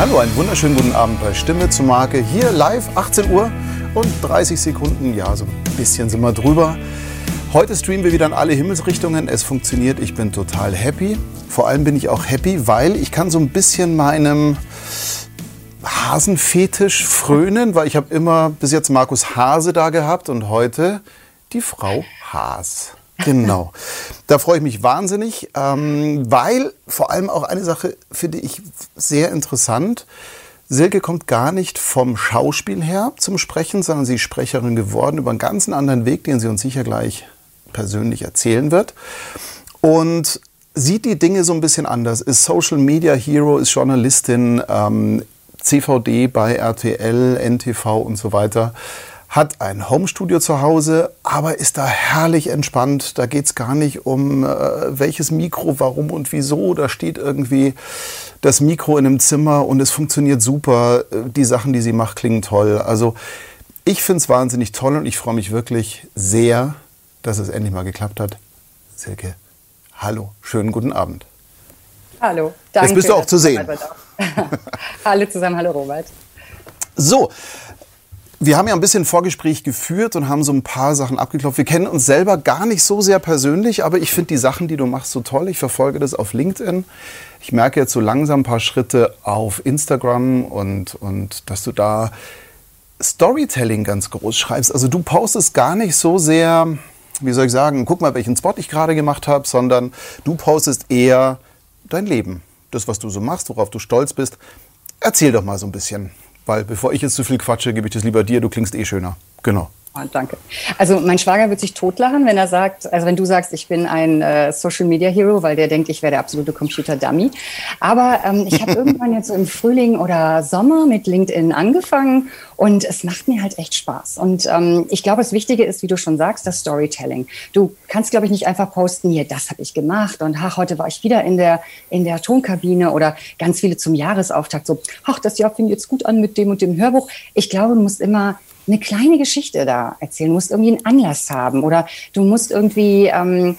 Hallo, einen wunderschönen guten Abend bei Stimme zur Marke. Hier live 18 Uhr und 30 Sekunden. Ja, so ein bisschen sind wir drüber. Heute streamen wir wieder in alle Himmelsrichtungen. Es funktioniert. Ich bin total happy. Vor allem bin ich auch happy, weil ich kann so ein bisschen meinem Hasenfetisch frönen, weil ich habe immer bis jetzt Markus Hase da gehabt und heute die Frau Haas. Genau. Da freue ich mich wahnsinnig, ähm, weil vor allem auch eine Sache finde ich sehr interessant. Silke kommt gar nicht vom Schauspiel her zum Sprechen, sondern sie ist Sprecherin geworden über einen ganz anderen Weg, den sie uns sicher gleich persönlich erzählen wird. Und sieht die Dinge so ein bisschen anders, ist Social Media Hero, ist Journalistin, ähm, CVD bei RTL, NTV und so weiter hat ein Homestudio zu Hause, aber ist da herrlich entspannt. Da geht es gar nicht um äh, welches Mikro, warum und wieso. Da steht irgendwie das Mikro in einem Zimmer und es funktioniert super. Die Sachen, die sie macht, klingen toll. Also ich finde es wahnsinnig toll und ich freue mich wirklich sehr, dass es endlich mal geklappt hat. Silke, hallo, schönen guten Abend. Hallo, danke. Jetzt bist du auch zu sehen. hallo zusammen, hallo Robert. So, wir haben ja ein bisschen Vorgespräch geführt und haben so ein paar Sachen abgeklopft. Wir kennen uns selber gar nicht so sehr persönlich, aber ich finde die Sachen, die du machst, so toll. Ich verfolge das auf LinkedIn. Ich merke jetzt so langsam ein paar Schritte auf Instagram und, und dass du da Storytelling ganz groß schreibst. Also du postest gar nicht so sehr, wie soll ich sagen, guck mal, welchen Spot ich gerade gemacht habe, sondern du postest eher dein Leben. Das, was du so machst, worauf du stolz bist. Erzähl doch mal so ein bisschen. Weil bevor ich jetzt zu viel quatsche, gebe ich das lieber dir. Du klingst eh schöner. Genau. Oh, danke. Also mein Schwager wird sich totlachen, wenn er sagt, also wenn du sagst, ich bin ein äh, Social Media Hero, weil der denkt, ich wäre der absolute Computer Dummy. Aber ähm, ich habe irgendwann jetzt so im Frühling oder Sommer mit LinkedIn angefangen und es macht mir halt echt Spaß. Und ähm, ich glaube, das Wichtige ist, wie du schon sagst, das Storytelling. Du kannst, glaube ich, nicht einfach posten, hier, das habe ich gemacht und ach, heute war ich wieder in der in der Tonkabine oder ganz viele zum Jahresauftakt so, ach, das Jahr fing jetzt gut an mit dem und dem Hörbuch. Ich glaube, du musst immer eine kleine Geschichte da erzählen. Du musst irgendwie einen Anlass haben oder du musst irgendwie ähm,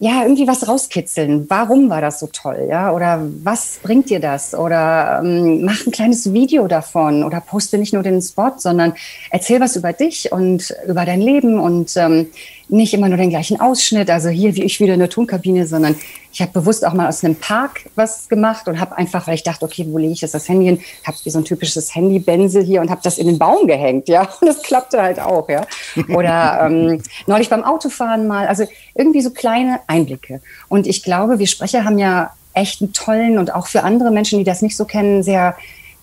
ja, irgendwie was rauskitzeln. Warum war das so toll? Ja, oder was bringt dir das? Oder ähm, mach ein kleines Video davon oder poste nicht nur den Spot, sondern erzähl was über dich und über dein Leben und ähm, nicht immer nur den gleichen Ausschnitt, also hier wie ich wieder in der Tonkabine, sondern ich habe bewusst auch mal aus einem Park was gemacht und habe einfach, weil ich dachte, okay, wo lege ich jetzt das Handy hin? Habe wie so ein typisches Handy-Bensel hier und habe das in den Baum gehängt, ja. Und das klappte halt auch, ja. Oder ähm, neulich beim Autofahren mal, also irgendwie so kleine Einblicke. Und ich glaube, wir Sprecher haben ja echt einen tollen und auch für andere Menschen, die das nicht so kennen, sehr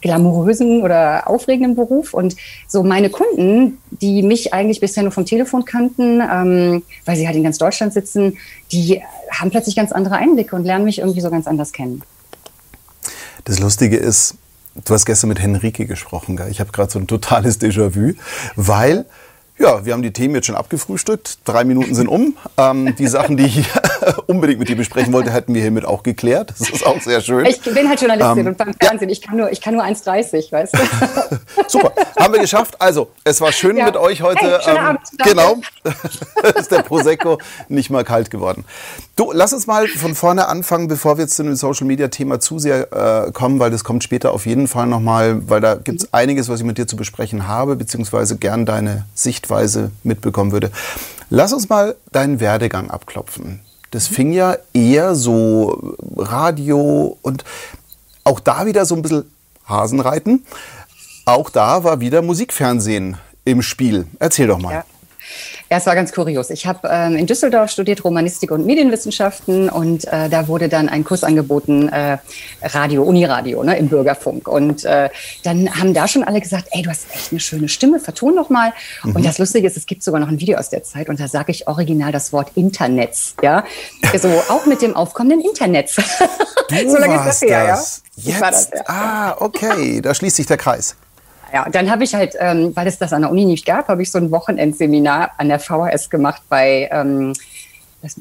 glamourösen oder aufregenden Beruf. Und so meine Kunden, die mich eigentlich bisher nur vom Telefon kannten, ähm, weil sie halt in ganz Deutschland sitzen, die haben plötzlich ganz andere Einblicke und lernen mich irgendwie so ganz anders kennen. Das Lustige ist, du hast gestern mit Henrike gesprochen, gell? ich habe gerade so ein totales Déjà-vu, weil ja, wir haben die Themen jetzt schon abgefrühstückt. Drei Minuten sind um. Ähm, die Sachen, die ich unbedingt mit dir besprechen wollte, hätten wir hiermit auch geklärt. Das ist auch sehr schön. Ich bin halt Journalistin ähm, und beim Fernsehen, ja. ich kann nur, ich nur 1,30, weißt du. Super, haben wir geschafft. Also, es war schön ja. mit euch heute. Hey, ähm, Abend, genau, ist der Prosecco nicht mal kalt geworden. Du, lass uns mal von vorne anfangen, bevor wir jetzt zu dem Social-Media-Thema zu sehr äh, kommen, weil das kommt später auf jeden Fall nochmal, weil da gibt es einiges, was ich mit dir zu besprechen habe, beziehungsweise gern deine Sicht Sichtweise mitbekommen würde. Lass uns mal deinen Werdegang abklopfen. Das fing ja eher so Radio und auch da wieder so ein bisschen Hasenreiten. Auch da war wieder Musikfernsehen im Spiel. Erzähl doch mal. Ja. Ja, es war ganz kurios. Ich habe ähm, in Düsseldorf studiert Romanistik und Medienwissenschaften und äh, da wurde dann ein Kurs angeboten, äh, Radio, Uniradio, ne, im Bürgerfunk. Und äh, dann haben da schon alle gesagt, ey, du hast echt eine schöne Stimme, verton noch mal. Mhm. Und das Lustige ist, es gibt sogar noch ein Video aus der Zeit und da sage ich original das Wort Internets, ja. So, auch mit dem aufkommenden Internet. so lange ist das her, ja. Jetzt? Das, ja. Ah, okay, da schließt sich der Kreis. Ja, und dann habe ich halt, ähm, weil es das an der Uni nicht gab, habe ich so ein Wochenendseminar an der VHS gemacht bei ähm,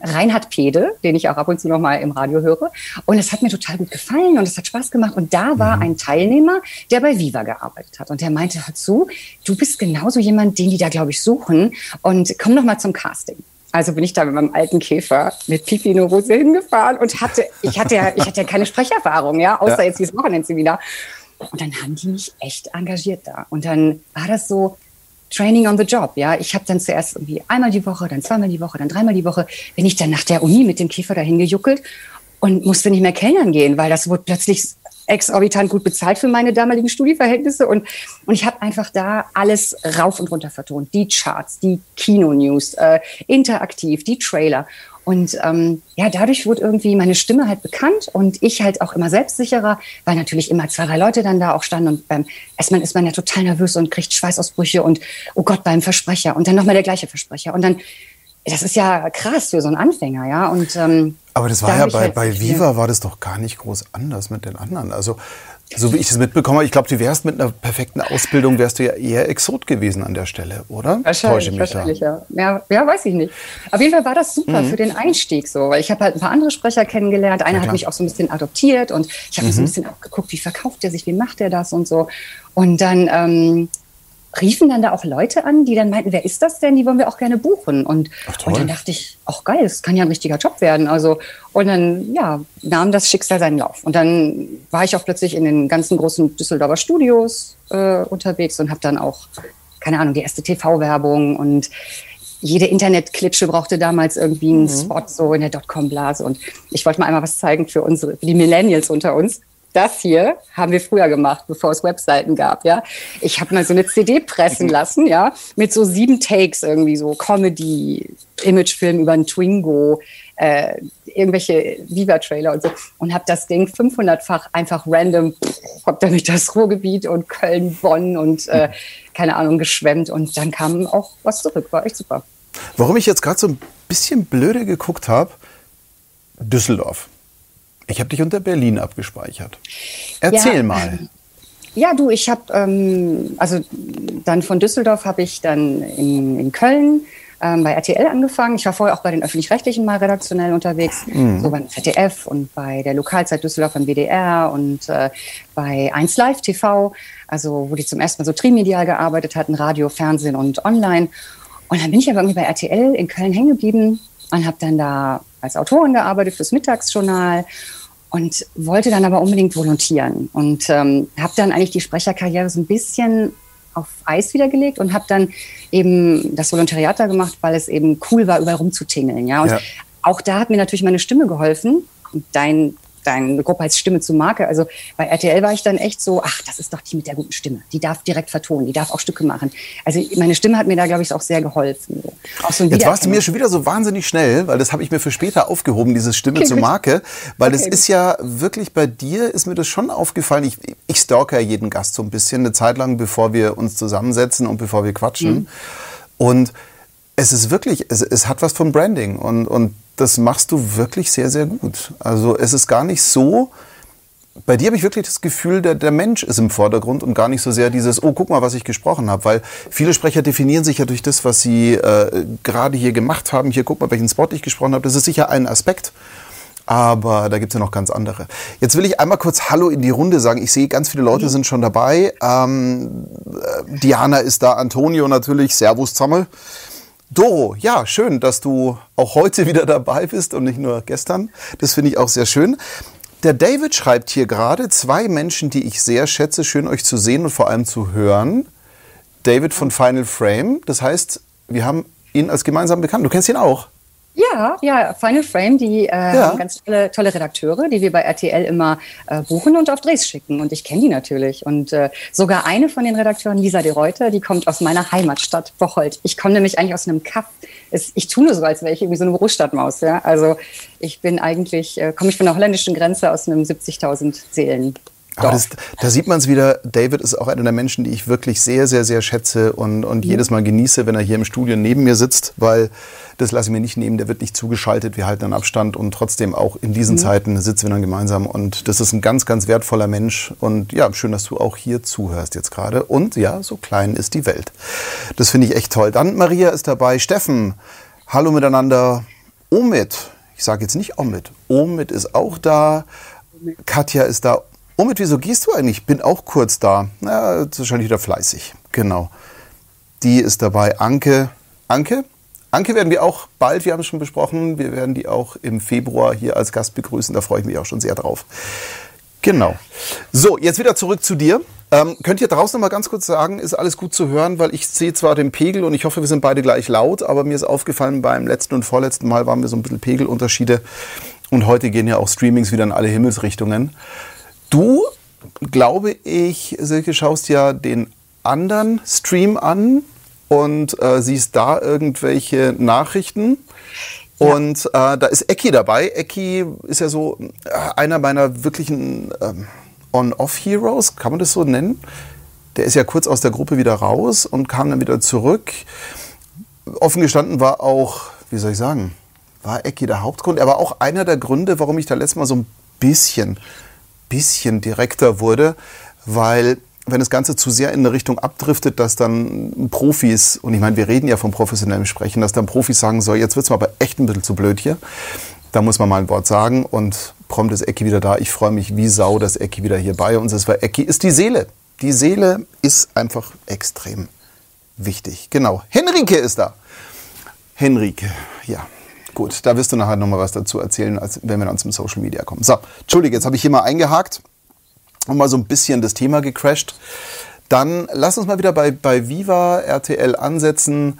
Reinhard Pede, den ich auch ab und zu noch mal im Radio höre. Und es hat mir total gut gefallen und es hat Spaß gemacht. Und da war mhm. ein Teilnehmer, der bei Viva gearbeitet hat. Und der meinte, hör zu, du bist genauso jemand, den die da, glaube ich, suchen. Und komm noch mal zum Casting. Also bin ich da mit meinem alten Käfer mit Pipi Rose hingefahren und hatte, ich hatte ja, ich hatte ja keine Sprecherfahrung, ja, außer ja. jetzt dieses Wochenendseminar. Und dann haben die mich echt engagiert da. Und dann war das so, Training on the Job. Ja, ich habe dann zuerst irgendwie einmal die Woche, dann zweimal die Woche, dann dreimal die Woche bin ich dann nach der Uni mit dem Kiefer dahin gejuckelt und musste nicht mehr kellnern gehen, weil das wurde plötzlich exorbitant gut bezahlt für meine damaligen Studieverhältnisse und und ich habe einfach da alles rauf und runter vertont, die Charts, die Kino-News, äh, interaktiv, die Trailer und ähm, ja, dadurch wurde irgendwie meine Stimme halt bekannt und ich halt auch immer selbstsicherer, weil natürlich immer zwei, drei Leute dann da auch standen und beim erstmal ist man ja total nervös und kriegt Schweißausbrüche und oh Gott, beim Versprecher und dann nochmal der gleiche Versprecher und dann, das ist ja krass für so einen Anfänger, ja. Und ähm, aber das war ja bei, halt bei Viva war das doch gar nicht groß anders mit den anderen. Also so wie ich es mitbekomme, ich glaube, du wärst mit einer perfekten Ausbildung, wärst du ja eher Exot gewesen an der Stelle, oder? Wahrscheinlich, wahrscheinlich ja. ja. ja. weiß ich nicht. Auf jeden Fall war das super mhm. für den Einstieg so, weil ich habe halt ein paar andere Sprecher kennengelernt. Einer ja, hat mich auch so ein bisschen adoptiert und ich habe mhm. so ein bisschen abgeguckt, wie verkauft der sich, wie macht der das und so. Und dann ähm, riefen dann da auch Leute an, die dann meinten, wer ist das denn? Die wollen wir auch gerne buchen. Und, und dann dachte ich, ach geil, das kann ja ein richtiger Job werden. Also, und dann, ja, nahm das Schicksal seinen Lauf. Und dann war ich auch plötzlich in den ganzen großen Düsseldorfer Studios äh, unterwegs und habe dann auch, keine Ahnung, die erste TV-Werbung und jede Internetklitsche brauchte damals irgendwie einen mhm. Spot so in der Dotcom-Blase. Und ich wollte mal einmal was zeigen für unsere, für die Millennials unter uns das hier haben wir früher gemacht, bevor es Webseiten gab, ja. Ich habe mal so eine CD pressen lassen, ja, mit so sieben Takes irgendwie so Comedy, Imagefilm über einen Twingo, äh, irgendwelche Viva-Trailer und so und habe das Ding 500-fach einfach random, habe dann durch das Ruhrgebiet und Köln, Bonn und äh, keine Ahnung geschwemmt und dann kam auch was zurück, war echt super. Warum ich jetzt gerade so ein bisschen blöde geguckt habe, Düsseldorf. Ich habe dich unter Berlin abgespeichert. Erzähl ja, mal. Ja, du, ich habe, ähm, also dann von Düsseldorf habe ich dann in, in Köln ähm, bei RTL angefangen. Ich war vorher auch bei den Öffentlich-Rechtlichen mal redaktionell unterwegs, mhm. so beim ZDF und bei der Lokalzeit Düsseldorf beim WDR und äh, bei 1 Live TV, also wo die zum ersten Mal so trimedial gearbeitet hatten, Radio, Fernsehen und Online. Und dann bin ich aber irgendwie bei RTL in Köln hängen geblieben und habe dann da als Autorin gearbeitet fürs Mittagsjournal und wollte dann aber unbedingt volontieren und ähm, habe dann eigentlich die Sprecherkarriere so ein bisschen auf Eis wiedergelegt und habe dann eben das Volontariat da gemacht, weil es eben cool war, überall rumzutingeln. Ja, und ja. auch da hat mir natürlich meine Stimme geholfen. Dein deine Gruppe als Stimme zu Marke. Also bei RTL war ich dann echt so, ach, das ist doch die mit der guten Stimme. Die darf direkt vertonen, die darf auch Stücke machen. Also meine Stimme hat mir da, glaube ich, auch sehr geholfen. Auch so Jetzt warst du mir schon wieder so wahnsinnig schnell, weil das habe ich mir für später aufgehoben, diese Stimme okay, zu Marke. Weil okay. das ist ja wirklich bei dir, ist mir das schon aufgefallen. Ich, ich stalke ja jeden Gast so ein bisschen eine Zeit lang, bevor wir uns zusammensetzen und bevor wir quatschen. Mhm. Und es ist wirklich, es, es hat was von Branding und, und das machst du wirklich sehr, sehr gut. Also es ist gar nicht so, bei dir habe ich wirklich das Gefühl, der, der Mensch ist im Vordergrund und gar nicht so sehr dieses, oh, guck mal, was ich gesprochen habe. Weil viele Sprecher definieren sich ja durch das, was sie äh, gerade hier gemacht haben. Hier, guck mal, welchen Spot ich gesprochen habe. Das ist sicher ein Aspekt. Aber da gibt es ja noch ganz andere. Jetzt will ich einmal kurz Hallo in die Runde sagen. Ich sehe, ganz viele Leute sind schon dabei. Ähm, äh, Diana ist da, Antonio natürlich. Servus zusammen. Doro, ja, schön, dass du auch heute wieder dabei bist und nicht nur gestern. Das finde ich auch sehr schön. Der David schreibt hier gerade zwei Menschen, die ich sehr schätze, schön euch zu sehen und vor allem zu hören. David von Final Frame, das heißt, wir haben ihn als gemeinsam bekannt. Du kennst ihn auch. Ja, ja, Final Frame, die äh, ja. haben ganz tolle, tolle Redakteure, die wir bei RTL immer äh, buchen und auf Drehs schicken. Und ich kenne die natürlich. Und äh, sogar eine von den Redakteuren, Lisa de Reuter, die kommt aus meiner Heimatstadt Bocholt. Ich komme nämlich eigentlich aus einem Kaff. Es, ich tue nur so, als wäre ich irgendwie so eine Großstadtmaus. Ja? Also ich bin eigentlich, äh, komme ich von der holländischen Grenze aus einem 70.000 Seelen aber das, da sieht man es wieder, David ist auch einer der Menschen, die ich wirklich sehr, sehr, sehr schätze und, und mhm. jedes Mal genieße, wenn er hier im Studio neben mir sitzt, weil das lasse ich mir nicht nehmen, der wird nicht zugeschaltet, wir halten einen Abstand und trotzdem auch in diesen mhm. Zeiten sitzen wir dann gemeinsam. Und das ist ein ganz, ganz wertvoller Mensch. Und ja, schön, dass du auch hier zuhörst jetzt gerade. Und ja, so klein ist die Welt. Das finde ich echt toll. Dann Maria ist dabei, Steffen, hallo miteinander, Omid, ich sage jetzt nicht Omid, Omid ist auch da, Katja ist da Omid, wieso gehst du eigentlich? Ich bin auch kurz da. Na, ist wahrscheinlich wieder fleißig. Genau. Die ist dabei. Anke. Anke? Anke werden wir auch bald, wir haben es schon besprochen, wir werden die auch im Februar hier als Gast begrüßen. Da freue ich mich auch schon sehr drauf. Genau. So, jetzt wieder zurück zu dir. Ähm, könnt ihr draußen mal ganz kurz sagen, ist alles gut zu hören, weil ich sehe zwar den Pegel und ich hoffe, wir sind beide gleich laut, aber mir ist aufgefallen, beim letzten und vorletzten Mal waren wir so ein bisschen Pegelunterschiede und heute gehen ja auch Streamings wieder in alle Himmelsrichtungen. Du, glaube ich, Silke, schaust ja den anderen Stream an und äh, siehst da irgendwelche Nachrichten. Ja. Und äh, da ist Eki dabei. Eki ist ja so äh, einer meiner wirklichen ähm, On-Off-Heroes, kann man das so nennen? Der ist ja kurz aus der Gruppe wieder raus und kam dann wieder zurück. Offen gestanden war auch, wie soll ich sagen, war Ecki der Hauptgrund. Er war auch einer der Gründe, warum ich da letztes Mal so ein bisschen, bisschen direkter wurde, weil wenn das Ganze zu sehr in eine Richtung abdriftet, dass dann Profis, und ich meine, wir reden ja von professionellem Sprechen, dass dann Profis sagen, so, jetzt wird es mir aber echt ein bisschen zu blöd hier. Da muss man mal ein Wort sagen und prompt ist Ecki wieder da. Ich freue mich wie Sau, dass Ecki wieder hier bei uns ist, weil Ecki ist die Seele. Die Seele ist einfach extrem wichtig. Genau. Henrike ist da. Henrike, ja. Gut, da wirst du nachher nochmal was dazu erzählen, als wenn wir dann zum Social Media kommen. So, Entschuldige, jetzt habe ich hier mal eingehakt und mal so ein bisschen das Thema gecrashed. Dann lass uns mal wieder bei, bei Viva RTL ansetzen.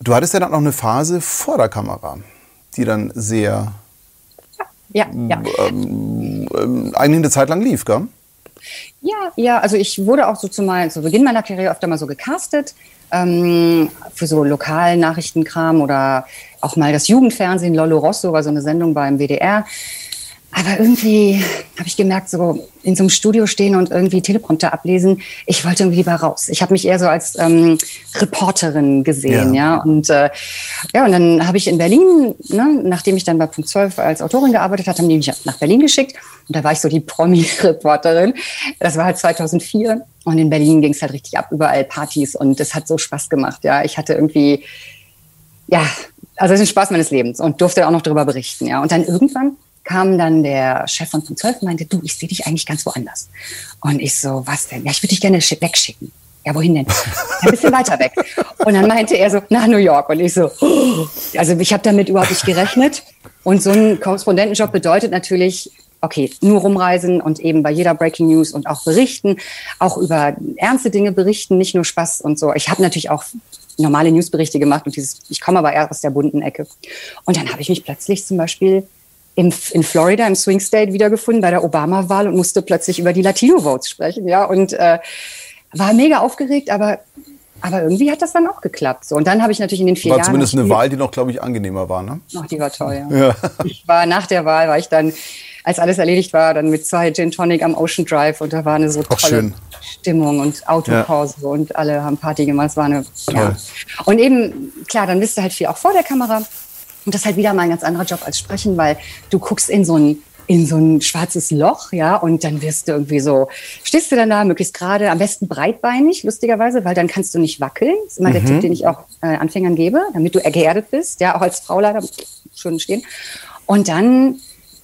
Du hattest ja dann noch eine Phase vor der Kamera die dann sehr ja, ja. Ähm, ähm, eigentlich eine Zeit lang lief, gell? Ja, ja, also ich wurde auch so zu, mal, zu Beginn meiner Karriere öfter mal so gecastet ähm, für so lokalen Nachrichtenkram oder auch mal das Jugendfernsehen. Lollo Rosso war so eine Sendung beim WDR. Aber irgendwie habe ich gemerkt, so in so einem Studio stehen und irgendwie Teleprompter ablesen, ich wollte irgendwie lieber raus. Ich habe mich eher so als ähm, Reporterin gesehen, ja. ja? Und äh, ja, und dann habe ich in Berlin, ne, nachdem ich dann bei Punkt 12 als Autorin gearbeitet habe, haben die mich nach Berlin geschickt. Und da war ich so die Promi-Reporterin. Das war halt 2004. Und in Berlin ging es halt richtig ab, überall Partys. Und es hat so Spaß gemacht, ja. Ich hatte irgendwie, ja, also das ist ein Spaß meines Lebens und durfte auch noch darüber berichten, ja. Und dann irgendwann kam dann der Chef von Punkt 12 und meinte, du, ich sehe dich eigentlich ganz woanders. Und ich so, was denn? Ja, ich würde dich gerne wegschicken. Ja, wohin denn? Ein bisschen weiter weg. Und dann meinte er so, nach New York. Und ich so, also ich habe damit überhaupt nicht gerechnet. Und so ein Korrespondentenjob bedeutet natürlich, okay, nur rumreisen und eben bei jeder Breaking News und auch berichten, auch über ernste Dinge berichten, nicht nur Spaß und so. Ich habe natürlich auch normale Newsberichte gemacht und dieses, ich komme aber eher aus der bunten Ecke. Und dann habe ich mich plötzlich zum Beispiel in, in Florida im Swing State wiedergefunden bei der Obama-Wahl und musste plötzlich über die Latino-Votes sprechen, ja, und äh, war mega aufgeregt, aber aber irgendwie hat das dann auch geklappt. So, und dann habe ich natürlich in den vier war Jahren. War zumindest eine Wahl, die noch, glaube ich, angenehmer war, ne? Ach, die war toll, ja. ja. Ich war nach der Wahl, war ich dann, als alles erledigt war, dann mit zwei Gin Tonic am Ocean Drive und da war eine so tolle Stimmung und Autokurse ja. und alle haben Party gemacht. Es war eine, toll. ja. Und eben, klar, dann bist du halt viel auch vor der Kamera. Und das ist halt wieder mal ein ganz anderer Job als Sprechen, weil du guckst in so ein in so ein schwarzes Loch, ja, und dann wirst du irgendwie so, stehst du dann da, möglichst gerade, am besten breitbeinig, lustigerweise, weil dann kannst du nicht wackeln. Das ist immer mhm. der Tipp, den ich auch äh, Anfängern gebe, damit du geerdet bist, ja, auch als Frau leider schön stehen. Und dann,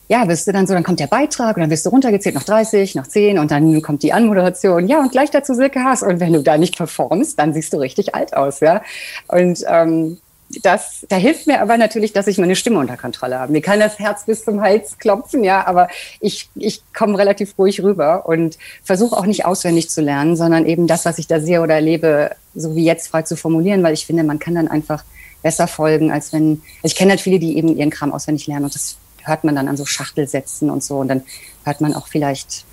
ja, wirst du dann so, dann kommt der Beitrag und dann wirst du runtergezählt nach 30, nach 10 und dann kommt die Anmoderation, ja, und gleich dazu Silke Haas. Und wenn du da nicht performst, dann siehst du richtig alt aus, ja. Und ähm, das, da hilft mir aber natürlich, dass ich meine Stimme unter Kontrolle habe. Mir kann das Herz bis zum Hals klopfen, ja, aber ich, ich komme relativ ruhig rüber und versuche auch nicht auswendig zu lernen, sondern eben das, was ich da sehe oder erlebe, so wie jetzt frei zu formulieren, weil ich finde, man kann dann einfach besser folgen, als wenn, also ich kenne halt viele, die eben ihren Kram auswendig lernen und das hört man dann an so Schachtelsätzen und so und dann hört man auch vielleicht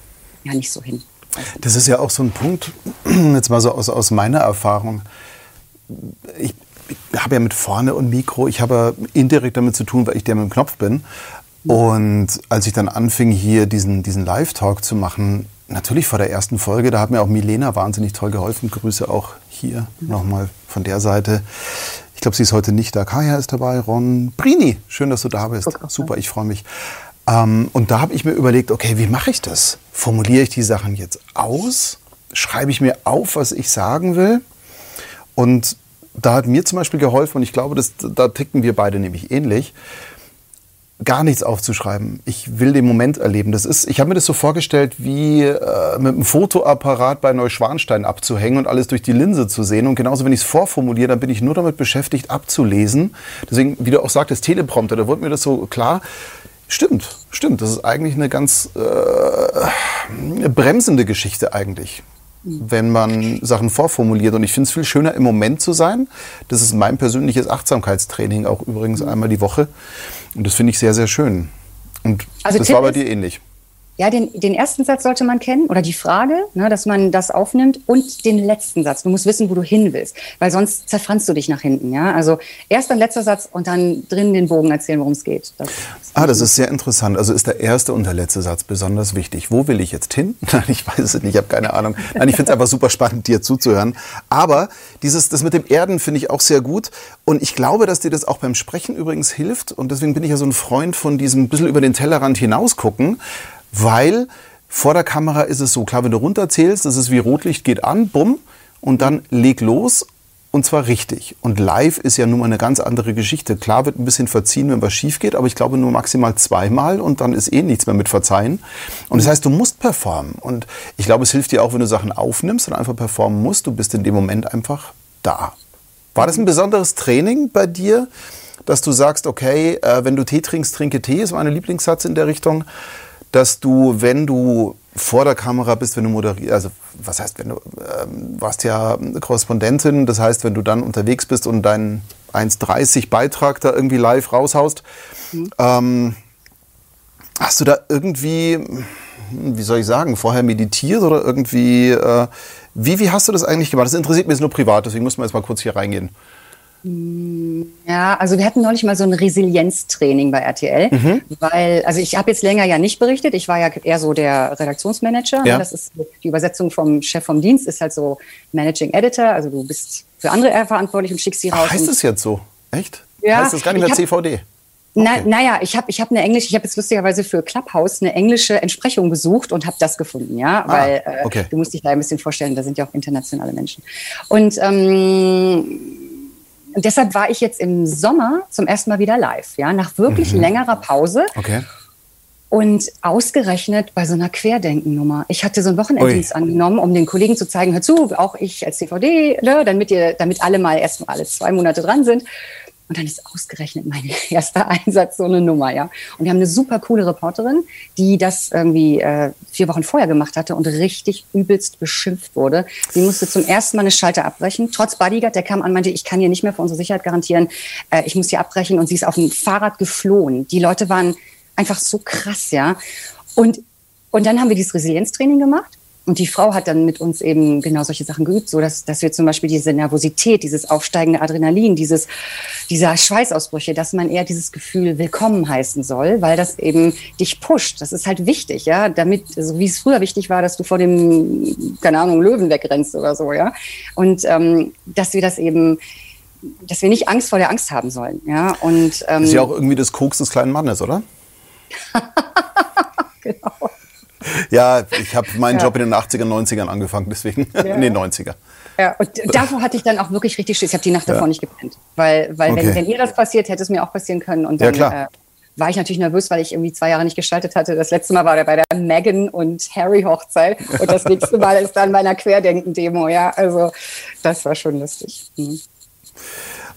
ja nicht so hin. Das ist ja auch so ein Punkt, jetzt mal so aus, aus meiner Erfahrung. Ich, habe ja mit vorne und Mikro, ich habe indirekt damit zu tun, weil ich der mit dem Knopf bin. Und als ich dann anfing, hier diesen, diesen Live-Talk zu machen, natürlich vor der ersten Folge, da hat mir auch Milena wahnsinnig toll geholfen. Grüße auch hier nochmal von der Seite. Ich glaube, sie ist heute nicht da. Kaya ist dabei, Ron. Brini, schön, dass du da bist. Super, ich freue mich. Ähm, und da habe ich mir überlegt, okay, wie mache ich das? Formuliere ich die Sachen jetzt aus? Schreibe ich mir auf, was ich sagen will? Und da hat mir zum Beispiel geholfen, und ich glaube, das, da ticken wir beide nämlich ähnlich, gar nichts aufzuschreiben. Ich will den Moment erleben. Das ist, ich habe mir das so vorgestellt, wie äh, mit einem Fotoapparat bei Neuschwanstein abzuhängen und alles durch die Linse zu sehen. Und genauso, wenn ich es vorformuliere, dann bin ich nur damit beschäftigt, abzulesen. Deswegen, wie du auch sagtest, Teleprompter, da wurde mir das so klar Stimmt, stimmt. Das ist eigentlich eine ganz äh, bremsende Geschichte eigentlich, wenn man Sachen vorformuliert. Und ich finde es viel schöner, im Moment zu sein. Das ist mein persönliches Achtsamkeitstraining, auch übrigens einmal die Woche. Und das finde ich sehr, sehr schön. Und also das Tipp war bei dir ähnlich. Ja, den, den ersten Satz sollte man kennen oder die Frage, ne, dass man das aufnimmt und den letzten Satz. Du musst wissen, wo du hin willst, weil sonst zerfranst du dich nach hinten. Ja? Also erster und letzter Satz und dann drin den Bogen erzählen, worum es geht. Das ah, das ist sehr interessant. Also ist der erste und der letzte Satz besonders wichtig. Wo will ich jetzt hin? Nein, ich weiß es nicht, ich habe keine Ahnung. Nein, ich finde es einfach super spannend, dir zuzuhören. Aber dieses, das mit dem Erden finde ich auch sehr gut. Und ich glaube, dass dir das auch beim Sprechen übrigens hilft. Und deswegen bin ich ja so ein Freund von diesem bisschen über den Tellerrand hinausgucken weil vor der Kamera ist es so, klar, wenn du runterzählst, das ist wie Rotlicht geht an, bumm, und dann leg los und zwar richtig. Und live ist ja nun mal eine ganz andere Geschichte. Klar wird ein bisschen verziehen, wenn was schief geht, aber ich glaube nur maximal zweimal und dann ist eh nichts mehr mit Verzeihen. Und das heißt, du musst performen. Und ich glaube, es hilft dir auch, wenn du Sachen aufnimmst und einfach performen musst. Du bist in dem Moment einfach da. War das ein besonderes Training bei dir, dass du sagst, okay, äh, wenn du Tee trinkst, trinke Tee, ist mein Lieblingssatz in der Richtung dass du, wenn du vor der Kamera bist, wenn du moderierst, also was heißt, wenn du ähm, warst ja Korrespondentin, das heißt, wenn du dann unterwegs bist und deinen 1,30 Beitrag da irgendwie live raushaust, mhm. ähm, hast du da irgendwie, wie soll ich sagen, vorher meditiert oder irgendwie, äh, wie, wie hast du das eigentlich gemacht? Das interessiert mich jetzt nur privat, deswegen muss man jetzt mal kurz hier reingehen. Ja, also wir hatten neulich mal so ein Resilienztraining bei RTL, mhm. weil, also ich habe jetzt länger ja nicht berichtet, ich war ja eher so der Redaktionsmanager. Ja. Das ist die Übersetzung vom Chef vom Dienst, ist halt so Managing Editor, also du bist für andere verantwortlich und schickst sie raus. Ach, heißt es jetzt so? Echt? Ja. Heißt das gar nicht mehr CVD? Okay. Na, naja, ich habe ich hab eine Englisch, ich habe jetzt lustigerweise für Clubhouse eine englische Entsprechung besucht und habe das gefunden, ja, ah, weil äh, okay. du musst dich da ein bisschen vorstellen, da sind ja auch internationale Menschen. Und ähm, und deshalb war ich jetzt im Sommer zum ersten Mal wieder live, ja, nach wirklich mhm. längerer Pause. Okay. Und ausgerechnet bei so einer Querdenkennummer. Ich hatte so einen Wochenenddienst angenommen, um den Kollegen zu zeigen, hör zu, auch ich als CVD, ne, damit, ihr, damit alle mal erst mal alle zwei Monate dran sind. Und dann ist ausgerechnet mein erster Einsatz so eine Nummer, ja. Und wir haben eine super coole Reporterin, die das irgendwie äh, vier Wochen vorher gemacht hatte und richtig übelst beschimpft wurde. Sie musste zum ersten Mal eine Schalter abbrechen, trotz Bodyguard, der kam an, meinte, ich kann hier nicht mehr für unsere Sicherheit garantieren, äh, ich muss hier abbrechen. Und sie ist auf dem Fahrrad geflohen. Die Leute waren einfach so krass, ja. Und, und dann haben wir dieses Resilienztraining gemacht. Und die Frau hat dann mit uns eben genau solche Sachen geübt, so dass, dass wir zum Beispiel diese Nervosität, dieses aufsteigende Adrenalin, dieses, dieser Schweißausbrüche, dass man eher dieses Gefühl willkommen heißen soll, weil das eben dich pusht. Das ist halt wichtig, ja, damit, so wie es früher wichtig war, dass du vor dem, keine Ahnung, Löwen wegrennst oder so, ja. Und ähm, dass wir das eben, dass wir nicht Angst vor der Angst haben sollen, ja. Und ähm, ist ja auch irgendwie das Koks des kleinen Mannes, oder? genau. Ja, ich habe meinen ja. Job in den 80er, 90ern angefangen, deswegen ja. in den 90er. Ja, und davor hatte ich dann auch wirklich richtig Schiss. Ich habe die Nacht davor ja. nicht gepennt. Weil, weil okay. wenn, wenn ihr das passiert, hätte es mir auch passieren können. Und dann ja, äh, war ich natürlich nervös, weil ich irgendwie zwei Jahre nicht geschaltet hatte. Das letzte Mal war der bei der Meghan und Harry Hochzeit. Und das nächste Mal ist dann bei einer Querdenken-Demo. Ja, also das war schon lustig. Mhm.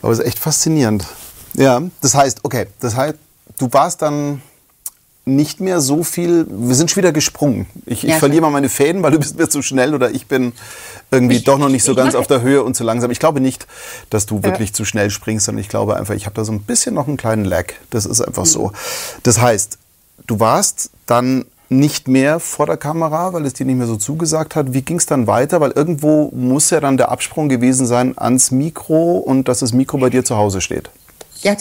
Aber es ist echt faszinierend. Ja, das heißt, okay, das heißt, du warst dann nicht mehr so viel. Wir sind schon wieder gesprungen. Ich, ja, ich verliere mal meine Fäden, weil du bist mir zu schnell oder ich bin irgendwie ich, doch noch nicht so ganz auf der Höhe und zu langsam. Ich glaube nicht, dass du wirklich ja. zu schnell springst, sondern ich glaube einfach, ich habe da so ein bisschen noch einen kleinen Lag. Das ist einfach mhm. so. Das heißt, du warst dann nicht mehr vor der Kamera, weil es dir nicht mehr so zugesagt hat. Wie ging es dann weiter? Weil irgendwo muss ja dann der Absprung gewesen sein ans Mikro und dass das Mikro bei dir zu Hause steht. Ja,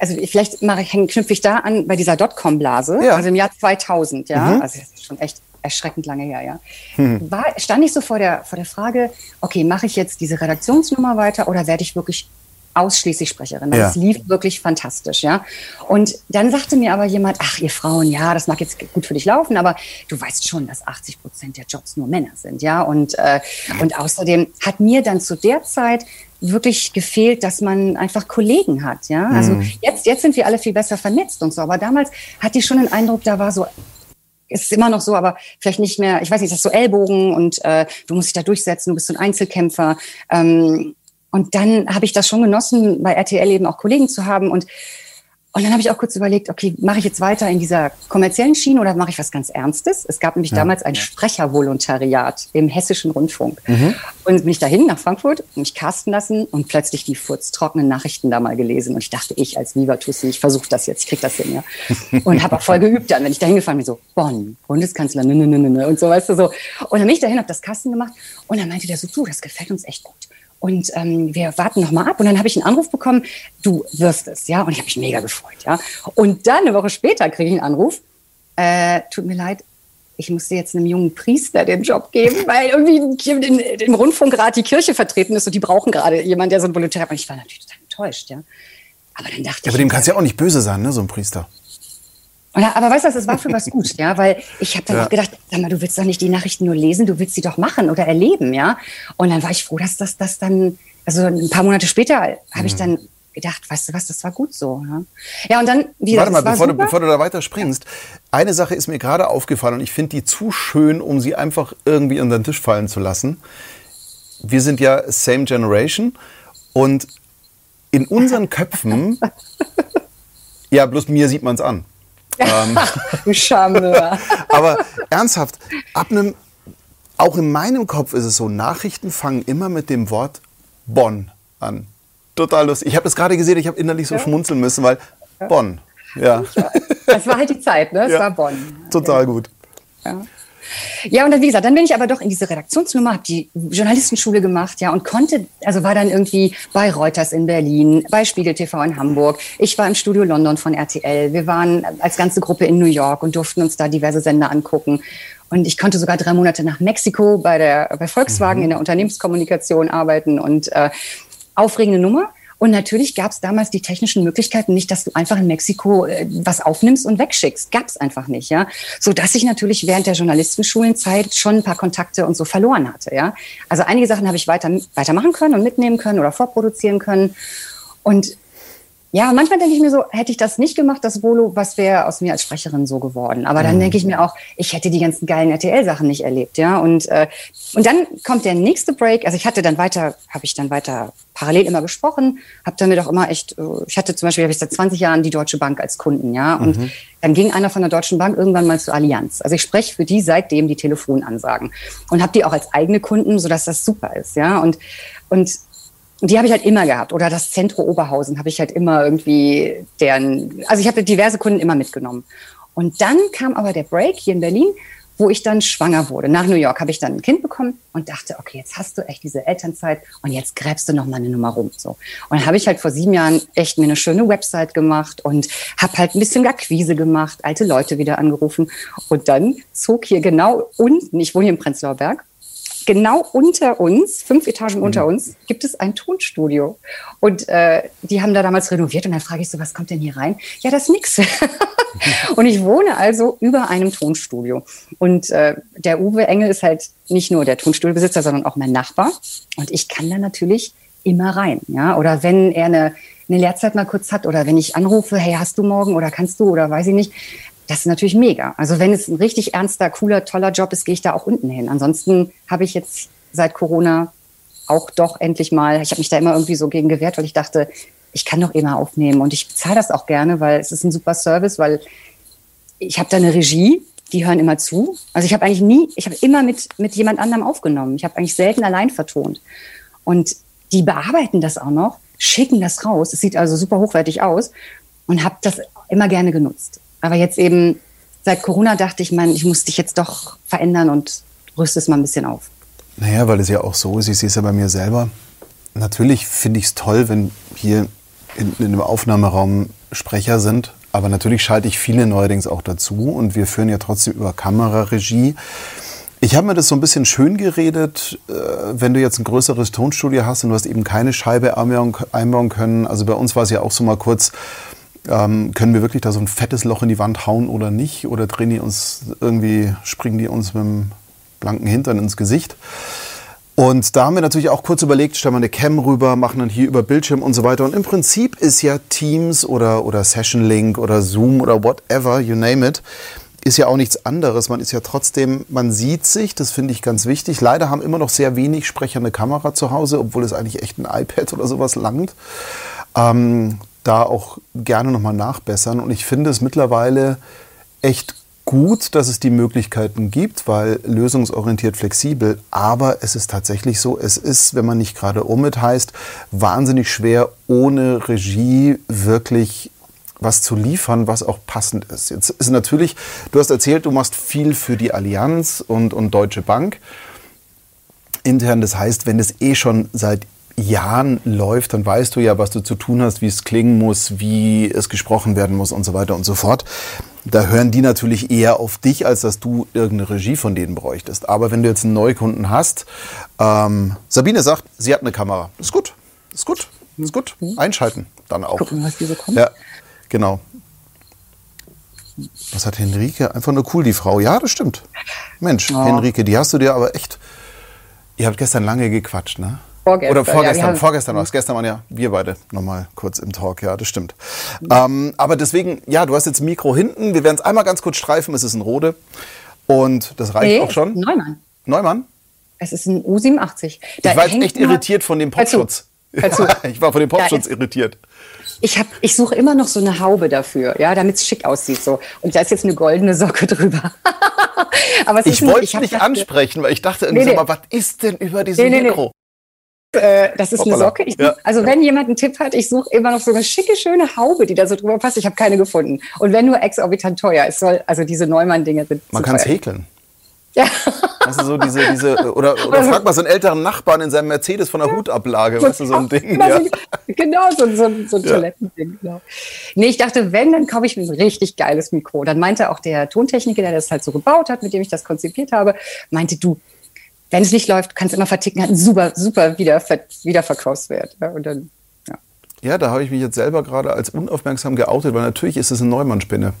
also vielleicht mache ich, knüpfe ich da an bei dieser Dotcom-Blase, ja. also im Jahr 2000, ja, mhm. also das ist schon echt erschreckend lange her, ja. Mhm. War, stand ich so vor der, vor der Frage, okay, mache ich jetzt diese Redaktionsnummer weiter oder werde ich wirklich ausschließlich Sprecherin. Ja. Das lief wirklich fantastisch, ja. Und dann sagte mir aber jemand, ach, ihr Frauen, ja, das mag jetzt gut für dich laufen, aber du weißt schon, dass 80 Prozent der Jobs nur Männer sind, ja. Und, äh, und außerdem hat mir dann zu der Zeit wirklich gefehlt, dass man einfach Kollegen hat. Ja, also mhm. jetzt, jetzt sind wir alle viel besser vernetzt und so. Aber damals hatte ich schon den Eindruck, da war so ist immer noch so, aber vielleicht nicht mehr, ich weiß nicht, das ist so Ellbogen und äh, du musst dich da durchsetzen, du bist so ein Einzelkämpfer. Ähm, und dann habe ich das schon genossen, bei RTL eben auch Kollegen zu haben. Und Und dann habe ich auch kurz überlegt, okay, mache ich jetzt weiter in dieser kommerziellen Schiene oder mache ich was ganz Ernstes? Es gab nämlich ja. damals ein Sprechervolontariat im Hessischen Rundfunk. Mhm. Und bin ich dahin nach Frankfurt, mich casten lassen und plötzlich die furztrockenen Nachrichten da mal gelesen. Und ich dachte, ich als Viva Tussi, ich versuche das jetzt, ich krieg das hin, ja. Und habe auch voll geübt dann, wenn ich da hingefahren bin, so, Bonn, Bundeskanzler, ne, ne, ne, ne, und so, weißt du, so. Und dann bin ich dahin, habe das Kasten gemacht und dann meinte der so, du, das gefällt uns echt gut. Und ähm, wir warten noch mal ab. Und dann habe ich einen Anruf bekommen, du wirst es, ja. Und ich habe mich mega gefreut, ja. Und dann eine Woche später kriege ich einen Anruf, äh, tut mir leid, ich musste jetzt einem jungen Priester den Job geben, weil irgendwie im Rundfunk gerade die Kirche vertreten ist und die brauchen gerade jemanden, der so ein Volontär hat. Und ich war natürlich total enttäuscht, ja. Aber dann dachte ja, ich. Aber dem kannst du ja auch nicht böse sein, ne, so ein Priester. Ja, aber weißt du, es war für was gut, ja, weil ich habe dann ja. auch gedacht, sag mal, du willst doch nicht die Nachrichten nur lesen, du willst sie doch machen oder erleben, ja. Und dann war ich froh, dass das, das dann, also ein paar Monate später habe mhm. ich dann gedacht, weißt du was, das war gut so. Ja, ja und dann wie Warte mal, bevor du, bevor du da weiter springst. Eine Sache ist mir gerade aufgefallen und ich finde die zu schön, um sie einfach irgendwie unter den Tisch fallen zu lassen. Wir sind ja Same Generation und in unseren Köpfen, ja, bloß mir sieht man es an. Ähm, du Charmeur. aber ernsthaft, ab einem, auch in meinem Kopf ist es so, Nachrichten fangen immer mit dem Wort Bonn an. Total lustig. Ich habe das gerade gesehen, ich habe innerlich so ja. schmunzeln müssen, weil ja. Bonn. Ja. Das war halt die Zeit, ne? Es ja. war Bonn. Total gut. Ja. Ja, und dann, wie gesagt, dann bin ich aber doch in diese Redaktionsnummer, habe die Journalistenschule gemacht, ja, und konnte, also war dann irgendwie bei Reuters in Berlin, bei Spiegel TV in Hamburg. Ich war im Studio London von RTL. Wir waren als ganze Gruppe in New York und durften uns da diverse Sender angucken. Und ich konnte sogar drei Monate nach Mexiko bei der bei Volkswagen mhm. in der Unternehmenskommunikation arbeiten und äh, aufregende Nummer. Und natürlich gab es damals die technischen Möglichkeiten nicht, dass du einfach in Mexiko äh, was aufnimmst und wegschickst. Gab es einfach nicht, ja. So dass ich natürlich während der Journalistenschulenzeit schon ein paar Kontakte und so verloren hatte, ja. Also einige Sachen habe ich weiter weitermachen können und mitnehmen können oder vorproduzieren können. Und ja, manchmal denke ich mir so, hätte ich das nicht gemacht, das Volo, was wäre aus mir als Sprecherin so geworden? Aber dann mhm. denke ich mir auch, ich hätte die ganzen geilen RTL-Sachen nicht erlebt, ja. Und äh, und dann kommt der nächste Break. Also ich hatte dann weiter, habe ich dann weiter parallel immer gesprochen, habe damit auch immer echt. Äh, ich hatte zum Beispiel, habe ich seit 20 Jahren die Deutsche Bank als Kunden, ja. Und mhm. dann ging einer von der Deutschen Bank irgendwann mal zur Allianz. Also ich spreche für die seitdem die Telefonansagen und habe die auch als eigene Kunden, so dass das super ist, ja. Und und und die habe ich halt immer gehabt. Oder das Zentro Oberhausen habe ich halt immer irgendwie deren, also ich habe diverse Kunden immer mitgenommen. Und dann kam aber der Break hier in Berlin, wo ich dann schwanger wurde. Nach New York habe ich dann ein Kind bekommen und dachte, okay, jetzt hast du echt diese Elternzeit und jetzt gräbst du noch mal eine Nummer rum. So. Und dann habe ich halt vor sieben Jahren echt mir eine schöne Website gemacht und habe halt ein bisschen Akquise gemacht, alte Leute wieder angerufen. Und dann zog hier genau unten, ich wohne hier im Prenzlauer Berg, genau unter uns, fünf Etagen mhm. unter uns, gibt es ein Tonstudio. Und äh, die haben da damals renoviert. Und dann frage ich so, was kommt denn hier rein? Ja, das ist nix. und ich wohne also über einem Tonstudio. Und äh, der Uwe Engel ist halt nicht nur der Tonstudiobesitzer, sondern auch mein Nachbar. Und ich kann da natürlich immer rein. Ja? Oder wenn er eine, eine Lehrzeit mal kurz hat oder wenn ich anrufe, hey, hast du morgen oder kannst du oder weiß ich nicht, das ist natürlich mega. Also wenn es ein richtig ernster, cooler, toller Job ist, gehe ich da auch unten hin. Ansonsten habe ich jetzt seit Corona auch doch endlich mal, ich habe mich da immer irgendwie so gegen gewehrt, weil ich dachte, ich kann doch immer aufnehmen und ich bezahle das auch gerne, weil es ist ein super Service, weil ich habe da eine Regie, die hören immer zu. Also ich habe eigentlich nie, ich habe immer mit, mit jemand anderem aufgenommen. Ich habe eigentlich selten allein vertont. Und die bearbeiten das auch noch, schicken das raus. Es sieht also super hochwertig aus und habe das immer gerne genutzt. Aber jetzt eben seit Corona dachte ich, man, ich muss dich jetzt doch verändern und rüste es mal ein bisschen auf. Naja, weil es ja auch so ist, ich sehe es ja bei mir selber. Natürlich finde ich es toll, wenn hier in, in einem Aufnahmeraum Sprecher sind, aber natürlich schalte ich viele neuerdings auch dazu und wir führen ja trotzdem über Kameraregie. Ich habe mir das so ein bisschen schön geredet, äh, wenn du jetzt ein größeres Tonstudio hast und du hast eben keine Scheibe einbauen können. Also bei uns war es ja auch so mal kurz, ähm, können wir wirklich da so ein fettes Loch in die Wand hauen oder nicht? Oder drehen die uns irgendwie, springen die uns mit dem blanken Hintern ins Gesicht? Und da haben wir natürlich auch kurz überlegt, stellen wir eine Cam rüber, machen dann hier über Bildschirm und so weiter. Und im Prinzip ist ja Teams oder, oder Session Link oder Zoom oder whatever, you name it, ist ja auch nichts anderes. Man ist ja trotzdem, man sieht sich, das finde ich ganz wichtig. Leider haben immer noch sehr wenig Sprecher eine Kamera zu Hause, obwohl es eigentlich echt ein iPad oder sowas langt. Ähm, da auch gerne nochmal nachbessern. Und ich finde es mittlerweile echt gut, dass es die Möglichkeiten gibt, weil lösungsorientiert flexibel. Aber es ist tatsächlich so, es ist, wenn man nicht gerade Omid heißt, wahnsinnig schwer, ohne Regie wirklich was zu liefern, was auch passend ist. Jetzt ist natürlich, du hast erzählt, du machst viel für die Allianz und, und Deutsche Bank intern. Das heißt, wenn es eh schon seit Jahren läuft, dann weißt du ja, was du zu tun hast, wie es klingen muss, wie es gesprochen werden muss und so weiter und so fort. Da hören die natürlich eher auf dich, als dass du irgendeine Regie von denen bräuchtest. Aber wenn du jetzt einen Neukunden hast, ähm, Sabine sagt, sie hat eine Kamera. Ist gut, ist gut, ist gut. Einschalten dann auch. Gucken, was diese kommt. Ja, genau. Was hat Henrike? Einfach nur cool, die Frau. Ja, das stimmt. Mensch, Oh. Henrike, die hast du dir aber echt. Ihr habt gestern lange gequatscht, ne? Vorgestern, Oder ja, vorgestern, haben- vorgestern war es. Gestern waren ja wir beide nochmal kurz im Talk, ja, das stimmt. Ähm, aber deswegen, ja, du hast jetzt ein Mikro hinten. Wir werden es einmal ganz kurz streifen. Es ist ein Rode. Und das reicht Nee, auch schon. Neumann. Neumann? Es ist ein U87. Da ich war jetzt echt irritiert von dem Popschutz. ich war von dem Popschutz ist- irritiert. Ich, hab, ich suche immer noch so eine Haube dafür, ja, damit es schick aussieht. So. Und da ist jetzt eine goldene Socke drüber. Aber es Ich wollte es nicht ansprechen, weil ich dachte Nee, nee. mal, was ist denn über diesem nee. Mikro? Äh, das ist eine Hoppala. Socke. Ich, Ja. Also wenn jemand einen Tipp hat, ich suche immer noch so eine schicke, schöne Haube, die da so drüber passt. Ich habe keine gefunden. Und wenn nur exorbitant teuer. Es soll, also diese Neumann-Dinger sind Man kann es häkeln. Ja. Weißt du, so diese, diese, oder, oder frag mal so einen älteren Nachbarn in seinem Mercedes von der Hutablage, weißt du, so ein Ding. Genau, Ja. so, genau, so, so, so ein Ja. Toilettending. Genau. Nee, ich dachte, wenn, dann kaufe ich mir ein richtig geiles Mikro. Dann meinte auch der Tontechniker, der das halt so gebaut hat, mit dem ich das konzipiert habe, meinte, du, wenn es nicht läuft, kannst du immer verticken, hat einen super, super Wiederver Wiederverkaufswert. Ja, und dann, ja. ja, da habe ich mich jetzt selber gerade als unaufmerksam geoutet, weil natürlich ist es eine Neumann-Spinne.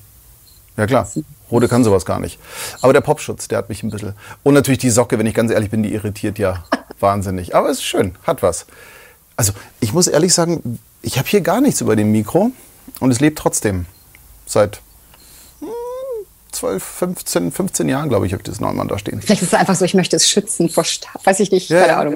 Ja klar, Rode kann sowas gar nicht. Aber der Popschutz, der hat mich ein bisschen... Und natürlich die Socke, wenn ich ganz ehrlich bin, die irritiert ja wahnsinnig. Aber es ist schön, hat was. Also ich muss ehrlich sagen, ich habe hier gar nichts über dem Mikro und es lebt trotzdem. Seit 12, 15, 15 Jahren, glaube ich, habe ich das Neumann da stehen. Vielleicht ist es einfach so, ich möchte es schützen vor Stab, weiß ich nicht, Ja, keine ja. Ahnung.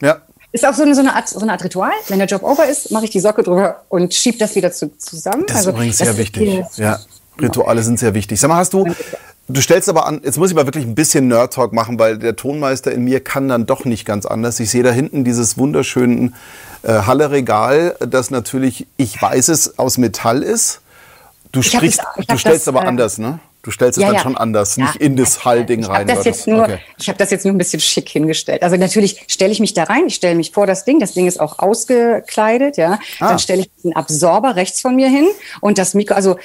Ja, Ist auch so eine, so, eine Art, so eine Art Ritual. Wenn der Job over ist, mache ich die Socke drüber und schiebe das wieder zu, zusammen. Das ist Also, übrigens sehr wichtig. Ja, Rituale sind sehr wichtig. Sag mal, hast du, du stellst aber an, jetzt muss ich mal wirklich ein bisschen Nerd-Talk machen, weil der Tonmeister in mir kann dann doch nicht ganz anders. Ich sehe da hinten dieses wunderschöne äh, Halle-Regal, das natürlich, ich weiß es, aus Metall ist. Du sprichst, das- du stellst das, aber äh, anders, ne? Du stellst es dann schon anders, Ja, nicht in das Hallding rein. Das jetzt nur, okay. Ich habe das jetzt nur ein bisschen schick hingestellt. Also natürlich stelle ich mich da rein, ich stelle mich vor das Ding, das Ding ist auch ausgekleidet, ja. Ah. Dann stelle ich einen Absorber rechts von mir hin und das Mikro, also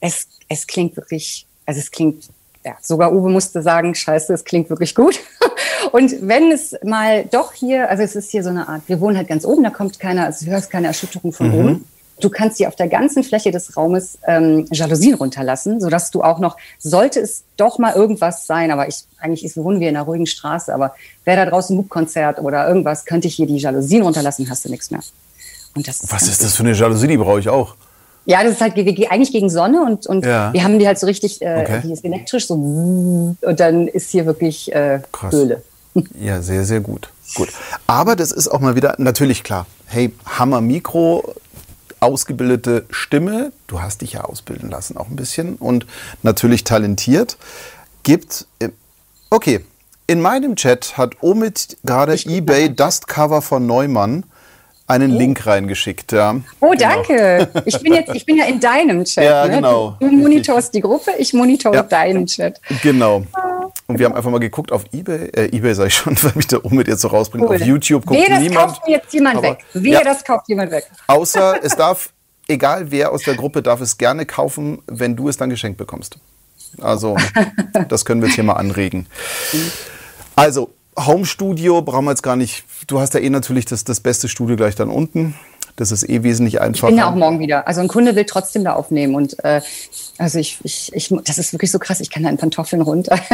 es, es klingt wirklich, also es klingt, ja, sogar Uwe musste sagen, scheiße, es klingt wirklich gut. Und wenn es mal doch hier, also es ist hier so eine Art, wir wohnen halt ganz oben, da kommt keiner, also du hörst keine Erschütterung von oben. Du kannst hier auf der ganzen Fläche des Raumes ähm, Jalousien runterlassen, sodass du auch noch, sollte es doch mal irgendwas sein, aber ich, eigentlich ist, wohnen wir in einer ruhigen Straße, aber wäre da draußen ein Hubkonzert oder irgendwas, könnte ich hier die Jalousien runterlassen, hast du nichts mehr. Und das Was ganz ist das für eine Jalousie? Die brauche ich auch. ja, das ist halt ge- ge- eigentlich gegen Sonne und, und Ja. wir haben die halt so richtig, äh, Okay. die ist elektrisch, so und dann ist hier wirklich äh, Krass. Höhle. Ja, sehr, sehr gut. Gut. Aber das ist auch mal wieder natürlich klar. Hey, Hammer Mikro, ausgebildete Stimme, du hast dich ja ausbilden lassen auch ein bisschen und natürlich talentiert. Gibt, äh, okay, in meinem Chat hat Omid gerade eBay Dustcover von Neumann einen Link reingeschickt. Ja. Oh, Genau. danke. Ich bin jetzt, ich bin ja in deinem Chat. Ja, ne? genau. Du monitorst die Gruppe, ich monitore Ja. deinen Chat. Genau. Und wir haben einfach mal geguckt auf eBay, äh, eBay sag ich schon, weil mich der Omid jetzt so rausbringt. Cool. Auf YouTube guckt Wehe, das niemand. kauft mir jetzt jemand Aber- weg. Wehe, Ja. das kauft jemand weg. Außer es darf, egal wer aus der Gruppe, darf es gerne kaufen, wenn du es dann geschenkt bekommst. Also, das können wir jetzt hier mal anregen. Also, Home Studio brauchen wir jetzt gar nicht. Du hast ja eh natürlich das, das beste Studio gleich dann unten. Das ist eh wesentlich Ich einfacher. bin ja auch morgen wieder. Also ein Kunde will trotzdem da aufnehmen und äh, also ich, ich, ich, das ist wirklich so krass. Ich kann da in Pantoffeln runter.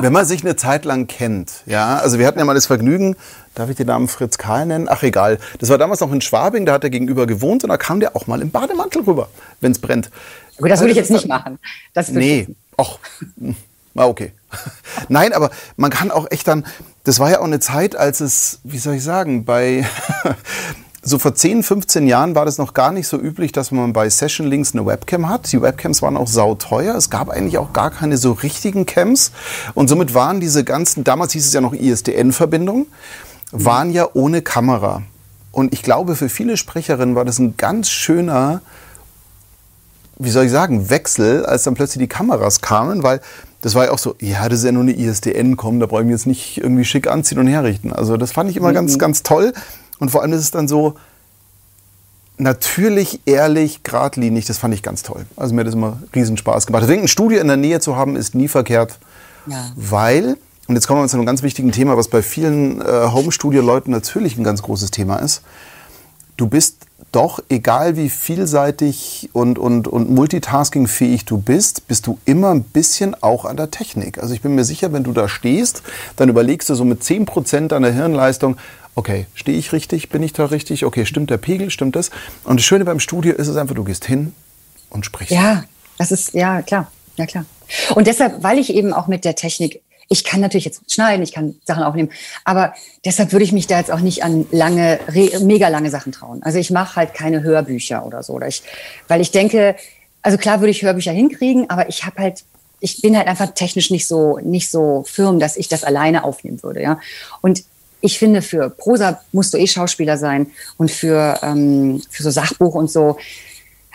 Wenn man sich eine Zeit lang kennt, ja, also wir hatten ja mal das Vergnügen, darf ich den Namen Fritz Karl nennen? Ach egal. Das war damals noch in Schwabing, da hat er gegenüber gewohnt und da kam der auch mal im Bademantel rüber, wenn es brennt. Gut, das würde ich Also jetzt nicht machen. Das ich Nee, ach, hm, ah, okay. Nein, aber man kann auch echt dann, das war ja auch eine Zeit, als es, wie soll ich sagen, bei, so vor 10, 15 Jahren war das noch gar nicht so üblich, dass man bei Session Links eine Webcam hat. Die Webcams waren auch sauteuer. Es gab eigentlich auch gar keine so richtigen Cams. Und somit waren diese ganzen, damals hieß es ja noch ISDN-Verbindungen, waren ja ohne Kamera. Und ich glaube, für viele Sprecherinnen war das ein ganz schöner, wie soll ich sagen, Wechsel, als dann plötzlich die Kameras kamen, weil das war ja auch so, ja, das ist ja nur eine ISDN, komm, da brauche ich mich jetzt nicht irgendwie schick anziehen und herrichten. Also das fand ich immer mhm. ganz, ganz toll. Und vor allem ist es dann so natürlich, ehrlich, geradlinig. Das fand ich ganz toll. Also mir hat das immer riesen Spaß gemacht. Deswegen ein Studio in der Nähe zu haben, ist nie verkehrt. Ja. Weil, und jetzt kommen wir zu einem ganz wichtigen Thema, was bei vielen äh, Home-Studio-Leuten natürlich ein ganz großes Thema ist. Du bist doch, egal wie vielseitig und, und, und multitaskingfähig du bist, bist du immer ein bisschen auch an der Technik. Also ich bin mir sicher, wenn du da stehst, dann überlegst du so mit 10% deiner Hirnleistung, okay, stehe ich richtig, bin ich da richtig, okay, stimmt der Pegel, stimmt das? Und das Schöne beim Studio ist es einfach, du gehst hin und sprichst. Ja, das ist, ja, klar, ja, klar. Und deshalb, weil ich eben auch mit der Technik ich kann natürlich jetzt schneiden, ich kann Sachen aufnehmen, aber deshalb würde ich mich da jetzt auch nicht an lange, mega lange Sachen trauen. Also ich mache halt keine Hörbücher oder so, oder ich, weil ich denke, also klar würde ich Hörbücher hinkriegen, aber ich habe halt ich bin halt einfach technisch nicht so nicht so firm, dass ich das alleine aufnehmen würde, ja. Und ich finde, für Prosa musst du eh Schauspieler sein und für, ähm, für so Sachbuch und so.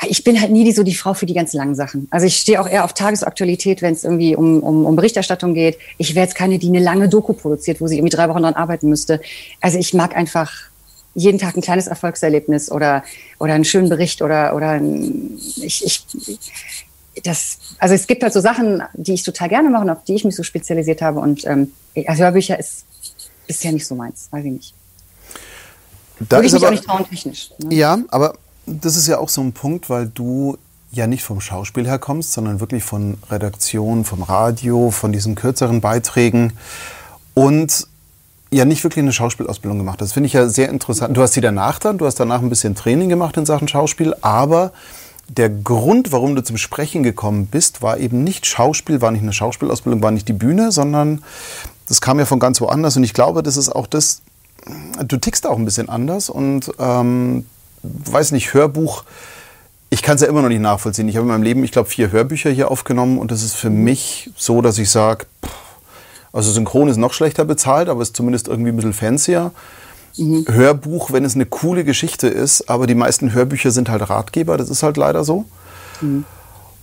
Ich bin halt nie die, so die Frau für die ganz langen Sachen. Also ich stehe auch eher auf Tagesaktualität, wenn es irgendwie um, um, um Berichterstattung geht. Ich wäre jetzt keine, die eine lange Doku produziert, wo sie irgendwie drei Wochen dran arbeiten müsste. Also ich mag einfach jeden Tag ein kleines Erfolgserlebnis oder, oder einen schönen Bericht oder, oder ein, ich, ich, das, also es gibt halt so Sachen, die ich total gerne mache und auf die ich mich so spezialisiert habe. Und ähm, also Hörbücher ist ja nicht so meins, weiß ich nicht. Da Würde ich mich aber, auch nicht trauen technisch. Ne? Ja, aber das ist ja auch so ein Punkt, weil du ja nicht vom Schauspiel herkommst, sondern wirklich von Redaktion, vom Radio, von diesen kürzeren Beiträgen und ja nicht wirklich eine Schauspielausbildung gemacht. Das finde ich ja sehr interessant. Du hast sie danach dann, du hast danach ein bisschen Training gemacht in Sachen Schauspiel, aber der Grund, warum du zum Sprechen gekommen bist, war eben nicht Schauspiel, war nicht eine Schauspielausbildung, war nicht die Bühne, sondern das kam ja von ganz woanders und ich glaube, das ist auch das, du tickst auch ein bisschen anders und ähm, weiß nicht, Hörbuch, ich kann es ja immer noch nicht nachvollziehen. Ich habe in meinem Leben, ich glaube, vier Hörbücher hier aufgenommen und das ist für mich so, dass ich sage, also Synchron ist noch schlechter bezahlt, aber ist zumindest irgendwie ein bisschen fancier. Mhm. Hörbuch, wenn es eine coole Geschichte ist, aber die meisten Hörbücher sind halt Ratgeber, das ist halt leider so. Mhm.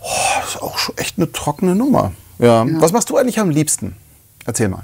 Oh, das ist auch schon echt eine trockene Nummer. Ja. ja. Was machst du eigentlich am liebsten? Erzähl mal.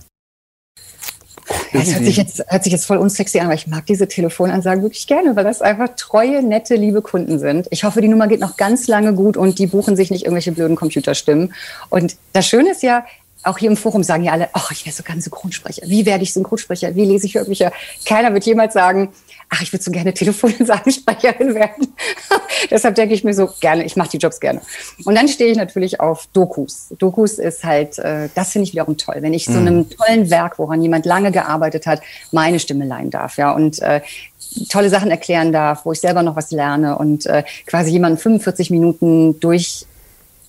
Das hört sich, jetzt, hört sich jetzt voll unsexy an, aber ich mag diese Telefonansagen wirklich gerne, weil das einfach treue, nette, liebe Kunden sind. Ich hoffe, die Nummer geht noch ganz lange gut und die buchen sich nicht irgendwelche blöden Computerstimmen. Und das Schöne ist ja, auch hier im Forum sagen ja alle, ach, ich wäre so ganz Synchronsprecher. Wie werde ich Synchronsprecher? Wie lese ich Hörbücher? Keiner wird jemals sagen, ach, ich würde so gerne Telefonsagensprecherin werden. Deshalb denke ich mir so gerne, ich mache die Jobs gerne. Und dann stehe ich natürlich auf Dokus. Dokus ist halt, äh, das finde ich wiederum toll, wenn ich so mhm. einem tollen Werk, woran jemand lange gearbeitet hat, meine Stimme leihen darf, ja und äh, tolle Sachen erklären darf, wo ich selber noch was lerne und äh, quasi jemanden 45 Minuten durch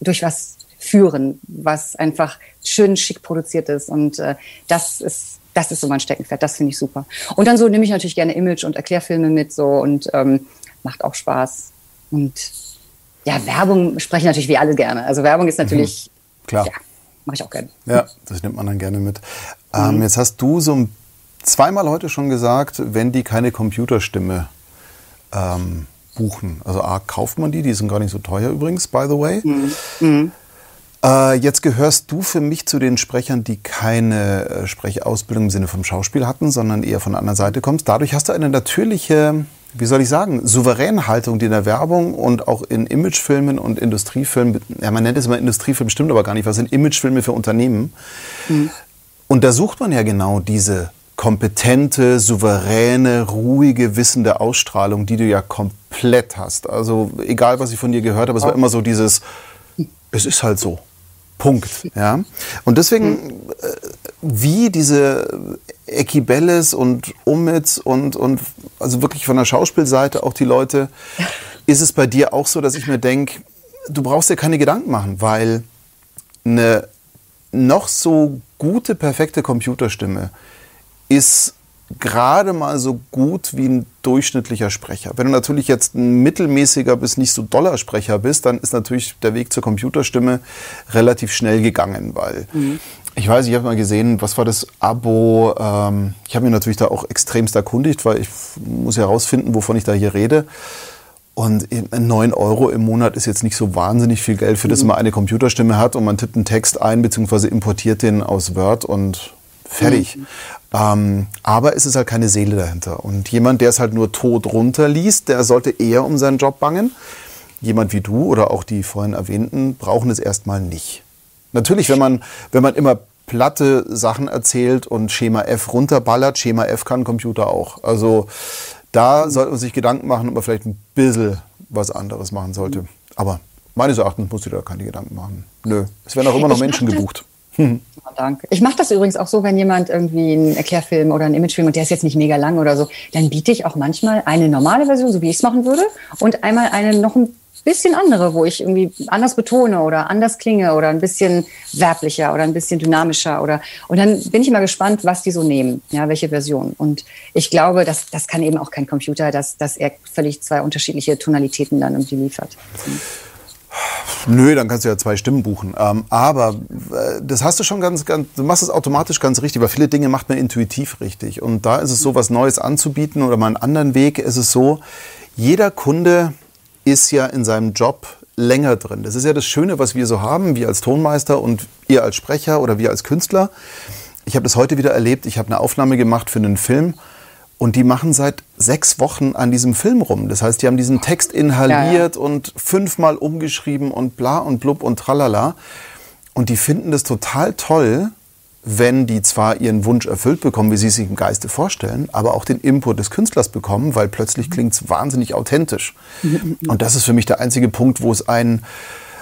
durch was führen, was einfach schön schick produziert ist und äh, das ist das ist so mein Steckenpferd, das finde ich super. Und dann so nehme ich natürlich gerne Image- und Erklärfilme mit so und ähm, macht auch Spaß. Und ja, Werbung spreche ich natürlich wie alle gerne. Also Werbung ist natürlich, mhm. klar, ja, mache ich auch gerne. Ja, das nimmt man dann gerne mit. Ähm, mhm. Jetzt hast du so zweimal heute schon gesagt, wenn die keine Computerstimme ähm, buchen. Also A, kauft man die, die sind gar nicht so teuer übrigens, by the way. Mhm. Äh, jetzt gehörst du für mich zu den Sprechern, die keine äh, Sprechausbildung im Sinne vom Schauspiel hatten, sondern eher von der anderen Seite kommst. Dadurch hast du eine natürliche, wie soll ich sagen, souveräne Haltung, die in der Werbung und auch in Imagefilmen und Industriefilmen, ja, man nennt es immer Industriefilm, stimmt aber gar nicht, was sind Imagefilme für Unternehmen? Mhm. Und da sucht man ja genau diese kompetente, souveräne, ruhige, wissende Ausstrahlung, die du ja komplett hast. Also egal, was ich von dir gehört habe, es war immer so dieses, es ist halt so. Punkt. Ja? Und deswegen, äh, wie diese Ekibelles und Umitz und, und also wirklich von der Schauspielseite auch die Leute, ist es bei dir auch so, dass ich mir denke, du brauchst dir keine Gedanken machen, weil eine noch so gute, perfekte Computerstimme ist gerade mal so gut wie ein durchschnittlicher Sprecher. Wenn du natürlich jetzt ein mittelmäßiger bis nicht so doller Sprecher bist, dann ist natürlich der Weg zur Computerstimme relativ schnell gegangen, weil mhm. ich weiß, ich habe mal gesehen, was war das Abo? Ähm, ich habe mich natürlich da auch extremst erkundigt, weil ich muss ja herausfinden, wovon ich da hier rede. Und 9 Euro im Monat ist jetzt nicht so wahnsinnig viel Geld, für das mhm. man eine Computerstimme hat und man tippt einen Text ein, beziehungsweise importiert den aus Word und fertig. Mhm. Ähm, aber es ist halt keine Seele dahinter. Und jemand, der es halt nur tot runterliest, der sollte eher um seinen Job bangen. Jemand wie du oder auch die vorhin erwähnten brauchen es erstmal nicht. Natürlich, wenn man, wenn man immer platte Sachen erzählt und Schema F runterballert, Schema F kann Computer auch. Also da sollte man sich Gedanken machen, ob man vielleicht ein bisschen was anderes machen sollte. Aber meines Erachtens muss ich da keine Gedanken machen. Nö, es werden auch immer noch Menschen gebucht. Hm. Danke. Ich mache das übrigens auch so, wenn jemand irgendwie einen Erklärfilm oder einen Imagefilm und der ist jetzt nicht mega lang oder so, dann biete ich auch manchmal eine normale Version, so wie ich es machen würde, und einmal eine noch ein bisschen andere, wo ich irgendwie anders betone oder anders klinge oder ein bisschen werblicher oder ein bisschen dynamischer oder und dann bin ich immer gespannt, was die so nehmen, ja, welche Version. Und ich glaube, dass das kann eben auch kein Computer, dass, dass er völlig zwei unterschiedliche Tonalitäten dann irgendwie liefert. Nö, dann kannst du ja zwei Stimmen buchen. Ähm, aber äh, das hast du schon ganz, ganz, du machst es automatisch ganz richtig, weil viele Dinge macht man intuitiv richtig. Und da ist es so, was Neues anzubieten oder mal einen anderen Weg, ist es so, jeder Kunde ist ja in seinem Job länger drin. Das ist ja das Schöne, was wir so haben, wir als Tonmeister und ihr als Sprecher oder wir als Künstler. Ich habe das heute wieder erlebt, ich habe eine Aufnahme gemacht für einen Film und die machen seit sechs Wochen an diesem Film rum. Das heißt, die haben diesen Text inhaliert ja, ja. und fünfmal umgeschrieben und bla und blub und tralala. Und die finden das total toll, wenn die zwar ihren Wunsch erfüllt bekommen, wie sie sich im Geiste vorstellen, aber auch den Input des Künstlers bekommen, weil plötzlich klingt es wahnsinnig authentisch. Und das ist für mich der einzige Punkt, wo es einen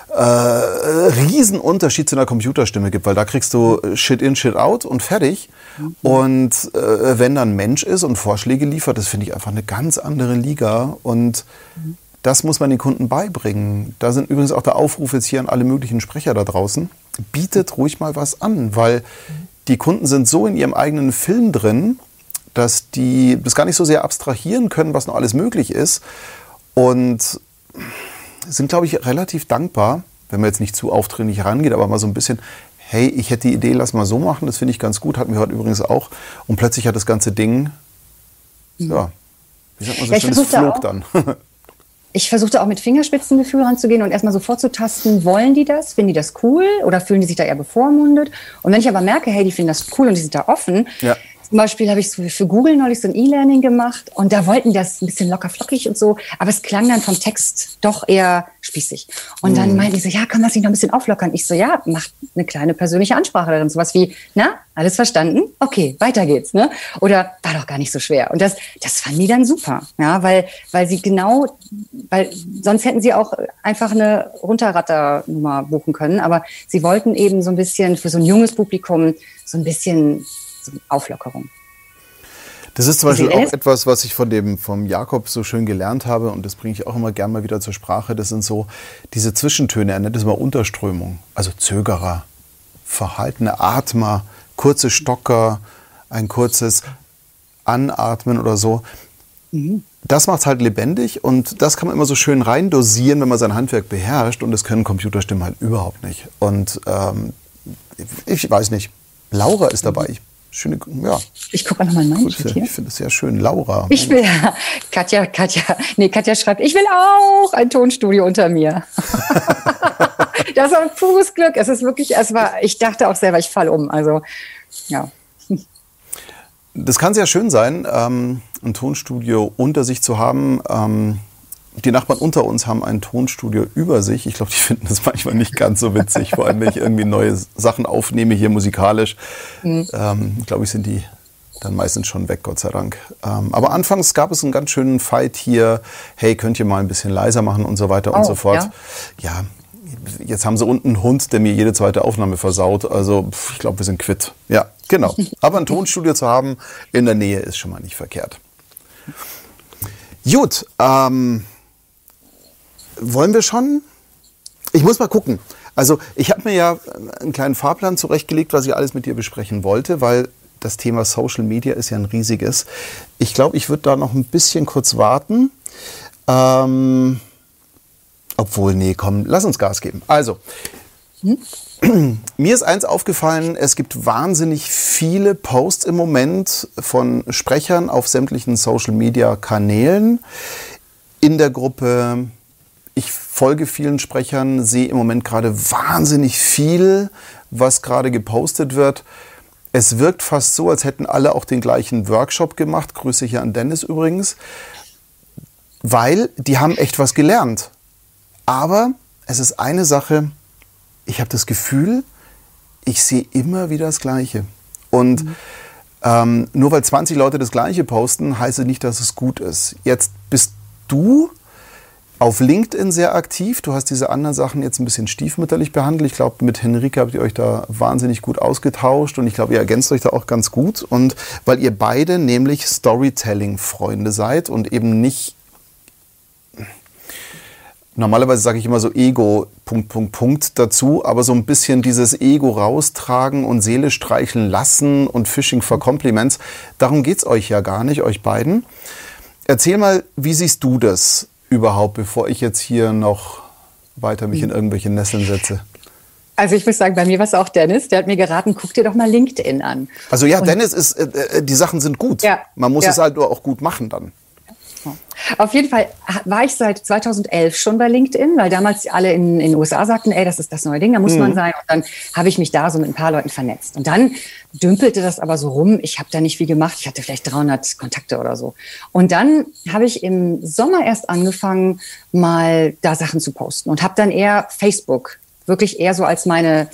äh, Riesenunterschied zu einer Computerstimme gibt, weil da kriegst du Shit in, Shit out und fertig. Und äh, wenn dann Mensch ist und Vorschläge liefert, das finde ich einfach eine ganz andere Liga. Und das muss man den Kunden beibringen. Da sind übrigens auch der Aufruf jetzt hier an alle möglichen Sprecher da draußen. Bietet ruhig mal was an, weil die Kunden sind so in ihrem eigenen Film drin, dass die das gar nicht so sehr abstrahieren können, was noch alles möglich ist. Und sind, glaube ich, relativ dankbar, wenn man jetzt nicht zu aufdringlich herangeht, aber mal so ein bisschen, hey, ich hätte die Idee, lass mal so machen, das finde ich ganz gut, hatten wir heute übrigens auch. Und plötzlich hat das ganze Ding, mhm. ja, wie sagt man so ja, schön, es flog dann. ich versuchte auch mit Fingerspitzengefühl ranzugehen und erstmal so vorzutasten, wollen die das? Finden die das cool oder fühlen die sich da eher bevormundet? Und wenn ich aber merke, hey, die finden das cool und die sind da offen, ja. Zum Beispiel habe ich für Google neulich so ein E-Learning gemacht und da wollten das ein bisschen locker flockig und so, aber es klang dann vom Text doch eher spießig. Und dann mhm. meinten die so, ja, kann man sich noch ein bisschen auflockern? Ich so, ja, macht eine kleine persönliche Ansprache darin. Sowas wie, na, alles verstanden? Okay, weiter geht's. Ne? Oder war doch gar nicht so schwer. Und das, das fanden die dann super, ja, weil, weil sie genau, weil sonst hätten sie auch einfach eine Runterratternummer buchen können, aber sie wollten eben so ein bisschen für so ein junges Publikum so ein bisschen Auflockerung. Das ist zum Beispiel auch etwas, was ich von dem vom Jakob so schön gelernt habe und das bringe ich auch immer gerne mal wieder zur Sprache. Das sind so diese Zwischentöne, er nennt es mal Unterströmung, also Zögerer, verhaltene Atmer, kurze Stocker, ein kurzes Anatmen oder so. Mhm. Das macht es halt lebendig und das kann man immer so schön rein dosieren, wenn man sein Handwerk beherrscht und das können Computerstimmen halt überhaupt nicht. Und ähm, ich weiß nicht, Laura ist dabei. Ich schöne, ja. Ich gucke mal in meinen Chat hier. Ich finde es sehr schön. Laura. Ich will, Katja, Katja, nee, Katja schreibt, ich will auch ein Tonstudio unter mir. das war pures Glück. Es ist wirklich, es war, ich dachte auch selber, ich falle um. Also, ja. Das kann sehr schön sein, ähm, ein Tonstudio unter sich zu haben. Ähm, die Nachbarn unter uns haben ein Tonstudio über sich. Ich glaube, die finden das manchmal nicht ganz so witzig, vor allem wenn ich irgendwie neue Sachen aufnehme hier musikalisch. Mhm. Ähm, glaube ich, sind die dann meistens schon weg, Gott sei Dank. Ähm, aber anfangs gab es einen ganz schönen Fight hier. Hey, könnt ihr mal ein bisschen leiser machen und so weiter oh, und so fort. Ja? ja, jetzt haben sie unten einen Hund, der mir jede zweite Aufnahme versaut. Also ich glaube, wir sind quitt. Ja, genau. Aber ein Tonstudio zu haben in der Nähe ist schon mal nicht verkehrt. Gut, ähm, wollen wir schon? Ich muss mal gucken. Also ich habe mir ja einen kleinen Fahrplan zurechtgelegt, was ich alles mit dir besprechen wollte, weil das Thema Social Media ist ja ein riesiges. Ich glaube, ich würde da noch ein bisschen kurz warten. Ähm, obwohl, nee, komm, lass uns Gas geben. Also, hm? mir ist eins aufgefallen, es gibt wahnsinnig viele Posts im Moment von Sprechern auf sämtlichen Social-Media-Kanälen. In der Gruppe, ich folge vielen Sprechern, sehe im Moment gerade wahnsinnig viel, was gerade gepostet wird. Es wirkt fast so, als hätten alle auch den gleichen Workshop gemacht. Grüße hier an Dennis übrigens. Weil die haben echt was gelernt. Aber es ist eine Sache, ich habe das Gefühl, ich sehe immer wieder das Gleiche. Und mhm. ähm, nur weil 20 Leute das Gleiche posten, heißt es nicht, dass es gut ist. Jetzt bist du auf LinkedIn sehr aktiv. Du hast diese anderen Sachen jetzt ein bisschen stiefmütterlich behandelt. Ich glaube, mit Henrike habt ihr euch da wahnsinnig gut ausgetauscht und ich glaube, ihr ergänzt euch da auch ganz gut. Und weil ihr beide nämlich Storytelling-Freunde seid und eben nicht normalerweise sage ich immer so Ego, Punkt, Punkt, Punkt dazu, aber so ein bisschen dieses Ego raustragen und Seele streicheln lassen und Fishing for Compliments, darum geht es euch ja gar nicht, euch beiden. Erzähl mal, wie siehst du das überhaupt, bevor ich jetzt hier noch weiter mich in irgendwelche Nesseln setze? Also ich muss sagen, bei mir war es auch Dennis, der hat mir geraten, guck dir doch mal LinkedIn an. Also ja, Dennis ist, äh, äh die Sachen sind gut. Ja, Man muss ja. es halt nur auch gut machen dann. Auf jeden Fall war ich seit 2011 schon bei LinkedIn, weil damals alle in den USA sagten, ey, das ist das neue Ding, da muss mhm. man sein. Und dann habe ich mich da so mit ein paar Leuten vernetzt. Und dann dümpelte das aber so rum. Ich habe da nicht viel gemacht. Ich hatte vielleicht 300 Kontakte oder so. Und dann habe ich im Sommer erst angefangen, mal da Sachen zu posten und habe dann eher Facebook wirklich eher so als meine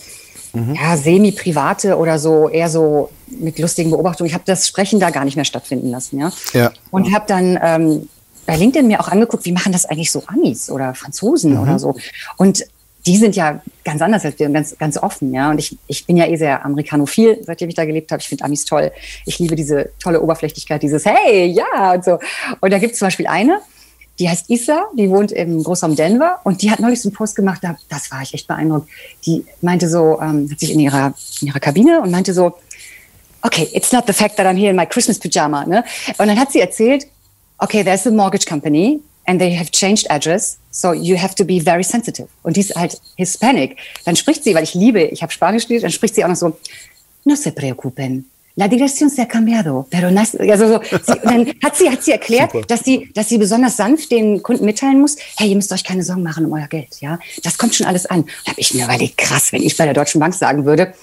mhm. ja, semi-private oder so, eher so mit lustigen Beobachtungen. Ich habe das Sprechen da gar nicht mehr stattfinden lassen, ja. ja. Und habe dann ähm, bei LinkedIn mir auch angeguckt, wie machen das eigentlich so Amis oder Franzosen mhm. oder so. Und die sind ja ganz anders als wir und ganz, ganz offen, ja. Und ich, ich bin ja eh sehr amerikanophil, seitdem ich da gelebt habe. Ich finde Amis toll. Ich liebe diese tolle Oberflächlichkeit, dieses Hey, ja und so. Und da gibt es zum Beispiel eine, die heißt Isa, die wohnt im Großraum Denver und die hat neulich so einen Post gemacht, da, das war ich echt beeindruckt. Die meinte so, ähm, hat sich in ihrer, in ihrer Kabine und meinte so, okay, it's not the fact that I'm here in my Christmas pyjama. Ne? Und dann hat sie erzählt, okay, there's a mortgage company and they have changed address, so you have to be very sensitive. Und die ist halt Hispanic. Dann spricht sie, weil ich liebe, ich habe Spanisch studiert, dann spricht sie auch noch so, no se preocupen, La dirección se ha cambiado, pero also so, sie, dann hat sie hat sie erklärt, Super. dass sie dass sie besonders sanft den Kunden mitteilen muss, hey, ihr müsst euch keine Sorgen machen um euer Geld, ja, das kommt schon alles an. Da habe ich mir überlegt, krass, wenn ich bei der Deutschen Bank sagen würde,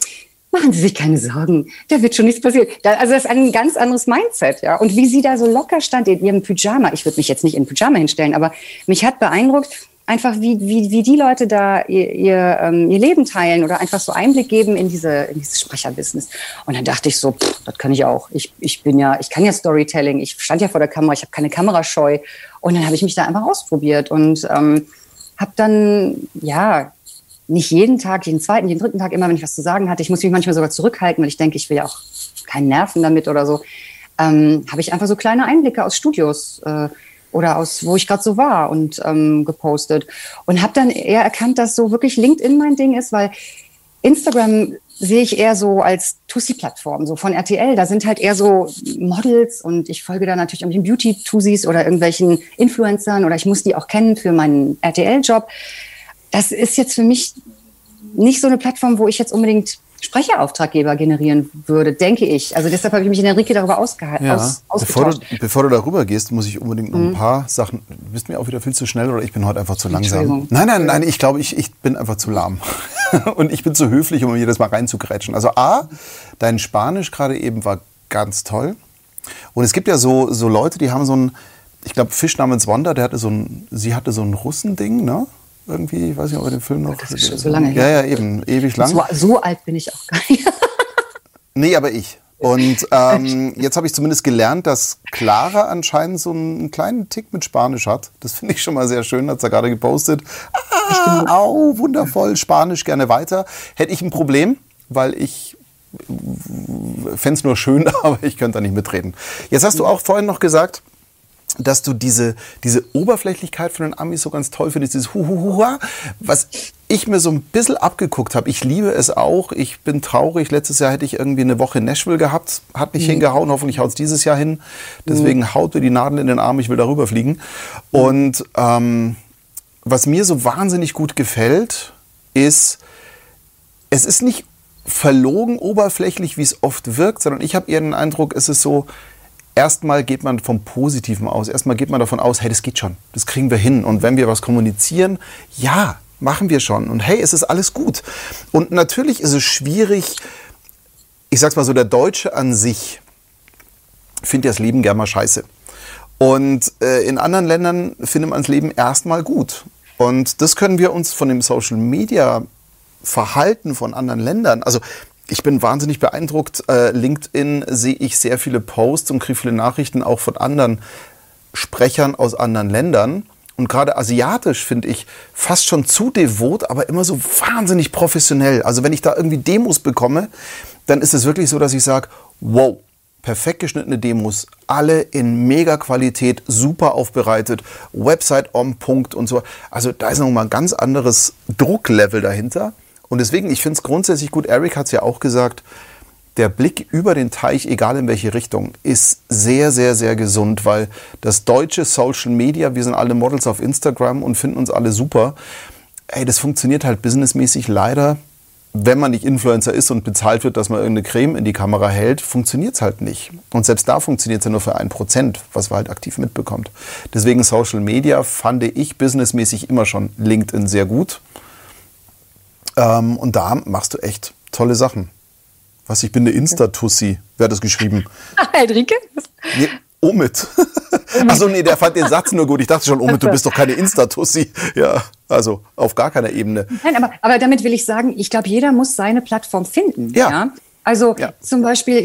machen Sie sich keine Sorgen, da wird schon nichts passieren. Da, also das ist ein ganz anderes Mindset, ja. Und wie sie da so locker stand in ihrem Pyjama, ich würde mich jetzt nicht in Pyjama hinstellen, aber mich hat beeindruckt, einfach wie, wie, wie die Leute da ihr, ihr, ähm, ihr Leben teilen oder einfach so Einblick geben in diese in dieses Sprecherbusiness. Und dann dachte ich so, pff, das kann ich auch. Ich, ich bin ja, ich kann ja Storytelling. Ich stand ja vor der Kamera, ich habe keine Kamerascheu. Und dann habe ich mich da einfach ausprobiert und ähm, habe dann ja nicht jeden Tag, jeden zweiten, jeden dritten Tag immer, wenn ich was zu sagen hatte. Ich muss mich manchmal sogar zurückhalten, weil ich denke, ich will ja auch keinen Nerven damit oder so. Ähm, habe ich einfach so kleine Einblicke aus Studios äh, oder aus wo ich gerade so war und ähm, gepostet und habe dann eher erkannt, dass so wirklich LinkedIn mein Ding ist, weil Instagram sehe ich eher so als Tussi-Plattform, so von RTL. Da sind halt eher so Models und ich folge da natürlich irgendwelchen Beauty-Tussis oder irgendwelchen Influencern oder ich muss die auch kennen für meinen RTL-Job. Das ist jetzt für mich nicht so eine Plattform, wo ich jetzt unbedingt Sprecherauftraggeber generieren würde, denke ich. Also deshalb habe ich mich in Enrique darüber ausgehalten. Ja. Aus, bevor, du, bevor du darüber gehst, muss ich unbedingt noch ein mhm. paar Sachen. Du bist mir auch wieder viel zu schnell oder ich bin heute einfach zu langsam. Nein, nein, nein, ich glaube, ich, ich bin einfach zu lahm. Und ich bin zu höflich, um jedes Mal reinzugrätschen. Also A, dein Spanisch gerade eben war ganz toll. Und es gibt ja so, so Leute, die haben so ein, ich glaube, Fisch namens Wanda, der hatte so ein, sie hatte so ein Russending, ne? Irgendwie, ich weiß nicht, ob er den Film noch. Das ist schon so lange her. Ja, ja, eben, ewig lang. So, so alt bin ich auch gar nicht. nee, aber ich. Und ähm, jetzt habe ich zumindest gelernt, dass Clara anscheinend so einen kleinen Tick mit Spanisch hat. Das finde ich schon mal sehr schön, hat sie gerade gepostet. Ah, au, wundervoll, Spanisch, gerne weiter. Hätte ich ein Problem, weil ich fände es nur schön, aber ich könnte da nicht mitreden. Jetzt hast du auch vorhin noch gesagt, dass du diese, diese Oberflächlichkeit von den Amis so ganz toll findest, dieses Huhuhuha, was ich mir so ein bisschen abgeguckt habe. Ich liebe es auch. Ich bin traurig. Letztes Jahr hätte ich irgendwie eine Woche in Nashville gehabt, hat mich mhm. hingehauen. Hoffentlich haut es dieses Jahr hin. Deswegen mhm. haut mir die Nadel in den Arm. Ich will darüber fliegen. Und ähm, was mir so wahnsinnig gut gefällt, ist, es ist nicht verlogen oberflächlich, wie es oft wirkt, sondern ich habe eher den Eindruck, es ist so, erstmal geht man vom Positiven aus. Erstmal geht man davon aus, hey, das geht schon, das kriegen wir hin. Und wenn wir was kommunizieren, ja, machen wir schon. Und hey, es ist alles gut. Und natürlich ist es schwierig, ich sag's mal so, der Deutsche an sich findet das Leben gerne mal scheiße. Und äh, in anderen Ländern findet man das Leben erstmal gut. Und das können wir uns von dem Social Media Verhalten von anderen Ländern, also ich bin wahnsinnig beeindruckt. Äh, LinkedIn sehe ich sehr viele Posts und kriege viele Nachrichten auch von anderen Sprechern aus anderen Ländern. Und gerade asiatisch finde ich fast schon zu devot, aber immer so wahnsinnig professionell. Also wenn ich da irgendwie Demos bekomme, dann ist es wirklich so, dass ich sage, wow, perfekt geschnittene Demos, alle in mega Qualität, super aufbereitet, Website on Punkt und so. Also da ist nochmal ein ganz anderes Drucklevel dahinter. Und deswegen, ich finde es grundsätzlich gut, Eric hat es ja auch gesagt, der Blick über den Teich, egal in welche Richtung, ist sehr, sehr, sehr gesund, weil das deutsche Social Media, wir sind alle Models auf Instagram und finden uns alle super. Ey, das funktioniert halt businessmäßig leider, wenn man nicht Influencer ist und bezahlt wird, dass man irgendeine Creme in die Kamera hält, funktioniert es halt nicht. Und selbst da funktioniert es ja nur für ein Prozent, was man halt aktiv mitbekommt. Deswegen Social Media fand ich businessmäßig immer schon LinkedIn sehr gut. Ähm, und da machst du echt tolle Sachen. Was, ich bin eine Insta-Tussi. Wer hat das geschrieben? Heidrike? Nee, Omid. Achso, nee, der fand den Satz nur gut. Ich dachte schon, Omid, du bist doch keine Insta-Tussi. Ja, also auf gar keiner Ebene. Nein, aber, aber damit will ich sagen, ich glaube, jeder muss seine Plattform finden. Ja. ja? Also ja. zum Beispiel,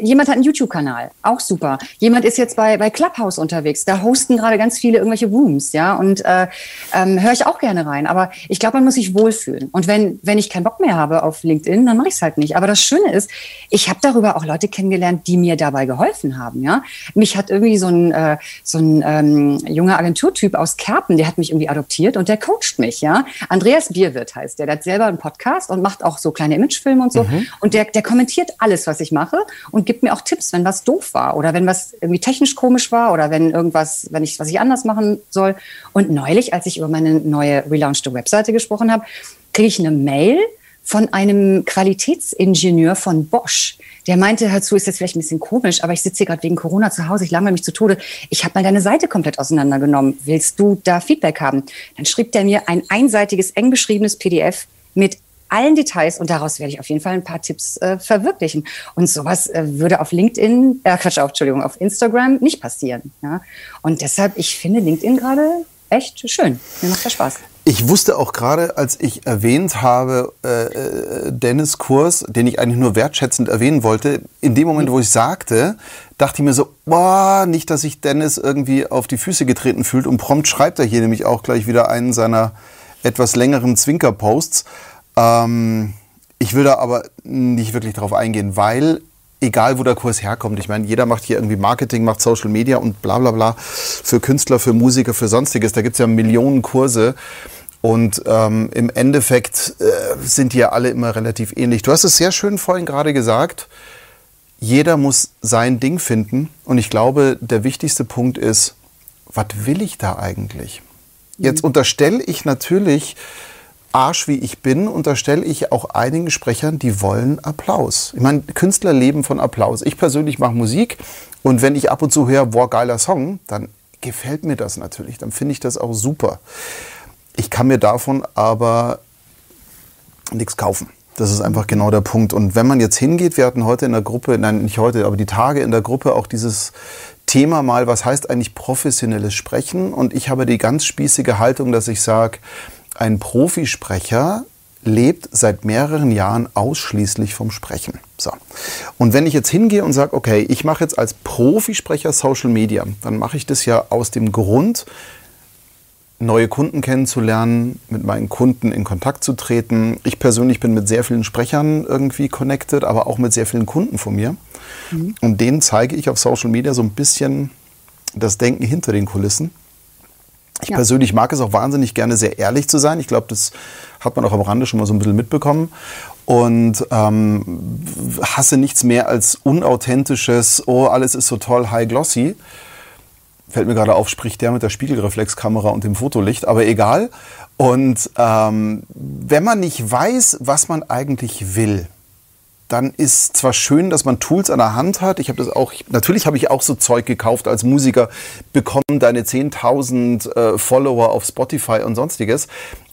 jemand hat einen YouTube-Kanal, auch super. Jemand ist jetzt bei, bei Clubhouse unterwegs, da hosten gerade ganz viele irgendwelche Rooms, ja, und äh, ähm, höre ich auch gerne rein. Aber ich glaube, man muss sich wohlfühlen. Und wenn, wenn ich keinen Bock mehr habe auf LinkedIn, dann mache ich es halt nicht. Aber das Schöne ist, ich habe darüber auch Leute kennengelernt, die mir dabei geholfen haben, ja. Mich hat irgendwie so ein, äh, so ein ähm, junger Agenturtyp aus Kerpen, der hat mich irgendwie adoptiert und der coacht mich, ja. Andreas Bierwirt heißt der, der hat selber einen Podcast und macht auch so kleine Imagefilme und so. Mhm. Und der, der kommentiert kommentiert alles, was ich mache und gibt mir auch Tipps, wenn was doof war oder wenn was irgendwie technisch komisch war oder wenn irgendwas, wenn ich, was ich anders machen soll. Und neulich, als ich über meine neue relaunchte Webseite gesprochen habe, kriege ich eine Mail von einem Qualitätsingenieur von Bosch. Der meinte, hör zu, ist jetzt vielleicht ein bisschen komisch, aber ich sitze hier gerade wegen Corona zu Hause, ich langweile mich zu Tode. Ich habe mal deine Seite komplett auseinandergenommen. Willst du da Feedback haben? Dann schrieb der mir ein einseitiges, eng beschriebenes PDF mit allen Details und daraus werde ich auf jeden Fall ein paar Tipps äh, verwirklichen. Und sowas äh, würde auf LinkedIn, äh, Quatsch, auf, Entschuldigung, auf Instagram nicht passieren. Ja? Und deshalb, ich finde LinkedIn gerade echt schön. Mir macht das Spaß. Ich wusste auch gerade, als ich erwähnt habe, äh, äh, Dennis Kurs, den ich eigentlich nur wertschätzend erwähnen wollte, in dem Moment, wo ich sagte, dachte ich mir so, boah, nicht, dass sich Dennis irgendwie auf die Füße getreten fühlt. Und prompt schreibt er hier nämlich auch gleich wieder einen seiner etwas längeren Zwinker-Posts. Ähm, ich will da aber nicht wirklich drauf eingehen, weil egal wo der Kurs herkommt, ich meine, jeder macht hier irgendwie Marketing, macht Social Media und bla bla bla für Künstler, für Musiker, für sonstiges. Da gibt es ja Millionen Kurse. Und ähm, im Endeffekt äh, sind die ja alle immer relativ ähnlich. Du hast es sehr schön vorhin gerade gesagt. Jeder muss sein Ding finden. Und ich glaube, der wichtigste Punkt ist, was will ich da eigentlich? Jetzt mhm. unterstelle ich natürlich, Arsch wie ich bin, unterstelle ich auch einigen Sprechern, die wollen Applaus. Ich meine, Künstler leben von Applaus. Ich persönlich mache Musik und wenn ich ab und zu höre, boah, geiler Song, dann gefällt mir das natürlich. Dann finde ich das auch super. Ich kann mir davon aber nichts kaufen. Das ist einfach genau der Punkt. Und wenn man jetzt hingeht, wir hatten heute in der Gruppe, nein, nicht heute, aber die Tage in der Gruppe auch dieses Thema mal, was heißt eigentlich professionelles Sprechen? Und ich habe die ganz spießige Haltung, dass ich sage, ein Profisprecher lebt seit mehreren Jahren ausschließlich vom Sprechen. So. Und wenn ich jetzt hingehe und sage, okay, ich mache jetzt als Profisprecher Social Media, dann mache ich das ja aus dem Grund, neue Kunden kennenzulernen, mit meinen Kunden in Kontakt zu treten. Ich persönlich bin mit sehr vielen Sprechern irgendwie connected, aber auch mit sehr vielen Kunden von mir. Mhm. Und denen zeige ich auf Social Media so ein bisschen das Denken hinter den Kulissen. Ich ja. persönlich mag es auch wahnsinnig gerne, sehr ehrlich zu sein. Ich glaube, das hat man auch am Rande schon mal so ein bisschen mitbekommen. Und ähm, hasse nichts mehr als unauthentisches, oh, alles ist so toll, high glossy. Fällt mir gerade auf, spricht der mit der Spiegelreflexkamera und dem Fotolicht, aber egal. Und ähm, wenn man nicht weiß, was man eigentlich will, dann ist zwar schön, dass man Tools an der Hand hat. Ich habe das auch, natürlich habe ich auch so Zeug gekauft als Musiker, bekommen deine 10.000 äh, Follower auf Spotify und sonstiges.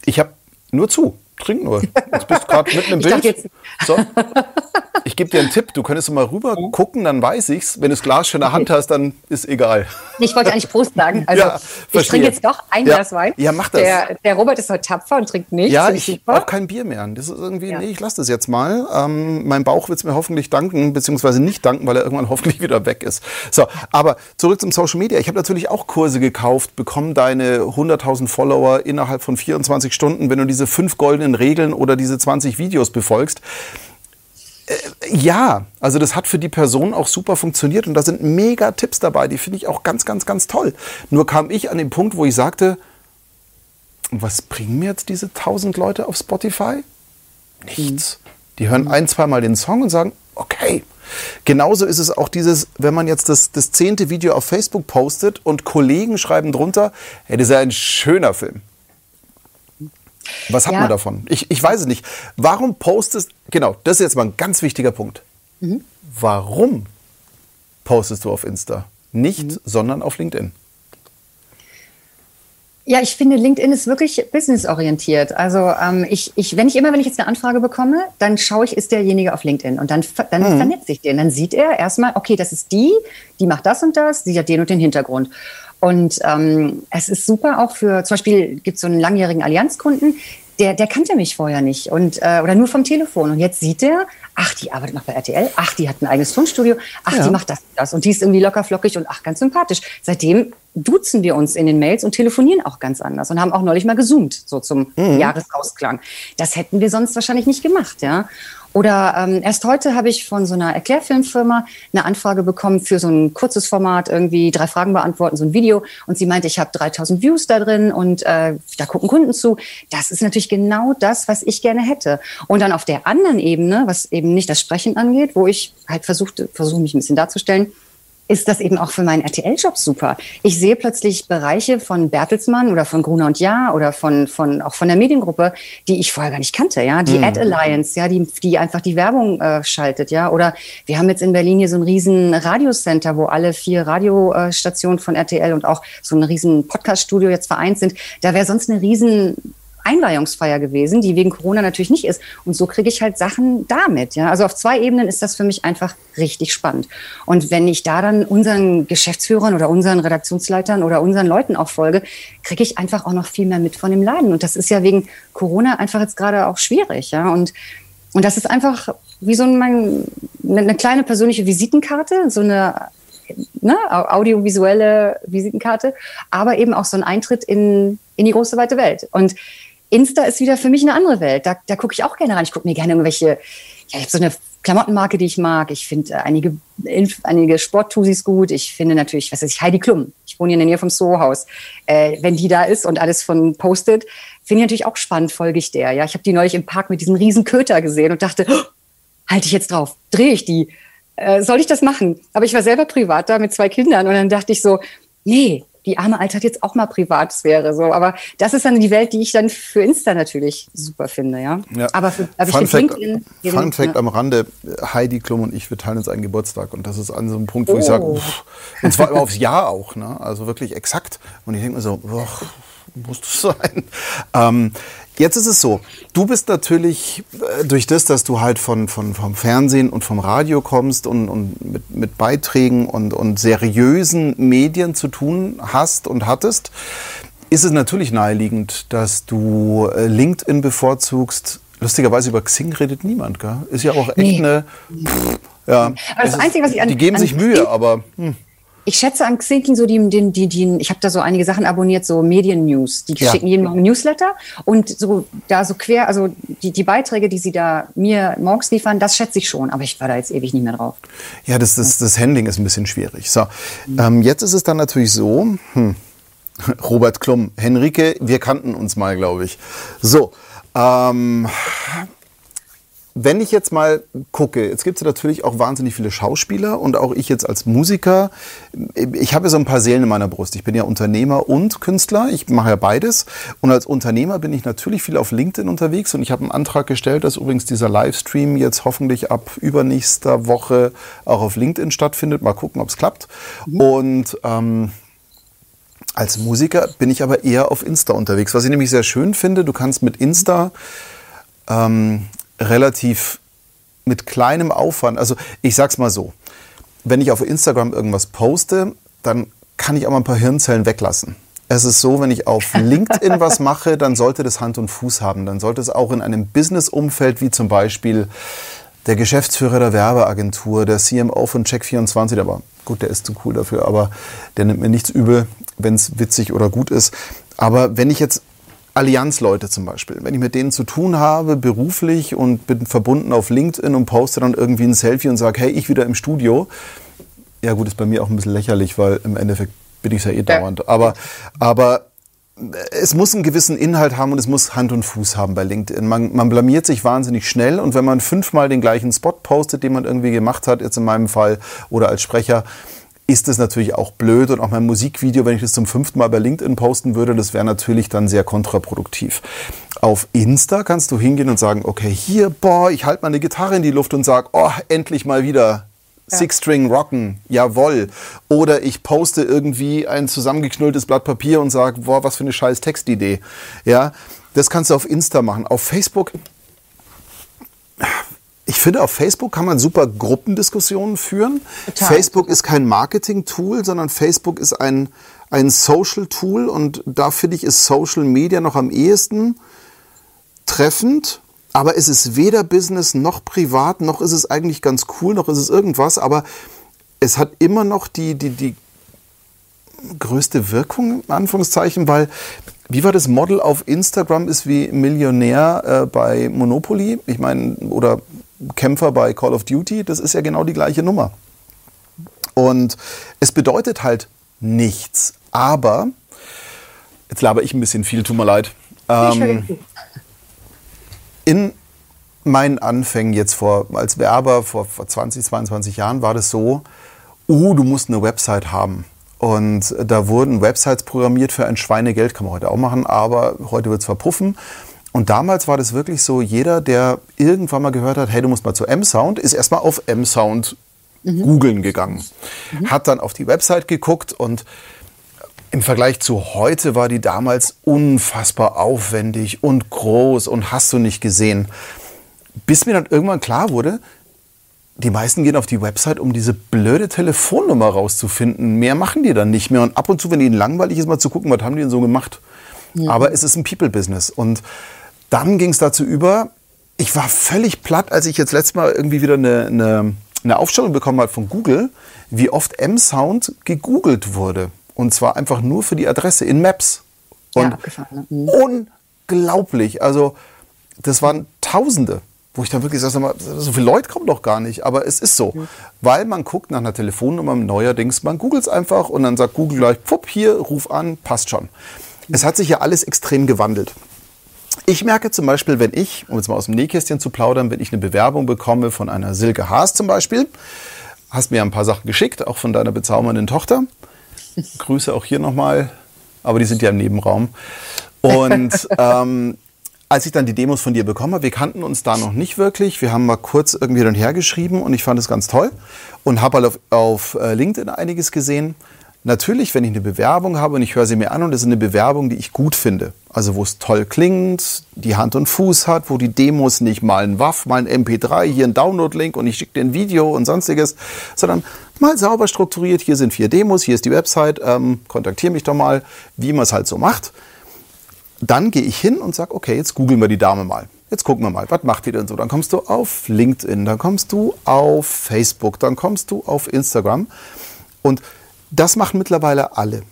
Ich habe nur zu. Trink nur. Jetzt bist du gerade mitten im Bild. So. Ich gebe dir einen Tipp. Du könntest mal rüber gucken, dann weiß ich's. Wenn du das Glas schon in der Hand hast, dann ist egal. Ich wollte eigentlich Prost sagen. Also ja, ich trinke jetzt doch ein ja. Glas Wein. Ja, mach das. Der, der, Robert ist heute tapfer und trinkt nichts. Ja, ich auch kein Bier mehr. Das ist irgendwie, ja. nee, ich lasse das jetzt mal. Ähm, mein Bauch wird es mir hoffentlich danken, beziehungsweise nicht danken, weil er irgendwann hoffentlich wieder weg ist. So, aber zurück zum Social Media. Ich habe natürlich auch Kurse gekauft, bekommen deine 100.000 Follower innerhalb von 24 Stunden, wenn du diese fünf goldenen Regeln oder diese 20 Videos befolgst. Äh, ja, also das hat für die Person auch super funktioniert und da sind mega Tipps dabei, die finde ich auch ganz, ganz, ganz toll. Nur kam ich an den Punkt, wo ich sagte, was bringen mir jetzt diese 1000 Leute auf Spotify? Nichts. Die hören ein, zweimal den Song und sagen, okay. Genauso ist es auch dieses, wenn man jetzt das, das zehnte Video auf Facebook postet und Kollegen schreiben drunter, hey, das ist ja ein schöner Film. Was hat ja. man davon? Ich, ich weiß es nicht. Warum postest, genau, das ist jetzt mal ein ganz wichtiger Punkt. Mhm. Warum postest du auf Insta? Nicht, mhm. sondern auf LinkedIn. Ja, ich finde, LinkedIn ist wirklich businessorientiert. Also ähm, ich, ich, wenn ich immer, wenn ich jetzt eine Anfrage bekomme, dann schaue ich, ist derjenige auf LinkedIn und dann, dann mhm. vernetze ich den. Dann sieht er erstmal, okay, das ist die, die macht das und das, die hat den und den Hintergrund. Und ähm, es ist super auch für, zum Beispiel gibt es so einen langjährigen Allianzkunden, der, der kannte mich vorher nicht und äh, oder nur vom Telefon. Und jetzt sieht er, ach, die arbeitet noch bei RTL, ach, die hat ein eigenes Tonstudio, ach, ja. die macht das, das. Und die ist irgendwie locker flockig und ach, ganz sympathisch. Seitdem duzen wir uns in den Mails und telefonieren auch ganz anders und haben auch neulich mal gesoomt, so zum mhm. Jahresausklang. Das hätten wir sonst wahrscheinlich nicht gemacht, ja. Oder ähm, erst heute habe ich von so einer Erklärfilmfirma eine Anfrage bekommen für so ein kurzes Format, irgendwie drei Fragen beantworten, so ein Video. Und sie meinte, ich habe 3000 Views da drin und äh, da gucken Kunden zu. Das ist natürlich genau das, was ich gerne hätte. Und dann auf der anderen Ebene, was eben nicht das Sprechen angeht, wo ich halt versuche mich ein bisschen darzustellen, ist das eben auch für meinen RTL-Job super. Ich sehe plötzlich Bereiche von Bertelsmann oder von Gruner und Jahr oder von, von, auch von der Mediengruppe, die ich vorher gar nicht kannte, ja. Die mhm. Ad Alliance, ja, die, die einfach die Werbung äh, schaltet, ja. Oder wir haben jetzt in Berlin hier so ein riesen Radiocenter, wo alle vier Radiostationen von RTL und auch so ein riesen Podcast-Studio jetzt vereint sind. Da wäre sonst eine riesen Einweihungsfeier gewesen, die wegen Corona natürlich nicht ist. Und so kriege ich halt Sachen damit. Ja? Also auf zwei Ebenen ist das für mich einfach richtig spannend. Und wenn ich da dann unseren Geschäftsführern oder unseren Redaktionsleitern oder unseren Leuten auch folge, kriege ich einfach auch noch viel mehr mit von dem Laden. Und das ist ja wegen Corona einfach jetzt gerade auch schwierig. Ja? Und, und das ist einfach wie so ein, eine kleine persönliche Visitenkarte, so eine ne, audiovisuelle Visitenkarte, aber eben auch so ein Eintritt in, in die große weite Welt. Und Insta ist wieder für mich eine andere Welt. Da, da gucke ich auch gerne rein. Ich gucke mir gerne irgendwelche, ja, ich habe so eine Klamottenmarke, die ich mag. Ich finde äh, einige, einige Sporttusis gut. Ich finde natürlich, was weiß ich, Heidi Klum. Ich wohne hier in der Nähe vom Soho-Haus. Äh, wenn die da ist und alles von postet, finde ich natürlich auch spannend, folge ich der. Ja, ich habe die neulich im Park mit diesem riesen Köter gesehen und dachte, oh, halte ich jetzt drauf, drehe ich die. Äh, soll ich das machen? Aber ich war selber privat da mit zwei Kindern und dann dachte ich so, nee, die arme Alte hat jetzt auch mal Privatsphäre. So. Aber das ist dann die Welt, die ich dann für Insta natürlich super finde. Ja. ja. Aber, für, aber Fun ich Fact, LinkedIn. Fun Fact am Rande: Heidi Klum und ich, wir teilen uns einen Geburtstag. Und das ist an so einem Punkt, wo oh. ich sage, und zwar immer aufs Jahr auch. Ne? Also wirklich exakt. Und ich denke mir so, boah, muss das sein? Ähm, Jetzt ist es so, du bist natürlich äh, durch das, dass du halt von, von, vom Fernsehen und vom Radio kommst und, und mit, mit Beiträgen und, und seriösen Medien zu tun hast und hattest, ist es natürlich naheliegend, dass du äh, LinkedIn bevorzugst. Lustigerweise über Xing redet niemand, gell? Ist ja auch echt nee. eine. Pff, ja. Aber das Einzige, was ich an, die geben sich Mühe, aber. Hm. Ich schätze an Xing so die, die, die, die ich habe da so einige Sachen abonniert, so Medien-News. Die ja. schicken jeden Morgen Newsletter und so da so quer, also die, die Beiträge, die sie da mir morgens liefern, das schätze ich schon, aber ich war da jetzt ewig nicht mehr drauf. Ja, das, das, das Handling ist ein bisschen schwierig. So, mhm. ähm, jetzt ist es dann natürlich so, hm, Robert Klum, Henrike, wir kannten uns mal, glaube ich. So, ähm, wenn ich jetzt mal gucke, jetzt gibt es natürlich auch wahnsinnig viele Schauspieler und auch ich jetzt als Musiker, ich habe ja so ein paar Seelen in meiner Brust. Ich bin ja Unternehmer und Künstler, ich mache ja beides. Und als Unternehmer bin ich natürlich viel auf LinkedIn unterwegs und ich habe einen Antrag gestellt, dass übrigens dieser Livestream jetzt hoffentlich ab übernächster Woche auch auf LinkedIn stattfindet. Mal gucken, ob es klappt. Mhm. Und ähm, als Musiker bin ich aber eher auf Insta unterwegs. Was ich nämlich sehr schön finde, du kannst mit Insta ähm, relativ mit kleinem Aufwand, also ich sag's mal so, wenn ich auf Instagram irgendwas poste, dann kann ich auch mal ein paar Hirnzellen weglassen. Es ist so, wenn ich auf LinkedIn was mache, dann sollte das Hand und Fuß haben. Dann sollte es auch in einem Business-Umfeld wie zum Beispiel der Geschäftsführer der Werbeagentur, der CMO von Check24, aber gut, der ist zu cool dafür, aber der nimmt mir nichts übel, wenn es witzig oder gut ist. Aber wenn ich jetzt Allianzleute zum Beispiel. Wenn ich mit denen zu tun habe, beruflich und bin verbunden auf LinkedIn und poste dann irgendwie ein Selfie und sage, hey, ich wieder im Studio. Ja gut, ist bei mir auch ein bisschen lächerlich, weil im Endeffekt bin ich ja eh dauernd. Aber, aber es muss einen gewissen Inhalt haben und es muss Hand und Fuß haben bei LinkedIn. Man, man blamiert sich wahnsinnig schnell und wenn man fünfmal den gleichen Spot postet, den man irgendwie gemacht hat, jetzt in meinem Fall oder als Sprecher, ist es natürlich auch blöd und auch mein Musikvideo, wenn ich das zum fünften Mal bei LinkedIn posten würde, das wäre natürlich dann sehr kontraproduktiv. Auf Insta kannst du hingehen und sagen, okay, hier, boah, ich halte meine Gitarre in die Luft und sage, oh, endlich mal wieder Six-String Rocken, jawoll. Oder ich poste irgendwie ein zusammengeknülltes Blatt Papier und sage, boah, was für eine scheiß Textidee. Ja, das kannst du auf Insta machen. Auf Facebook ich finde, auf Facebook kann man super Gruppendiskussionen führen. Total. Facebook ist kein Marketing-Tool, sondern Facebook ist ein, ein Social-Tool und da finde ich, ist Social Media noch am ehesten treffend. Aber es ist weder Business noch privat, noch ist es eigentlich ganz cool, noch ist es irgendwas. Aber es hat immer noch die, die, die größte Wirkung, in Anführungszeichen, weil wie war das Model auf Instagram ist wie Millionär äh, bei Monopoly? Ich meine, oder Kämpfer bei Call of Duty, das ist ja genau die gleiche Nummer. Und es bedeutet halt nichts. Aber, jetzt laber ich ein bisschen viel, tut mir leid. Ähm, in meinen Anfängen jetzt vor, als Werber vor, vor 20, 22 Jahren war das so, uh, du musst eine Website haben. Und da wurden Websites programmiert für ein Schweinegeld, kann man heute auch machen, aber heute wird es verpuffen. Und damals war das wirklich so, jeder, der irgendwann mal gehört hat, hey, du musst mal zu M-Sound, ist erstmal auf M-Sound mhm. googeln gegangen. Mhm. Hat dann auf die Website geguckt und im Vergleich zu heute war die damals unfassbar aufwendig und groß und hast du nicht gesehen. Bis mir dann irgendwann klar wurde, die meisten gehen auf die Website, um diese blöde Telefonnummer rauszufinden. Mehr machen die dann nicht mehr. Und ab und zu, wenn ihnen langweilig ist, mal zu gucken, was haben die denn so gemacht. Ja. Aber es ist ein People-Business. Und dann ging es dazu über, ich war völlig platt, als ich jetzt letztes Mal irgendwie wieder eine, eine, eine Aufstellung bekommen habe von Google, wie oft M-Sound gegoogelt wurde. Und zwar einfach nur für die Adresse in Maps. Und ja, ne? mhm. unglaublich. Also, das waren Tausende, wo ich dann wirklich sage, so viele Leute kommen doch gar nicht. Aber es ist so. Mhm. Weil man guckt nach einer Telefonnummer neuerdings, man googelt es einfach und dann sagt Google gleich, pfupp, hier, ruf an, passt schon. Es hat sich ja alles extrem gewandelt. Ich merke zum Beispiel, wenn ich, um jetzt mal aus dem Nähkästchen zu plaudern, wenn ich eine Bewerbung bekomme von einer Silke Haas zum Beispiel, hast mir ein paar Sachen geschickt, auch von deiner bezaubernden Tochter. Grüße auch hier nochmal, aber die sind ja im Nebenraum. Und ähm, als ich dann die Demos von dir bekommen habe, wir kannten uns da noch nicht wirklich. Wir haben mal kurz irgendwie dann hergeschrieben und ich fand es ganz toll und habe halt auf, auf äh, LinkedIn einiges gesehen. Natürlich, wenn ich eine Bewerbung habe und ich höre sie mir an und es ist eine Bewerbung, die ich gut finde, also wo es toll klingt, die Hand und Fuß hat, wo die Demos nicht mal ein WAF, mal ein MP3, hier ein Download-Link und ich schicke dir ein Video und sonstiges, sondern mal sauber strukturiert, hier sind vier Demos, hier ist die Website, ähm, kontaktiere mich doch mal, wie man es halt so macht. Dann gehe ich hin und sage, okay, jetzt googeln wir die Dame mal. Jetzt gucken wir mal, was macht die denn so? Dann kommst du auf LinkedIn, dann kommst du auf Facebook, dann kommst du auf Instagram und Das machen mittlerweile alle.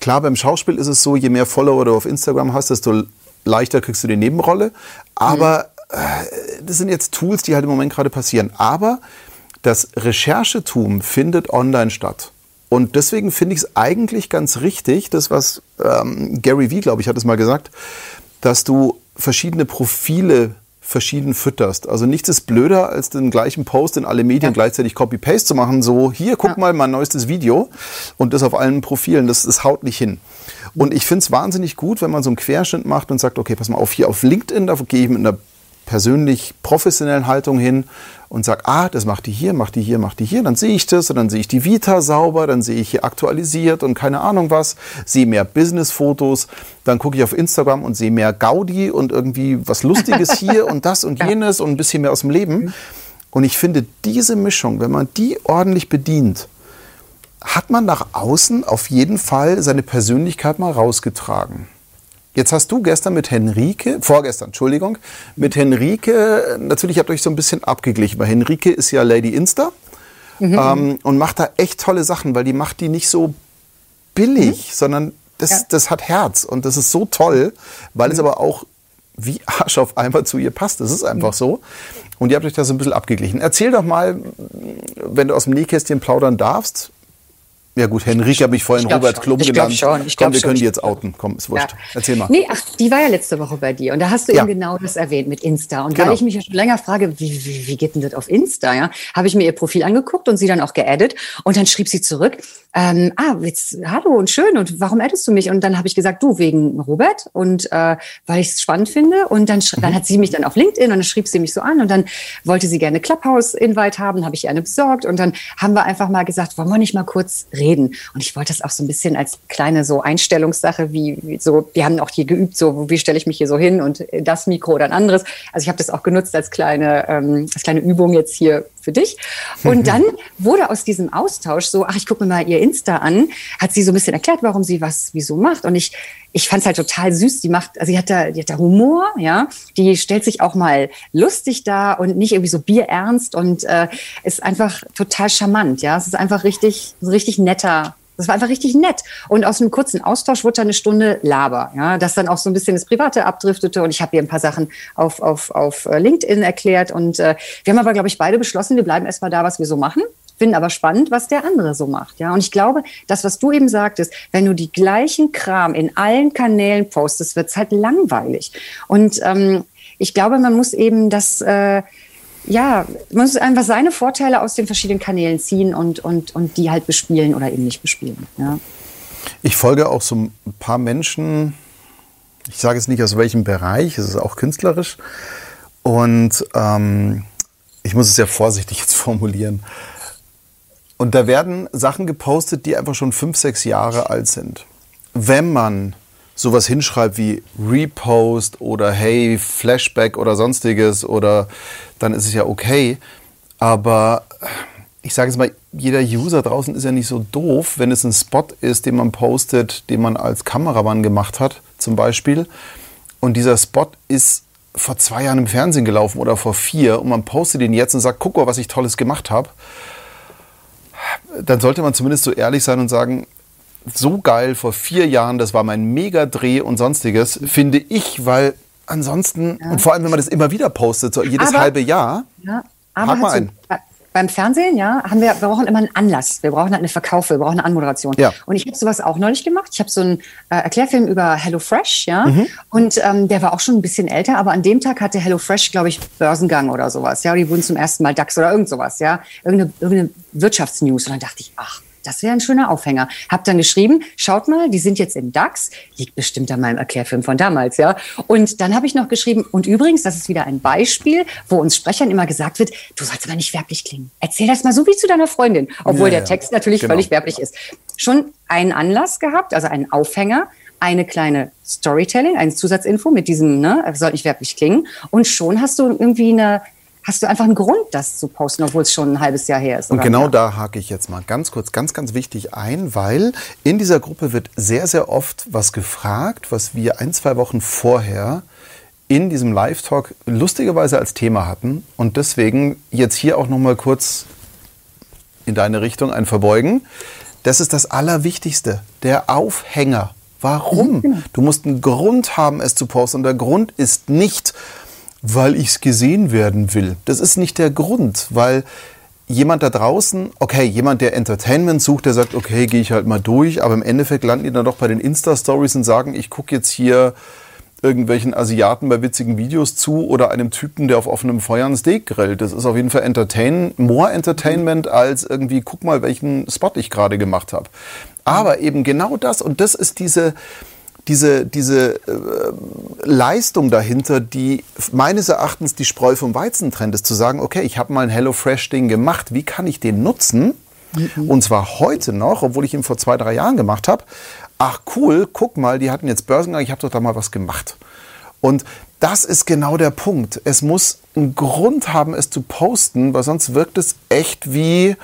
Klar, beim Schauspiel ist es so, je mehr Follower du auf Instagram hast, desto leichter kriegst du die Nebenrolle. Aber mhm. äh, das sind jetzt Tools, die halt im Moment gerade passieren. Aber das Recherchetum findet online statt. Und deswegen finde ich es eigentlich ganz richtig, das was ähm, Gary Vee, glaube ich, hat es mal gesagt, dass du verschiedene Profile verschieden fütterst. Also nichts ist blöder, als den gleichen Post in alle Medien ja. gleichzeitig Copy-Paste zu machen. So, hier, guck ja. mal mein neuestes Video und das auf allen Profilen. Das, das haut nicht hin. Und ich finde es wahnsinnig gut, wenn man so einen Querschnitt macht und sagt, okay, pass mal auf, hier auf LinkedIn, da gehe ich mit einer persönlich professionellen Haltung hin und sage, ah, das macht die hier, macht die hier, macht die hier, dann sehe ich das und dann sehe ich die Vita sauber, dann sehe ich hier aktualisiert und keine Ahnung was, sehe mehr Business-Fotos, dann gucke ich auf Instagram und sehe mehr Gaudi und irgendwie was Lustiges hier und das und jenes und ein bisschen mehr aus dem Leben. Und ich finde, diese Mischung, wenn man die ordentlich bedient, hat man nach außen auf jeden Fall seine Persönlichkeit mal rausgetragen. Jetzt hast du gestern mit Henrike, vorgestern, Entschuldigung, mit Henrike, natürlich habt ihr euch so ein bisschen abgeglichen, weil Henrike ist ja Lady Insta mhm. ähm, und macht da echt tolle Sachen, weil die macht die nicht so billig, mhm. sondern das, ja. das hat Herz und das ist so toll, weil mhm. es aber auch wie Arsch auf einmal zu ihr passt. Das ist einfach so. Und ihr habt euch da so ein bisschen abgeglichen. Erzähl doch mal, wenn du aus dem Nähkästchen plaudern darfst, ja gut, Henrike habe ich vorhin ich Robert Klum genannt. Schon. Ich Komm, wir können die jetzt outen. Komm, ist wurscht. Ja. Erzähl mal. Nee, ach, die war ja letzte Woche bei dir und da hast du ja. eben genau das erwähnt mit Insta. Und genau. weil ich mich ja schon länger frage, wie, wie, wie geht denn das auf Insta, ja, habe ich mir ihr Profil angeguckt und sie dann auch geaddet und dann schrieb sie zurück, ähm, ah, jetzt, hallo und schön und warum addest du mich? Und dann habe ich gesagt, du, wegen Robert und äh, weil ich es spannend finde. Und dann, mhm. dann hat sie mich dann auf LinkedIn und dann schrieb sie mich so an und dann wollte sie gerne Clubhouse-Invite haben, habe ich ihr eine besorgt und dann haben wir einfach mal gesagt, wollen wir nicht mal kurz reden? Und ich wollte das auch so ein bisschen als kleine so Einstellungssache, wie, wie so, wir haben auch hier geübt, so, wie stelle ich mich hier so hin und das Mikro oder ein anderes. Also ich habe das auch genutzt als kleine, ähm, als kleine Übung jetzt hier für dich. Und dann wurde aus diesem Austausch so, ach, ich gucke mir mal ihr Insta an, hat sie so ein bisschen erklärt, warum sie was wieso macht. Und ich, ich fand es halt total süß. Die macht, also sie hat da, die hat da Humor, ja. Die stellt sich auch mal lustig da und nicht irgendwie so bierernst und äh, ist einfach total charmant, ja. Es ist einfach richtig, richtig netter das war einfach richtig nett. Und aus einem kurzen Austausch wurde dann eine Stunde Laber, ja, das dann auch so ein bisschen das Private abdriftete. Und ich habe ihr ein paar Sachen auf, auf, auf äh, LinkedIn erklärt. Und äh, wir haben aber, glaube ich, beide beschlossen, wir bleiben erstmal da, was wir so machen. Finden aber spannend, was der andere so macht. Ja, und ich glaube, das, was du eben sagtest, wenn du die gleichen Kram in allen Kanälen postest, wird es halt langweilig. Und ähm, ich glaube, man muss eben das äh, ja, man muss einfach seine Vorteile aus den verschiedenen Kanälen ziehen und, und, und die halt bespielen oder eben nicht bespielen. Ja. Ich folge auch so ein paar Menschen, ich sage es nicht aus welchem Bereich, es ist auch künstlerisch. Und ähm, ich muss es sehr vorsichtig jetzt formulieren. Und da werden Sachen gepostet, die einfach schon fünf, sechs Jahre alt sind. Wenn man sowas hinschreibt wie Repost oder Hey, Flashback oder sonstiges oder dann ist es ja okay. Aber ich sage es mal, jeder User draußen ist ja nicht so doof, wenn es ein Spot ist, den man postet, den man als Kameramann gemacht hat, zum Beispiel. Und dieser Spot ist vor zwei Jahren im Fernsehen gelaufen oder vor vier und man postet den jetzt und sagt, guck mal, was ich Tolles gemacht habe. Dann sollte man zumindest so ehrlich sein und sagen, so geil vor vier Jahren, das war mein Mega-Dreh und sonstiges, finde ich, weil ansonsten, ja. und vor allem, wenn man das immer wieder postet, so jedes aber, halbe Jahr, ja, aber mal ein. So, beim Fernsehen, ja, haben wir, wir brauchen immer einen Anlass. Wir brauchen halt eine Verkauf, wir brauchen eine Anmoderation. Ja. Und ich habe sowas auch neulich gemacht. Ich habe so einen äh, Erklärfilm über HelloFresh, ja. Mhm. Und ähm, der war auch schon ein bisschen älter, aber an dem Tag hatte HelloFresh, glaube ich, Börsengang oder sowas. Ja, die wurden zum ersten Mal DAX oder irgend sowas, ja. Irgendeine, irgendeine Wirtschaftsnews. Und dann dachte ich, ach, das wäre ein schöner Aufhänger. Hab dann geschrieben, schaut mal, die sind jetzt im DAX, liegt bestimmt an meinem Erklärfilm von damals, ja. Und dann habe ich noch geschrieben, und übrigens, das ist wieder ein Beispiel, wo uns Sprechern immer gesagt wird, du sollst aber nicht werblich klingen. Erzähl das mal so wie zu deiner Freundin, obwohl ja, der Text natürlich genau. völlig werblich ist. Schon einen Anlass gehabt, also einen Aufhänger, eine kleine Storytelling, eine Zusatzinfo mit diesem, ne, soll nicht werblich klingen. Und schon hast du irgendwie eine hast du einfach einen Grund, das zu posten, obwohl es schon ein halbes Jahr her ist. Und genau da hake ich jetzt mal ganz kurz, ganz, ganz wichtig ein, weil in dieser Gruppe wird sehr, sehr oft was gefragt, was wir ein, zwei Wochen vorher in diesem Live-Talk lustigerweise als Thema hatten. Und deswegen jetzt hier auch noch mal kurz in deine Richtung ein Verbeugen. das ist das Allerwichtigste, der Aufhänger. Warum? Genau. Du musst einen Grund haben, es zu posten. Und der Grund ist nicht, weil ich es gesehen werden will. Das ist nicht der Grund, weil jemand da draußen, okay, jemand, der Entertainment sucht, der sagt, okay, gehe ich halt mal durch, aber im Endeffekt landen die dann doch bei den Insta-Stories und sagen, ich gucke jetzt hier irgendwelchen Asiaten bei witzigen Videos zu oder einem Typen, der auf offenem Feuer ein Steak grillt. Das ist auf jeden Fall Entertain, more Entertainment als irgendwie, guck mal, welchen Spot ich gerade gemacht habe. Aber eben genau das und das ist diese, diese, diese äh, Leistung dahinter, die meines Erachtens die Spreu vom Weizen trennt, ist zu sagen, okay, ich habe mal ein HelloFresh-Ding gemacht, wie kann ich den nutzen? Mhm. Und zwar heute noch, obwohl ich ihn vor zwei, drei Jahren gemacht habe. Ach cool, guck mal, die hatten jetzt Börsengang, ich habe doch da mal was gemacht. Und das ist genau der Punkt. Es muss einen Grund haben, es zu posten, weil sonst wirkt es echt wie,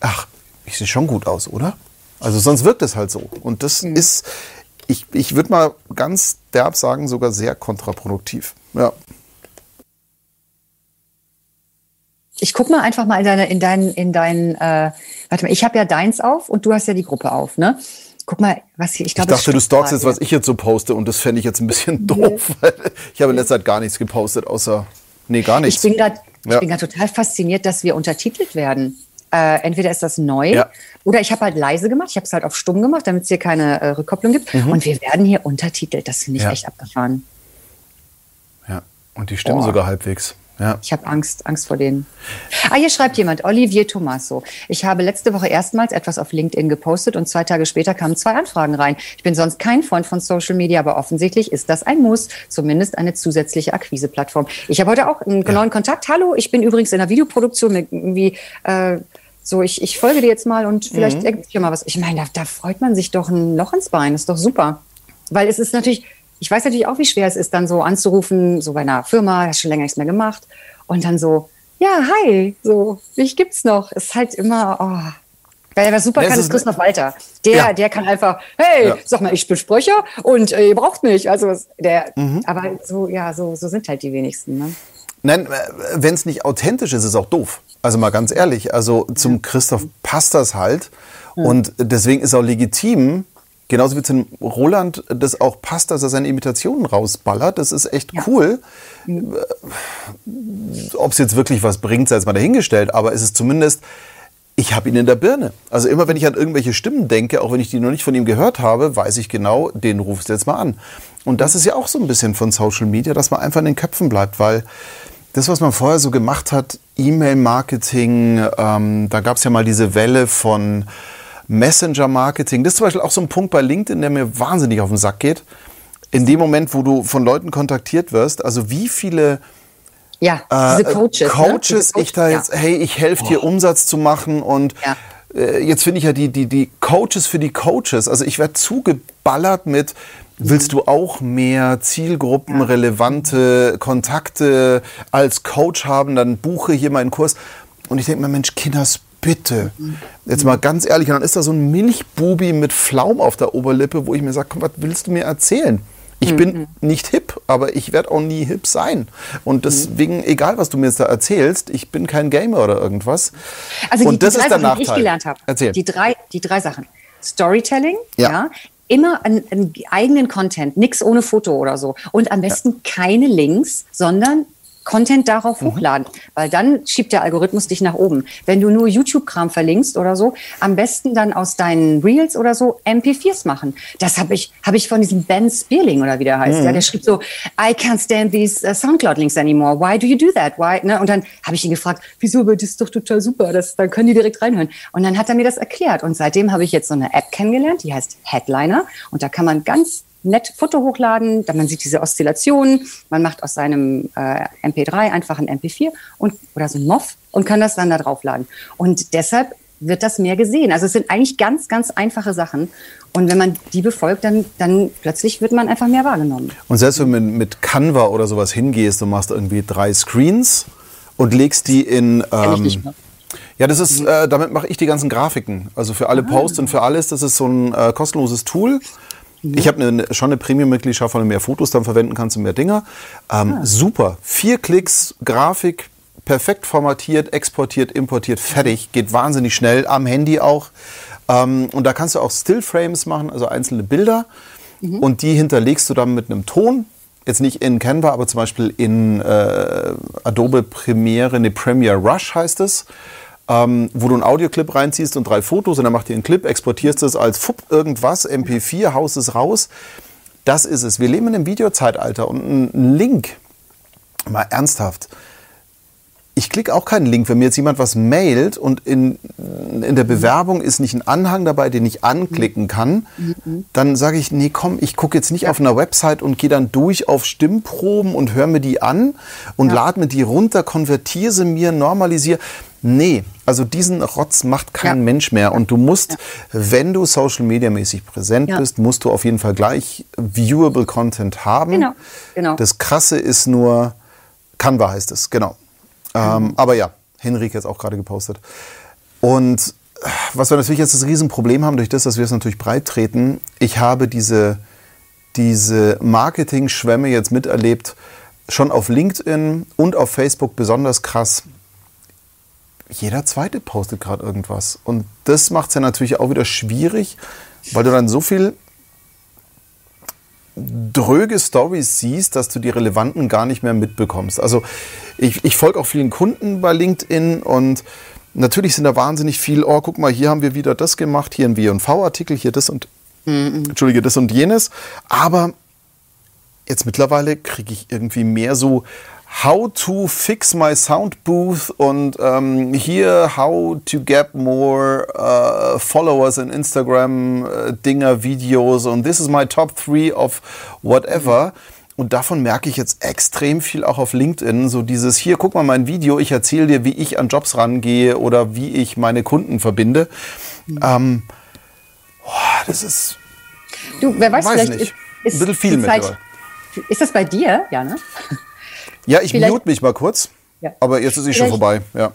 ach, ich sehe schon gut aus, oder? Also sonst wirkt es halt so. Und das mhm. ist, ich, ich würde mal ganz derb sagen, sogar sehr kontraproduktiv. Ja. Ich guck mal einfach mal in deine, in deinen, in deinen, äh, warte mal, ich habe ja deins auf und du hast ja die Gruppe auf, ne? Guck mal, was hier, ich glaube. Ich dachte, du stalkst jetzt, was ich jetzt so poste und das fände ich jetzt ein bisschen doof. Weil ich habe in letzter Zeit gar nichts gepostet, außer, nee, gar nichts. Ich bin gerade ja. total fasziniert, dass wir untertitelt werden. Äh, entweder ist das neu ja. oder ich habe halt leise gemacht. Ich habe es halt auf stumm gemacht, damit es hier keine äh, Rückkopplung gibt. Mhm. Und wir werden hier untertitelt. Das finde ich ja. echt abgefahren. Ja, und die stimmen oh. sogar halbwegs. Ja. Ich habe Angst, Angst vor denen. Ah, hier schreibt jemand, Olivier Tomaso. Ich habe letzte Woche erstmals etwas auf LinkedIn gepostet und zwei Tage später kamen zwei Anfragen rein. Ich bin sonst kein Freund von Social Media, aber offensichtlich ist das ein Muss, zumindest eine zusätzliche Akquiseplattform. Ich habe heute auch einen ja. neuen Kontakt. Hallo, ich bin übrigens in der Videoproduktion mit irgendwie äh, so, ich, ich folge dir jetzt mal und vielleicht mhm. ergibt sich ja mal was. Ich meine, da, da freut man sich doch ein Loch ins Bein. Ist doch super. Weil es ist natürlich, ich weiß natürlich auch, wie schwer es ist, dann so anzurufen, so bei einer Firma, hast schon länger nichts mehr gemacht. Und dann so, ja, hi, so, mich gibt's noch. Ist halt immer, oh. Wer was super kann, ist Christoph Walter. Der, ja. der kann einfach, hey, ja. sag mal, ich bin Sprecher und äh, ihr braucht mich. Also der, mhm. aber so, ja, so, so sind halt die wenigsten. Ne? Nein, äh, wenn es nicht authentisch ist, ist es auch doof. Also mal ganz ehrlich, also zum Christoph passt das halt. Und deswegen ist auch legitim, Genauso wie zum Roland das auch passt, dass er seine Imitationen rausballert. Das ist echt ja. cool. Mhm. Ob es jetzt wirklich was bringt, sei jetzt mal dahingestellt. Aber es ist zumindest, ich habe ihn in der Birne. Also immer wenn ich an irgendwelche Stimmen denke, auch wenn ich die noch nicht von ihm gehört habe, weiß ich genau, den rufst du jetzt mal an. Und das ist ja auch so ein bisschen von Social Media, dass man einfach in den Köpfen bleibt, weil das, was man vorher so gemacht hat, E-Mail-Marketing, ähm, da gab es ja mal diese Welle von Messenger-Marketing. Das ist zum Beispiel auch so ein Punkt bei LinkedIn, der mir wahnsinnig auf den Sack geht. In dem Moment, wo du von Leuten kontaktiert wirst, also wie viele ja, diese äh, Coaches, äh, Coaches ne? ich da jetzt, ja. hey, ich helfe dir, Umsatz zu machen und ja. äh, jetzt finde ich ja die, die, die Coaches für die Coaches. Also ich werde zugeballert mit, willst du auch mehr zielgruppenrelevante Kontakte als Coach haben, dann buche hier meinen Kurs. Und ich denke mir, Mensch, Kinders, bitte. Jetzt mal ganz ehrlich, und dann ist da so ein Milchbubi mit Flaum auf der Oberlippe, wo ich mir sage, komm, was willst du mir erzählen? Ich bin mhm. nicht hip, aber ich werde auch nie hip sein. Und deswegen, egal was du mir jetzt da erzählst, ich bin kein Gamer oder irgendwas. Also und die, das die drei ist der Sachen, Nachteil. die ich gelernt habe. Erzähl. Die drei, die drei Sachen. Storytelling, ja. ja immer einen, einen, eigenen Content, nichts ohne Foto oder so. Und am besten ja. keine Links, sondern Content darauf mhm. hochladen, weil dann schiebt der Algorithmus dich nach oben. Wenn du nur YouTube-Kram verlinkst oder so, am besten dann aus deinen Reels oder so MP4s machen. Das habe ich, hab ich von diesem Ben Spearling oder wie der heißt. Mhm. Ja, der schrieb so, I can't stand these uh, Soundcloud-Links anymore. Why do you do that? Why? Ne? Und dann habe ich ihn gefragt, wieso, das ist doch total super, das, dann können die direkt reinhören. Und dann hat er mir das erklärt. Und seitdem habe ich jetzt so eine App kennengelernt, die heißt Headliner. Und da kann man ganz nett Foto hochladen, dann man sieht diese Oszillationen, man macht aus seinem äh, MP3 einfach ein MP4 und, oder so ein MOV und kann das dann da draufladen. Und deshalb wird das mehr gesehen. Also es sind eigentlich ganz, ganz einfache Sachen. Und wenn man die befolgt, dann, dann plötzlich wird man einfach mehr wahrgenommen. Und selbst wenn du mit Canva oder sowas hingehst und machst irgendwie drei Screens und legst die in... Ähm, ja, das ist, äh, damit mache ich die ganzen Grafiken. Also für alle ah. Posts und für alles. Das ist so ein äh, kostenloses Tool. Ich habe eine, schon eine Premium-Mitgliedschaft, weil du mehr Fotos dann verwenden kannst und mehr Dinger. Ähm, ah. Super. Vier Klicks, Grafik, perfekt formatiert, exportiert, importiert, fertig. Geht wahnsinnig schnell, am Handy auch. Ähm, und da kannst du auch Stillframes machen, also einzelne Bilder. Mhm. Und die hinterlegst du dann mit einem Ton. Jetzt nicht in Canva, aber zum Beispiel in äh, Adobe Premiere, ne Premiere Rush heißt es. Ähm, wo du einen Audioclip reinziehst und drei Fotos und dann macht ihr einen Clip, exportierst es als FUP irgendwas, MP4, haust es raus. Das ist es. Wir leben in einem Videozeitalter und ein Link, mal ernsthaft, ich klicke auch keinen Link. Wenn mir jetzt jemand was mailt und in, in der Bewerbung ist nicht ein Anhang dabei, den ich anklicken kann, mhm. dann sage ich, nee, komm, ich gucke jetzt nicht ja. auf einer Website und gehe dann durch auf Stimmproben und höre mir die an und ja. lade mir die runter, konvertiere sie mir, normalisiere. Nee, also diesen Rotz macht kein ja. Mensch mehr. Und du musst, wenn du Social Media mäßig präsent bist, musst du auf jeden Fall gleich viewable Content haben. Genau. genau. Das Krasse ist nur, Canva heißt es, genau. Ähm, aber ja, Henrik jetzt auch gerade gepostet. Und was wir natürlich jetzt das Riesenproblem haben, durch das, dass wir es natürlich breit treten, ich habe diese, diese Marketing-Schwämme jetzt miterlebt, schon auf LinkedIn und auf Facebook besonders krass. Jeder zweite postet gerade irgendwas. Und das macht es ja natürlich auch wieder schwierig, weil du dann so viel dröge Stories siehst, dass du die relevanten gar nicht mehr mitbekommst. Also ich, ich folge auch vielen Kunden bei LinkedIn und natürlich sind da wahnsinnig viel, oh, guck mal, hier haben wir wieder das gemacht, hier ein W&V-Artikel, hier das und, mhm. Entschuldige, das und jenes. Aber jetzt mittlerweile kriege ich irgendwie mehr so How to fix my sound booth und ähm, hier How to get more uh, followers in Instagram uh, Dinger, Videos und this is my top three of whatever. Und davon merke ich jetzt extrem viel auch auf LinkedIn. So dieses, hier, guck mal mein Video, ich erzähle dir, wie ich an Jobs rangehe oder wie ich meine Kunden verbinde. Mhm. Ähm, oh, das ist. Du, wer weiß, weiß vielleicht nicht. Ist, ist, ein bisschen viel mit. Ist das bei dir, ja, ne? Ja, ich Vielleicht, mute mich mal kurz. Ja. Aber jetzt ist sie schon vorbei. Ja.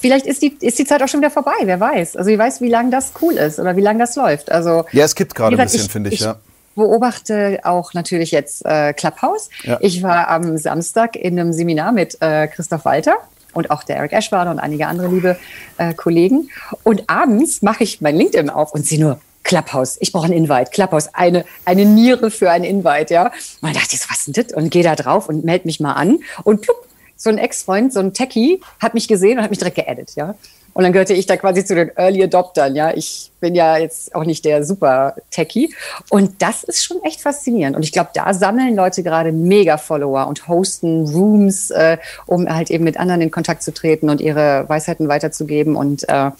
Vielleicht ist die, ist die Zeit auch schon wieder vorbei, wer weiß. Also, ich weiß, wie lange das cool ist oder wie lange das läuft. Also, ja, es gibt gerade ein bisschen, finde ich, ich, ja beobachte auch natürlich jetzt äh, Clubhouse. Ja. Ich war am Samstag in einem Seminar mit äh, Christoph Walter und auch der Eric Eschwader und einige andere liebe äh, Kollegen. Und abends mache ich mein LinkedIn auf und sehe nur Clubhouse, ich brauche ein Invite, Clubhouse, eine, eine Niere für ein Invite, ja. Und dann dachte ich so, was ist denn das? Und gehe da drauf und melde mich mal an. Und plupp, so ein Ex-Freund, so ein Techie, hat mich gesehen und hat mich direkt geaddet, ja. Und dann gehörte ich da quasi zu den Early Adoptern, ja. Ich bin ja jetzt auch nicht der super Techie. Und das ist schon echt faszinierend. Und ich glaube, da sammeln Leute gerade mega Follower und hosten Rooms, äh, um halt eben mit anderen in Kontakt zu treten und ihre Weisheiten weiterzugeben. Und äh,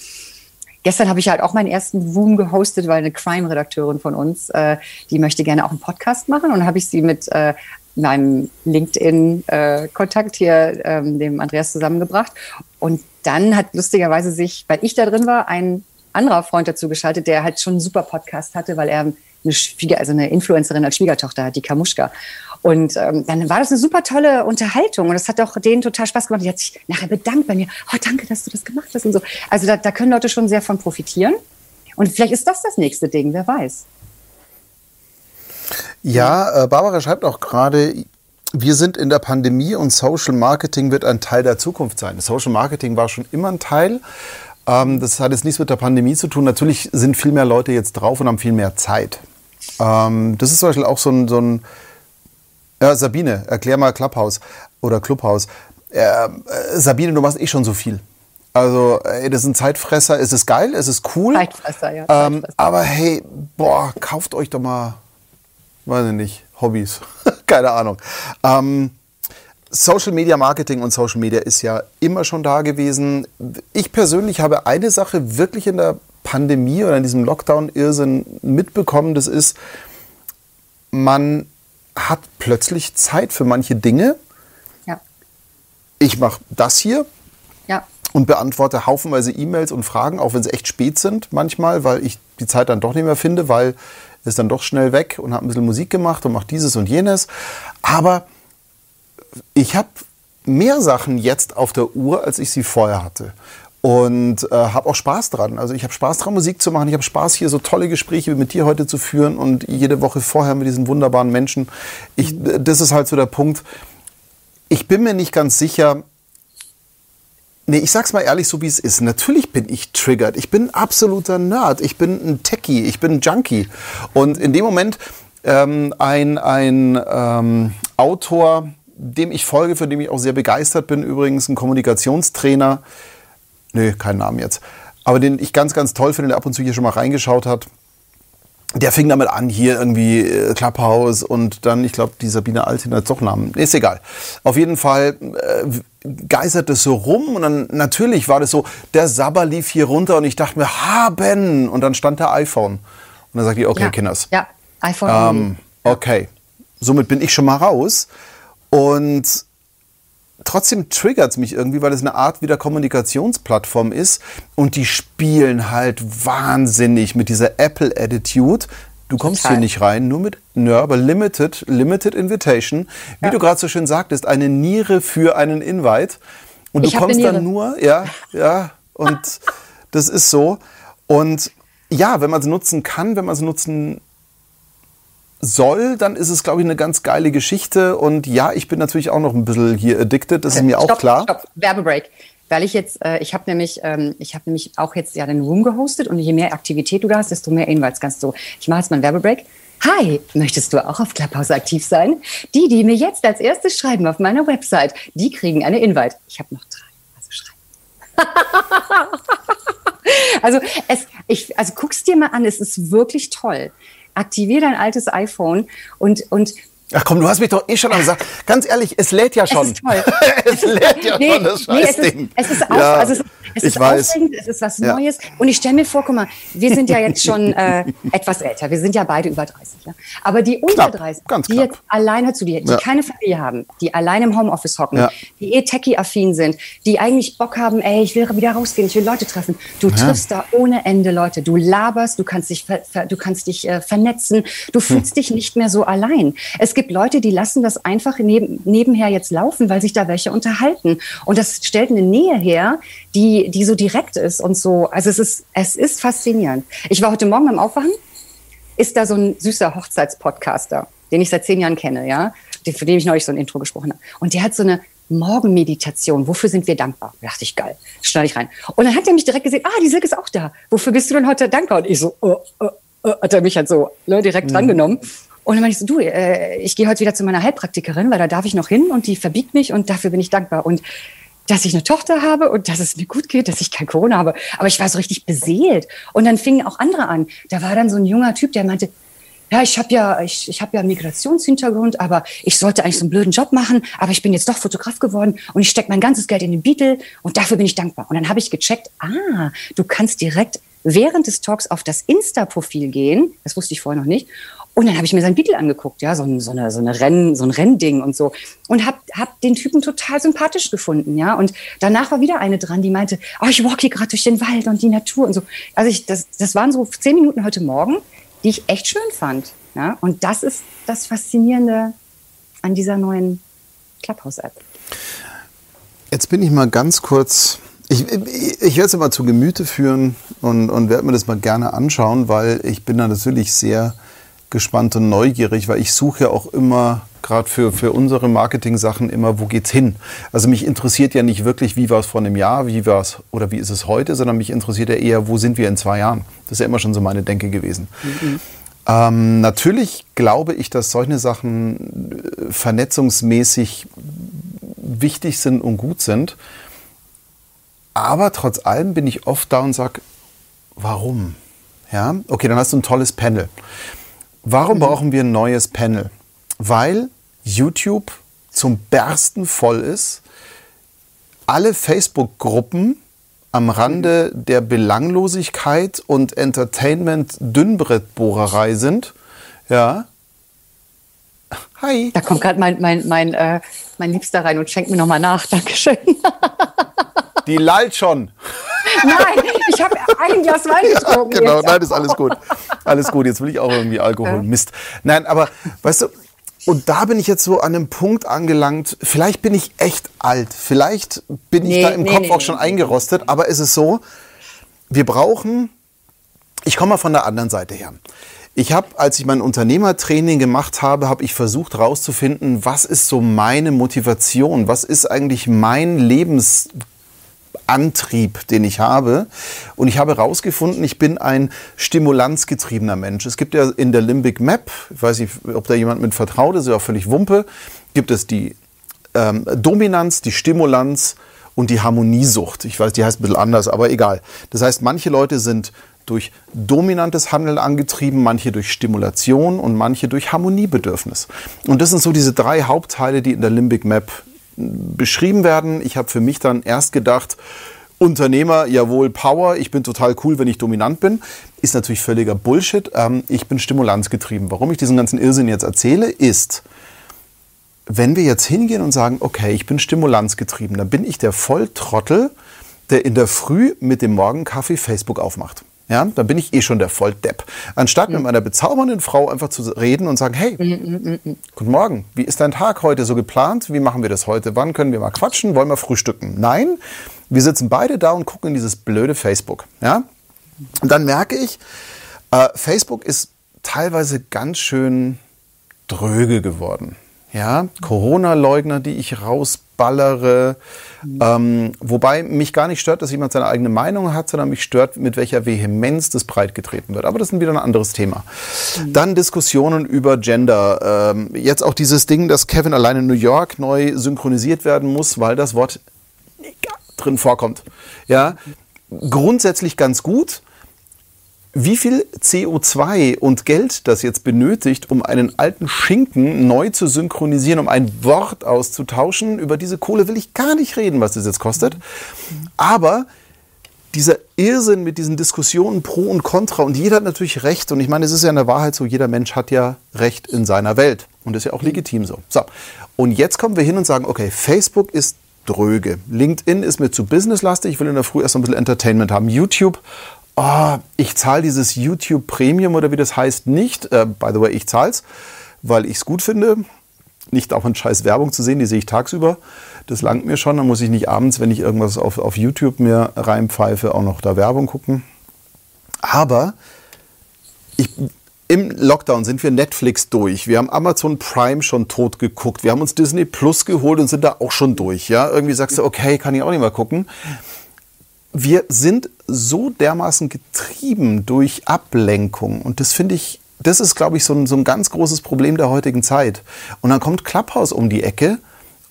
Gestern habe ich halt auch meinen ersten Room gehostet, weil eine Crime-Redakteurin von uns, äh, die möchte gerne auch einen Podcast machen. Und habe ich sie mit äh, meinem LinkedIn-Kontakt äh, hier, ähm, dem Andreas, zusammengebracht. Und dann hat lustigerweise sich, weil ich da drin war, ein anderer Freund dazu geschaltet, der halt schon einen super Podcast hatte, weil er eine, Schwieger, also eine Influencerin als Schwiegertochter hat, die Kamuschka. Und ähm, dann war das eine super tolle Unterhaltung und das hat auch denen total Spaß gemacht. Die hat sich nachher bedankt bei mir. Oh, danke, dass du das gemacht hast und so. Also da, da können Leute schon sehr von profitieren. Und vielleicht ist das das nächste Ding, wer weiß. Ja, äh, Barbara schreibt auch gerade, wir sind in der Pandemie und Social Marketing wird ein Teil der Zukunft sein. Social Marketing war schon immer ein Teil. Ähm, das hat jetzt nichts mit der Pandemie zu tun. Natürlich sind viel mehr Leute jetzt drauf und haben viel mehr Zeit. Ähm, das ist zum Beispiel auch so ein, so ein ja, Sabine, erklär mal Clubhouse oder Clubhouse. Äh, Sabine, du machst eh schon so viel. Also, ey, das ist ein Zeitfresser. Es ist geil, es ist cool. Zeitfresser, ja. Ähm, aber hey, boah, kauft euch doch mal, weiß ich nicht, Hobbys. Keine Ahnung. Ähm, Social Media Marketing und Social Media ist ja immer schon da gewesen. Ich persönlich habe eine Sache wirklich in der Pandemie oder in diesem Lockdown-Irrsinn mitbekommen. Das ist, man hat plötzlich Zeit für manche Dinge. Ja. Ich mache das hier. Ja. Und beantworte haufenweise E-Mails und Fragen, auch wenn sie echt spät sind manchmal, weil ich die Zeit dann doch nicht mehr finde, weil ist dann doch schnell weg und habe ein bisschen Musik gemacht und mache dieses und jenes. Aber ich habe mehr Sachen jetzt auf der Uhr, als ich sie vorher hatte und äh, habe auch Spaß dran. Also ich habe Spaß dran, Musik zu machen. Ich habe Spaß, hier so tolle Gespräche wie mit dir heute zu führen und jede Woche vorher mit diesen wunderbaren Menschen. Ich, das ist halt so der Punkt. Ich bin mir nicht ganz sicher, Nee, ich sag's mal ehrlich, so wie es ist. Natürlich bin ich triggert. Ich bin ein absoluter Nerd. Ich bin ein Techie. Ich bin ein Junkie. Und in dem Moment ähm, ein, ein ähm, Autor, dem ich folge, für den ich auch sehr begeistert bin, übrigens ein Kommunikationstrainer. Nö, keinen Namen jetzt. Aber den ich ganz, ganz toll finde, der ab und zu hier schon mal reingeschaut hat der fing damit an, hier irgendwie äh, Clubhouse und dann, ich glaube, die Sabine Altin hat doch Namen. Ist egal. Auf jeden Fall äh, geistert es so rum und dann natürlich war das so, der Sabber lief hier runter und ich dachte mir, haben! Und dann stand der iPhone. Und dann sagte ich, okay, ja. Kinders. Ja, iPhone. Ähm, okay. Somit bin ich schon mal raus. Und trotzdem triggert es mich irgendwie, weil es eine Art wieder Kommunikationsplattform ist und die spielen halt wahnsinnig mit dieser Apple-Attitude. Du kommst Total. hier nicht rein, nur mit, ja, aber limited, limited invitation. Wie Ja. du gerade so schön sagtest, eine Niere für einen Invite. Und du Ich eine kommst dann nur, ja, ja, und das ist so. Und ja, wenn man es nutzen kann, wenn man es nutzen soll, dann ist es, glaube ich, eine ganz geile Geschichte. Und ja, ich bin natürlich auch noch ein bisschen hier addicted, das ist mir auch stopp, klar. Stopp, Werbebreak. Weil ich jetzt, äh, ich habe nämlich, ähm, ich habe nämlich auch jetzt ja den Room gehostet und je mehr Aktivität du da hast, desto mehr Invites kannst du. Ich mache jetzt mal einen Werbebreak. Hi, möchtest du auch auf Clubhouse aktiv sein? Die, die mir jetzt als erstes schreiben auf meiner Website, die kriegen eine Invite. Ich habe noch drei, also schreiben. also es, ich, also guck's dir mal an, es ist wirklich toll. Aktivier dein altes iPhone und und Ach komm, du hast mich doch eh schon gesagt. Ganz ehrlich, es lädt ja schon. Es ist toll. es lädt ja schon, das nee, es Scheißding. ist, es ist, auf, Ja, also es, es ich ist weiß. aufregend, es ist was Ja. Neues. Und ich stelle mir vor, guck mal, wir sind ja jetzt schon äh, etwas älter. Wir sind ja beide über 30. Ja? Aber die unter Knapp, 30, ganz die knapp. jetzt alleine zu dir, die Ja. keine Familie haben, die alleine im Homeoffice hocken, die eh techie-affin sind, die eigentlich Bock haben, ey, ich will wieder rausgehen, ich will Leute treffen. Du triffst da ohne Ende Leute. Du laberst, du kannst dich, du kannst dich äh, vernetzen, du Hm. fühlst dich nicht mehr so allein. Es gibt Leute, die lassen das einfach neben, nebenher jetzt laufen, weil sich da welche unterhalten. Und das stellt eine Nähe her, die, die so direkt ist und so. Also es ist, es ist faszinierend. Ich war heute Morgen beim Aufwachen, ist da so ein süßer Hochzeitspodcaster, den ich seit zehn Jahren kenne, ja, für den ich neulich so ein Intro gesprochen habe. Und der hat so eine Morgenmeditation. Wofür sind wir dankbar? Da dachte ich, geil. Schneide ich rein. Und dann hat er mich direkt gesehen, ah, die Silke ist auch da. Wofür bist du denn heute dankbar? Und ich so, oh, oh, oh, hat er mich halt so ne, direkt drangenommen. Und dann meinte ich so, du, äh, ich gehe heute wieder zu meiner Heilpraktikerin, weil da darf ich noch hin und die verbiegt mich und dafür bin ich dankbar. Und dass ich eine Tochter habe und dass es mir gut geht, dass ich kein Corona habe. Aber ich war so richtig beseelt. Und dann fingen auch andere an. Da war dann so ein junger Typ, der meinte, ja, ich habe ja, ich, ich habe ja einen Migrationshintergrund, aber ich sollte eigentlich so einen blöden Job machen, aber ich bin jetzt doch Fotograf geworden und ich stecke mein ganzes Geld in den Beetle und dafür bin ich dankbar. Und dann habe ich gecheckt, ah, du kannst direkt während des Talks auf das Insta-Profil gehen, das wusste ich vorher noch nicht, und dann habe ich mir sein Beetle angeguckt, ja, so ein, so eine, so eine Renn, so ein Rennding und so. Und hab, hab den Typen total sympathisch gefunden, ja. Und danach war wieder eine dran, die meinte, oh, ich walk hier gerade durch den Wald und die Natur und so. Also ich, das, das waren so zehn Minuten heute Morgen, die ich echt schön fand. Ja. Und das ist das Faszinierende an dieser neuen Clubhouse-App. Jetzt bin ich mal ganz kurz. Ich, ich, ich werde es immer zu Gemüte führen und, und werde mir das mal gerne anschauen, weil ich bin da natürlich sehr gespannt und neugierig, weil ich suche ja auch immer, gerade für, für unsere Marketing-Sachen, immer, wo geht's hin? Also mich interessiert ja nicht wirklich, wie war es vor einem Jahr, wie war es oder wie ist es heute, sondern mich interessiert ja eher, wo sind wir in zwei Jahren? Das ist ja immer schon so meine Denke gewesen. Ähm, natürlich glaube ich, dass solche Sachen äh, vernetzungsmäßig wichtig sind und gut sind. Aber trotz allem bin ich oft da und sage, warum? Ja, okay, dann hast du ein tolles Panel. Warum brauchen wir ein neues Panel? Weil YouTube zum Bersten voll ist, alle Facebook-Gruppen am Rande der Belanglosigkeit und Entertainment-Dünnbrettbohrerei sind. Ja. Hi. Da kommt gerade mein, mein, mein, äh, mein Liebster rein und schenkt mir nochmal nach. Dankeschön. Die lallt schon. Nein, ich habe ein Glas Wein getrunken. Genau, jetzt. nein, ist alles gut. Alles gut, jetzt will ich auch irgendwie Alkohol. Mist. Nein, aber weißt du, und da bin ich jetzt so an einem Punkt angelangt, vielleicht bin ich echt alt, vielleicht bin ich Nee, da im nee, Kopf nee, auch schon eingerostet, aber es ist so, wir brauchen, ich komme mal von der anderen Seite her. Ich habe, als ich mein Unternehmertraining gemacht habe, habe ich versucht herauszufinden, was ist so meine Motivation, was ist eigentlich mein Lebens Antrieb, den ich habe. Und ich habe herausgefunden, ich bin ein stimulanzgetriebener Mensch. Es gibt ja in der Limbic Map, ich weiß nicht, ob da jemand mit vertraut ist, ist ja auch völlig Wumpe, gibt es die ähm, Dominanz, die Stimulanz und die Harmoniesucht. Ich weiß, die heißt ein bisschen anders, aber egal. Das heißt, manche Leute sind durch dominantes Handeln angetrieben, manche durch Stimulation und manche durch Harmoniebedürfnis. Und das sind so diese drei Hauptteile, die in der Limbic Map beschrieben werden. Ich habe für mich dann erst gedacht, Unternehmer, jawohl, Power, ich bin total cool, wenn ich dominant bin, ist natürlich völliger Bullshit. Ähm, ich bin stimulanzgetrieben. Warum ich diesen ganzen Irrsinn jetzt erzähle, ist, wenn wir jetzt hingehen und sagen, okay, ich bin stimulanzgetrieben, dann bin ich der Volltrottel, der in der Früh mit dem Morgenkaffee Facebook aufmacht. Ja, dann bin ich eh schon der Volldepp. Anstatt ja. mit meiner bezaubernden Frau einfach zu reden und sagen, hey, mhm, mh, guten Morgen, wie ist dein Tag heute so geplant? Wie machen wir das heute? Wann können wir mal quatschen? Wollen wir frühstücken? Nein, wir sitzen beide da und gucken in dieses blöde Facebook. Ja? Und dann merke ich, äh, Facebook ist teilweise ganz schön dröge geworden. Ja, Corona-Leugner, die ich rausballere. Ähm, wobei mich gar nicht stört, dass jemand seine eigene Meinung hat, sondern mich stört, mit welcher Vehemenz das breitgetreten wird. Aber das ist wieder ein anderes Thema. Mhm. Dann Diskussionen über Gender. Ähm, jetzt auch dieses Ding, dass Kevin allein in New York neu synchronisiert werden muss, weil das Wort drin vorkommt. Ja, grundsätzlich ganz gut wie viel CO2 und Geld das jetzt benötigt, um einen alten Schinken neu zu synchronisieren, um ein Wort auszutauschen, über diese Kohle will ich gar nicht reden, was das jetzt kostet. Aber dieser Irrsinn mit diesen Diskussionen pro und contra und jeder hat natürlich recht und ich meine, es ist ja in der Wahrheit so, jeder Mensch hat ja Recht in seiner Welt und ist ja auch legitim so. So, und jetzt kommen wir hin und sagen, okay, Facebook ist dröge, LinkedIn ist mir zu businesslastig, ich will in der Früh erst ein bisschen Entertainment haben, YouTube oh, ich zahle dieses YouTube Premium oder wie das heißt nicht. Äh, by the way, ich zahle es, weil ich es gut finde. Nicht auch eine scheiß Werbung zu sehen, die sehe ich tagsüber. Das langt mir schon. Dann muss ich nicht abends, wenn ich irgendwas auf, auf YouTube mir reinpfeife, auch noch da Werbung gucken. Aber ich, im Lockdown sind wir Netflix durch. Wir haben Amazon Prime schon tot geguckt. Wir haben uns Disney Plus geholt und sind da auch schon durch. Ja, irgendwie sagst du, okay, kann ich auch nicht mal gucken wir sind so dermaßen getrieben durch Ablenkung und das finde ich, das ist, glaube ich, so ein, so ein ganz großes Problem der heutigen Zeit. Und dann kommt Clubhouse um die Ecke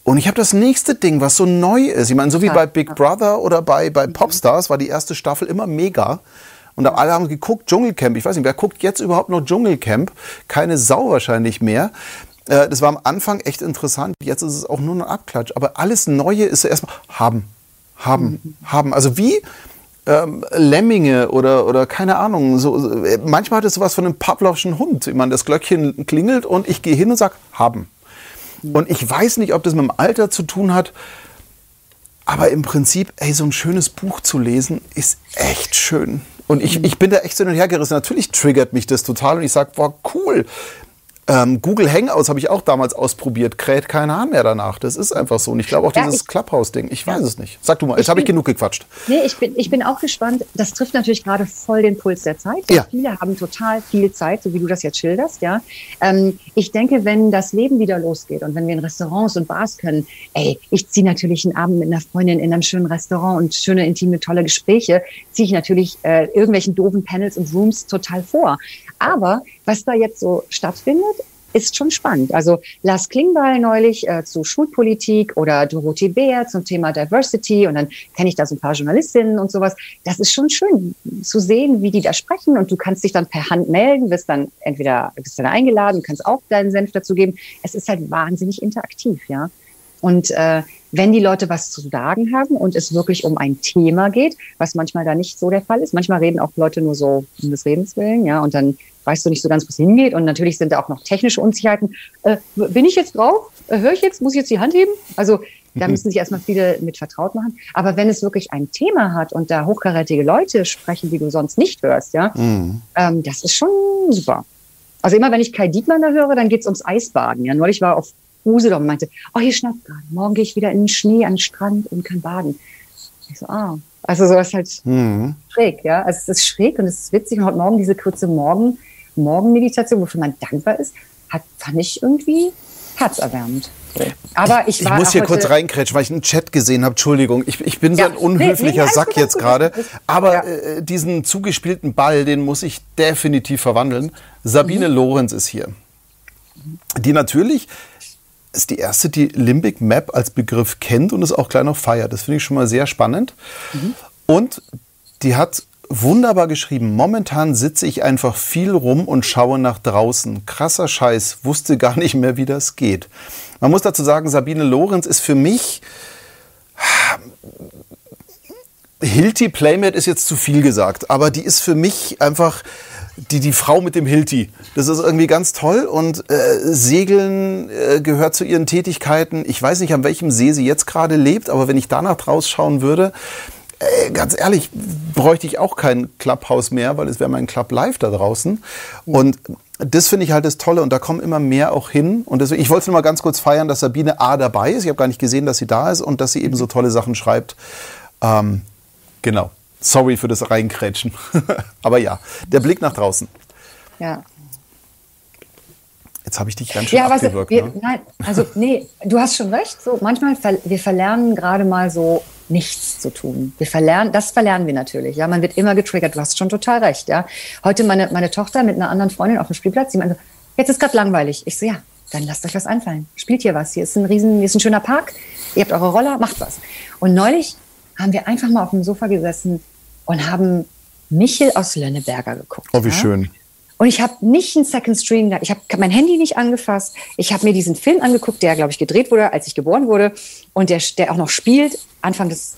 und ich habe das nächste Ding, was so neu ist. Ich meine, so wie bei Big Brother oder bei, bei mhm. Popstars war die erste Staffel immer mega. Und alle haben geguckt, Dschungelcamp. Ich weiß nicht, wer guckt jetzt überhaupt noch Dschungelcamp? Keine Sau wahrscheinlich mehr. Äh, das war am Anfang echt interessant. Jetzt ist es auch nur ein Abklatsch. Aber alles Neue ist erstmal haben, haben, haben. Also wie ähm, Lemminge oder, oder keine Ahnung. So, manchmal hat es sowas von einem Pavlovschen Hund. Ich meine, das Glöckchen klingelt und ich gehe hin und sage, haben. Und ich weiß nicht, ob das mit dem Alter zu tun hat, aber im Prinzip, ey, so ein schönes Buch zu lesen, ist echt schön. Und ich, ich bin da echt so hin und her gerissen. Natürlich triggert mich das total und ich sage, boah, cool. Ähm, Google Hangouts habe ich auch damals ausprobiert, kräht kein Hahn mehr danach. Das ist einfach so. Und ich glaube auch ja, dieses Clubhouse-Ding. Ich weiß es nicht. Sag du mal, jetzt habe ich genug gequatscht. Nee, ich bin, ich bin auch gespannt. Das trifft natürlich gerade voll den Puls der Zeit. Ja. Viele haben total viel Zeit, so wie du das jetzt schilderst. Ja. Ähm, ich denke, wenn das Leben wieder losgeht und wenn wir in Restaurants und Bars können, ey, ich ziehe natürlich einen Abend mit einer Freundin in einem schönen Restaurant und schöne, intime, tolle Gespräche, ziehe ich natürlich äh, irgendwelchen doofen Panels und Rooms total vor. Aber was da jetzt so stattfindet, ist schon spannend. Also Lars Klingbeil neulich äh, zu Schulpolitik oder Dorothee Bär zum Thema Diversity und dann kenne ich da so ein paar Journalistinnen und sowas. Das ist schon schön zu sehen, wie die da sprechen und du kannst dich dann per Hand melden, wirst dann entweder bist dann eingeladen, kannst auch deinen Senf dazu geben. Es ist halt wahnsinnig interaktiv, ja. Und äh, wenn die Leute was zu sagen haben und es wirklich um ein Thema geht, was manchmal da nicht so der Fall ist. Manchmal reden auch Leute nur so um des Redens willen, ja, und dann weißt du nicht so ganz, wo es hingeht. Und natürlich sind da auch noch technische Unsicherheiten. Äh, bin ich jetzt drauf? Äh, Höre ich jetzt? Muss ich jetzt die Hand heben? Also da müssen sich erstmal viele mit vertraut machen. Aber wenn es wirklich ein Thema hat und da hochkarätige Leute sprechen, die du sonst nicht hörst, ja, mhm. ähm, das ist schon super. Also immer wenn ich Kai Diekmann da höre, dann geht's ums Eisbaden. Ja, neulich war auf Usedom und meinte, oh, hier schnappt gerade. Morgen gehe ich wieder in den Schnee an den Strand und kann baden. Ich so, ah. Also sowas halt mhm. schräg, ja. Also es ist schräg und es ist witzig. Und heute Morgen diese kurze Morgen, Morgenmeditation, wofür man dankbar ist, hat, fand ich irgendwie herzerwärmend. Aber ich, ich muss hier kurz reinkrätschen, weil ich einen Chat gesehen habe. Entschuldigung, ich, ich bin so ein unhöflicher nee, nee, Sack jetzt gerade. Aber ja. äh, diesen zugespielten Ball, den muss ich definitiv verwandeln. Sabine mhm. Lorenz ist hier. Die natürlich ist die erste, die Limbic Map als Begriff kennt und es auch gleich noch feiert. Das finde ich schon mal sehr spannend. Mhm. Und die hat wunderbar geschrieben. Momentan sitze ich einfach viel rum und schaue nach draußen. Krasser Scheiß, wusste gar nicht mehr, wie das geht. Man muss dazu sagen, Sabine Lorenz ist für mich Hilti Playmate ist jetzt zu viel gesagt, aber die ist für mich einfach die, die Frau mit dem Hilti. Das ist irgendwie ganz toll und äh, Segeln äh, gehört zu ihren Tätigkeiten. Ich weiß nicht, an welchem See sie jetzt gerade lebt, aber wenn ich danach draus schauen würde, äh, ganz ehrlich, bräuchte ich auch kein Clubhouse mehr, weil es wäre mein Club live da draußen. Und das finde ich halt das Tolle und da kommen immer mehr auch hin. Und deswegen, ich wollte nur mal ganz kurz feiern, dass Sabine A dabei ist. Ich habe gar nicht gesehen, dass sie da ist und dass sie eben so tolle Sachen schreibt. Ähm, genau. Sorry für das Reinkrätschen. Aber ja, der Blick nach draußen. Ja. Jetzt habe ich dich ganz schön ja, abgewürgt. Wir, ne? Nein, also nee, du hast schon recht. So, manchmal, ver wir verlernen gerade mal so nichts zu tun. Wir verlernen, das verlernen wir natürlich. Ja, man wird immer getriggert. Du hast schon total recht. Ja, heute meine, meine Tochter mit einer anderen Freundin auf dem Spielplatz, die meinte, jetzt ist gerade langweilig. Ich so, ja, dann lasst euch was einfallen. Spielt hier was. Hier ist ein riesen, hier ist ein schöner Park. Ihr habt eure Roller, macht was. Und neulich haben wir einfach mal auf dem Sofa gesessen und haben Michel aus Lönneberger geguckt. Oh, wie ja? schön. Und ich habe nicht einen Second Stream, ich habe mein Handy nicht angefasst. Ich habe mir diesen Film angeguckt, der, glaube ich, gedreht wurde, als ich geboren wurde und der, der auch noch spielt, Anfang des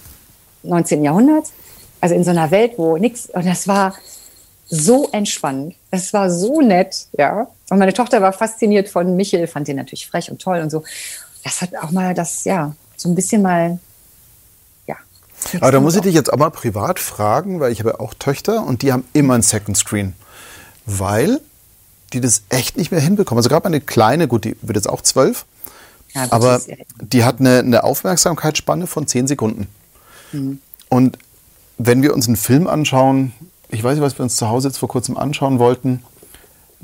19. Jahrhunderts. Also in so einer Welt, wo nichts, und das war so entspannend. Es war so nett, ja. Und meine Tochter war fasziniert von Michel, fand den natürlich frech und toll und so. Das hat auch mal das, ja, so ein bisschen mal ja. Aber da muss ich dich jetzt auch mal privat fragen, weil ich habe ja auch Töchter und die haben immer einen Second Screen weil die das echt nicht mehr hinbekommen. Also gerade meine Kleine, gut, die wird jetzt auch zwölf, ja, aber die hat eine, eine, Aufmerksamkeitsspanne von zehn Sekunden. Mhm. Und wenn wir uns einen Film anschauen, ich weiß nicht, was wir uns zu Hause jetzt vor kurzem anschauen wollten,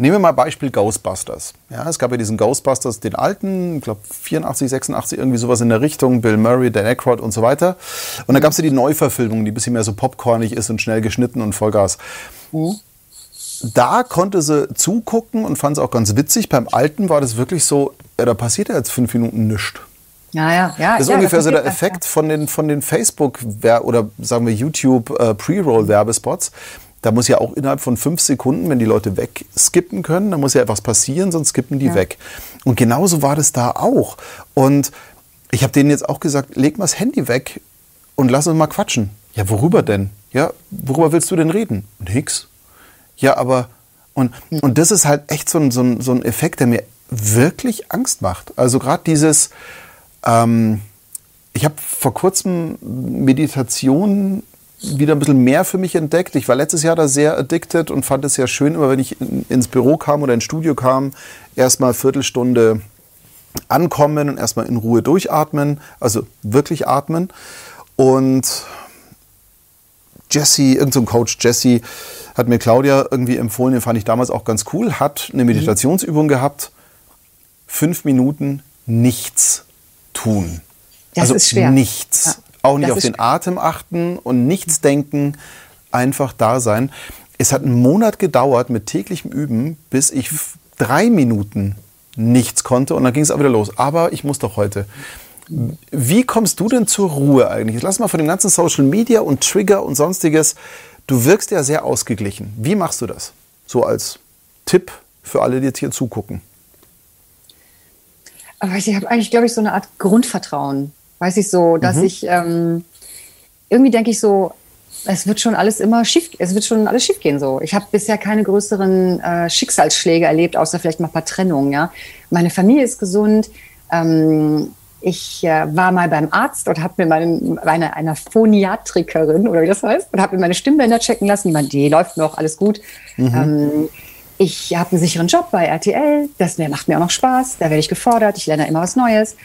Nehmen wir mal Beispiel Ghostbusters. Ja, es gab ja diesen Ghostbusters, den alten, ich glaube 84, 86, irgendwie sowas in der Richtung, Bill Murray, Dan Aykroyd und so weiter. Und dann gab es ja die Neuverfilmung, die ein bisschen mehr so popcornig ist und schnell geschnitten und Vollgas. Mhm da konnte sie zugucken und fand es auch ganz witzig. Beim Alten war das wirklich so, ja, da passiert ja jetzt fünf Minuten nichts. Ja, ja, ja. Das ist ja, ungefähr so der Effekt von den, von den Facebook- oder sagen wir YouTube äh. Da muss ja auch innerhalb von fünf Sekunden, wenn die Leute wegskippen können, dann muss ja etwas passieren, sonst skippen die ja. weg. Und genauso war das da auch. Und ich habe denen jetzt auch gesagt, leg mal das Handy weg und lass uns mal quatschen. Ja, worüber denn? Ja, worüber willst du denn reden? Nix. Ja, aber und, und das ist halt echt so ein, so, ein, so ein Effekt, der mir wirklich Angst macht. Also gerade dieses, ähm, ich habe vor kurzem Meditation wieder ein bisschen mehr für mich entdeckt. Ich war letztes Jahr da sehr addicted und fand es sehr schön, immer wenn ich in, ins Büro kam oder ins Studio kam, erstmal Viertelstunde ankommen und erstmal in Ruhe durchatmen, also wirklich atmen. Und Jesse, irgendein so Coach Jesse, hat mir Claudia irgendwie empfohlen, den fand ich damals auch ganz cool, hat eine Meditationsübung mhm. gehabt, fünf Minuten nichts tun. Das also ist schwer. nichts. Ja, auch nicht auf den schwer. Atem achten und nichts denken, einfach da sein. Es hat einen Monat gedauert mit täglichem Üben, bis ich drei Minuten nichts konnte und dann ging es auch wieder los. Aber ich muss doch heute. Wie kommst du denn zur Ruhe eigentlich? Lass mal von dem ganzen Social Media und Trigger und sonstiges. Du wirkst ja sehr ausgeglichen. Wie machst du das? So als Tipp für alle, die jetzt hier zugucken. Aber ich habe eigentlich, glaube ich, so eine Art Grundvertrauen. Weiß ich so, dass mhm. ich ähm, irgendwie denke ich so, es wird schon alles immer schief, es wird schon alles schief gehen so. Ich habe bisher keine größeren äh, Schicksalsschläge erlebt, außer vielleicht mal ein paar Trennungen. Ja, meine Familie ist gesund. Ähm, ich äh, war mal beim Arzt und habe mir meine, meine, einer Phoniatrikerin oder wie das heißt und habe mir meine Stimmbänder checken lassen. Die meinte, die läuft noch, alles gut. Mhm. Ähm, ich habe einen sicheren Job bei RTL, das macht mir auch noch Spaß, da werde ich gefordert, ich lerne immer was Neues.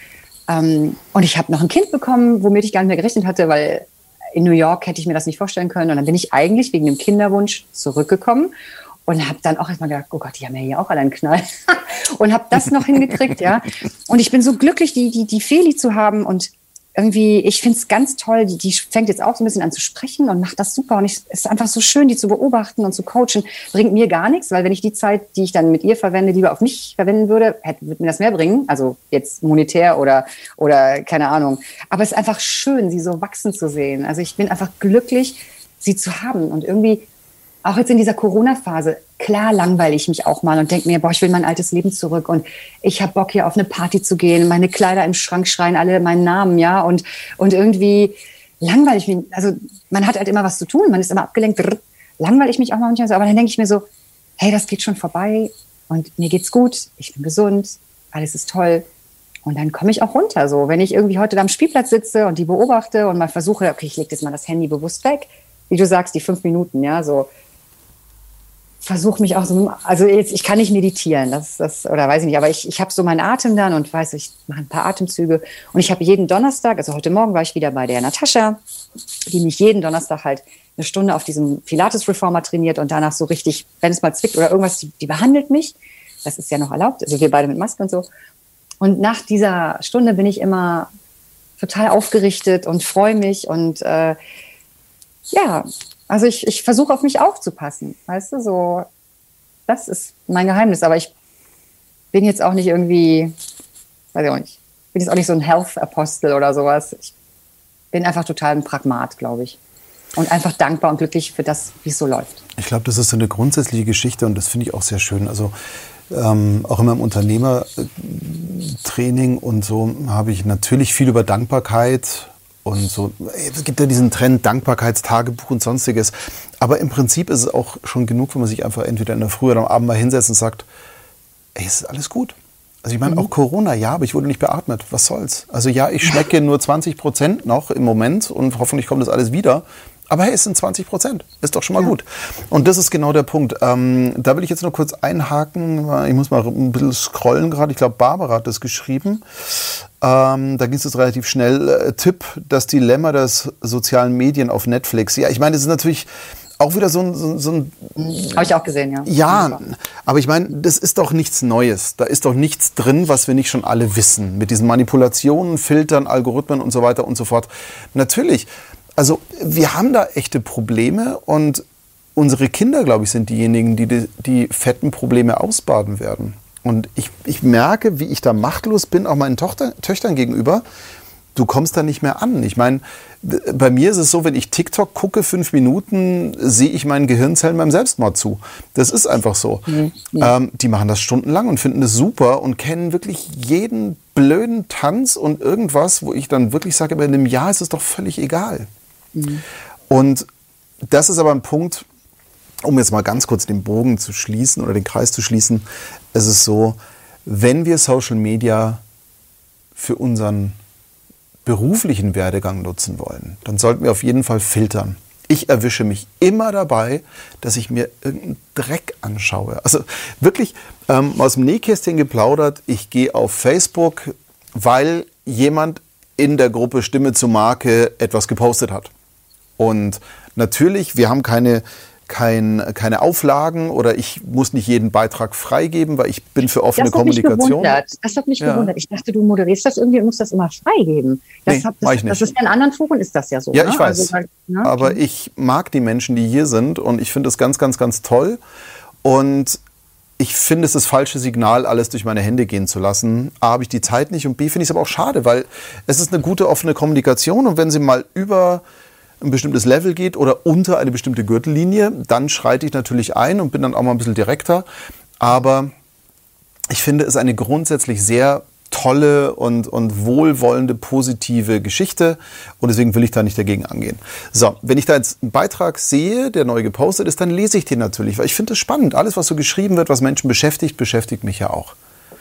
Ähm, und ich habe noch ein Kind bekommen, womit ich gar nicht mehr gerechnet hatte, weil in New York hätte ich mir das nicht vorstellen können. Und dann bin ich eigentlich wegen dem Kinderwunsch zurückgekommen und habe dann auch erstmal gedacht, oh Gott, die haben ja hier auch alle einen Knall und habe das noch hingekriegt, ja. Und ich bin so glücklich, die die die Feli zu haben und irgendwie, ich finde es ganz toll, die, die fängt jetzt auch so ein bisschen an zu sprechen und macht das super. Und es ist einfach so schön, die zu beobachten und zu coachen. Bringt mir gar nichts, weil wenn ich die Zeit, die ich dann mit ihr verwende, lieber auf mich verwenden würde, hätte, würde mir das mehr bringen. Also jetzt monetär oder, oder keine Ahnung. Aber es ist einfach schön, sie so wachsen zu sehen. Also ich bin einfach glücklich, sie zu haben. Und irgendwie auch jetzt in dieser Corona-Phase, klar langweile ich mich auch mal und denke mir, boah, ich will mein altes Leben zurück und ich habe Bock hier auf eine Party zu gehen, meine Kleider im Schrank schreien alle meinen Namen, ja, und, und irgendwie langweile ich mich, also man hat halt immer was zu tun, man ist immer abgelenkt, langweile ich mich auch manchmal so, aber dann denke ich mir so, hey, das geht schon vorbei und mir geht's gut, ich bin gesund, alles ist toll. Und dann komme ich auch runter. So, wenn ich irgendwie heute da am Spielplatz sitze und die beobachte und mal versuche, okay, ich lege jetzt mal das Handy bewusst weg, wie du sagst, die fünf Minuten, ja, so versuche mich auch so, also jetzt, ich kann nicht meditieren, das, das oder weiß ich nicht, aber ich, ich habe so meinen Atem dann und weiß, ich mache ein paar Atemzüge und ich habe jeden Donnerstag, also heute Morgen war ich wieder bei der Natascha, die mich jeden Donnerstag halt eine Stunde auf diesem Pilates-Reformer trainiert und danach so richtig, wenn es mal zwickt oder irgendwas, die, die behandelt mich. Das ist ja noch erlaubt, also wir beide mit Maske und so. Und nach dieser Stunde bin ich immer total aufgerichtet und freue mich und äh, ja, also ich, ich versuche auf mich aufzupassen, weißt du, so, das ist mein Geheimnis, aber ich bin jetzt auch nicht irgendwie, weiß ich auch nicht, bin jetzt auch nicht so ein Health-Apostel oder sowas. Ich bin einfach total ein Pragmat, glaube ich. Und einfach dankbar und glücklich für das, wie es so läuft. Ich glaube, das ist so eine grundsätzliche Geschichte und das finde ich auch sehr schön. Also ähm, auch in meinem Unternehmertraining und so habe ich natürlich viel über Dankbarkeit und so. Es gibt ja diesen Trend Dankbarkeitstagebuch und sonstiges. Aber im Prinzip ist es auch schon genug, wenn man sich einfach entweder in der Früh oder am Abend mal hinsetzt und sagt, ey, es ist alles gut. Also ich meine, mhm. auch Corona, ja, aber ich wurde nicht beatmet. Was soll's? Also ja, ich schmecke nur 20 Prozent noch im Moment und hoffentlich kommt das alles wieder. Aber hey, es sind 20 Prozent. Ist doch schon mal ja. gut. Und das ist genau der Punkt. Ähm, da will ich jetzt nur kurz einhaken. Ich muss mal ein bisschen scrollen gerade. Ich glaube, Barbara hat das geschrieben. Ähm, da ging es jetzt relativ schnell. Äh, Tipp, das Dilemma der sozialen Medien auf Netflix. Ja, ich meine, das ist natürlich auch wieder so ein... So, so ein Habe ich auch gesehen, ja. Ja, aber ich meine, das ist doch nichts Neues. Da ist doch nichts drin, was wir nicht schon alle wissen. Mit diesen Manipulationen, Filtern, Algorithmen und so weiter und so fort. Natürlich also wir haben da echte Probleme und unsere Kinder, glaube ich, sind diejenigen, die, die die fetten Probleme ausbaden werden. Und ich, ich merke, wie ich da machtlos bin, auch meinen Tochter, Töchtern gegenüber. Du kommst da nicht mehr an. Ich meine, bei mir ist es so, wenn ich TikTok gucke, fünf Minuten, sehe ich meinen Gehirnzellen beim Selbstmord zu. Das ist einfach so. Mhm. Ähm, die machen das stundenlang und finden es super und kennen wirklich jeden blöden Tanz und irgendwas, wo ich dann wirklich sage, aber in einem Jahr ist es doch völlig egal. Mhm. Und das ist aber ein Punkt, um jetzt mal ganz kurz den Bogen zu schließen oder den Kreis zu schließen. Es ist so, wenn wir Social Media für unseren beruflichen Werdegang nutzen wollen, dann sollten wir auf jeden Fall filtern. Ich erwische mich immer dabei, dass ich mir irgendeinen Dreck anschaue. Also wirklich ähm, aus dem Nähkästchen geplaudert, ich gehe auf Facebook, weil jemand in der Gruppe Stimme zur Marke etwas gepostet hat. Und natürlich, wir haben keine, kein, keine Auflagen oder ich muss nicht jeden Beitrag freigeben, weil ich bin für offene das Kommunikation. Das hat mich ja. gewundert. Ich dachte, du moderierst das irgendwie und musst das immer freigeben. Das, nee, hat, das, ich nicht. das ist in anderen Foren ist das ja so. Ja, ne? ich weiß. Also, ne? Aber ich mag die Menschen, die hier sind und ich finde das ganz, ganz, ganz toll. Und ich finde es das falsche Signal, alles durch meine Hände gehen zu lassen. A, habe ich die Zeit nicht und B, finde ich es aber auch schade, weil es ist eine gute offene Kommunikation und wenn sie mal über ein bestimmtes Level geht oder unter eine bestimmte Gürtellinie, dann schreite ich natürlich ein und bin dann auch mal ein bisschen direkter. Aber ich finde es eine grundsätzlich sehr tolle und, und wohlwollende, positive Geschichte und deswegen will ich da nicht dagegen angehen. So, wenn ich da jetzt einen Beitrag sehe, der neu gepostet ist, dann lese ich den natürlich, weil ich finde es spannend. Alles, was so geschrieben wird, was Menschen beschäftigt, beschäftigt mich ja auch.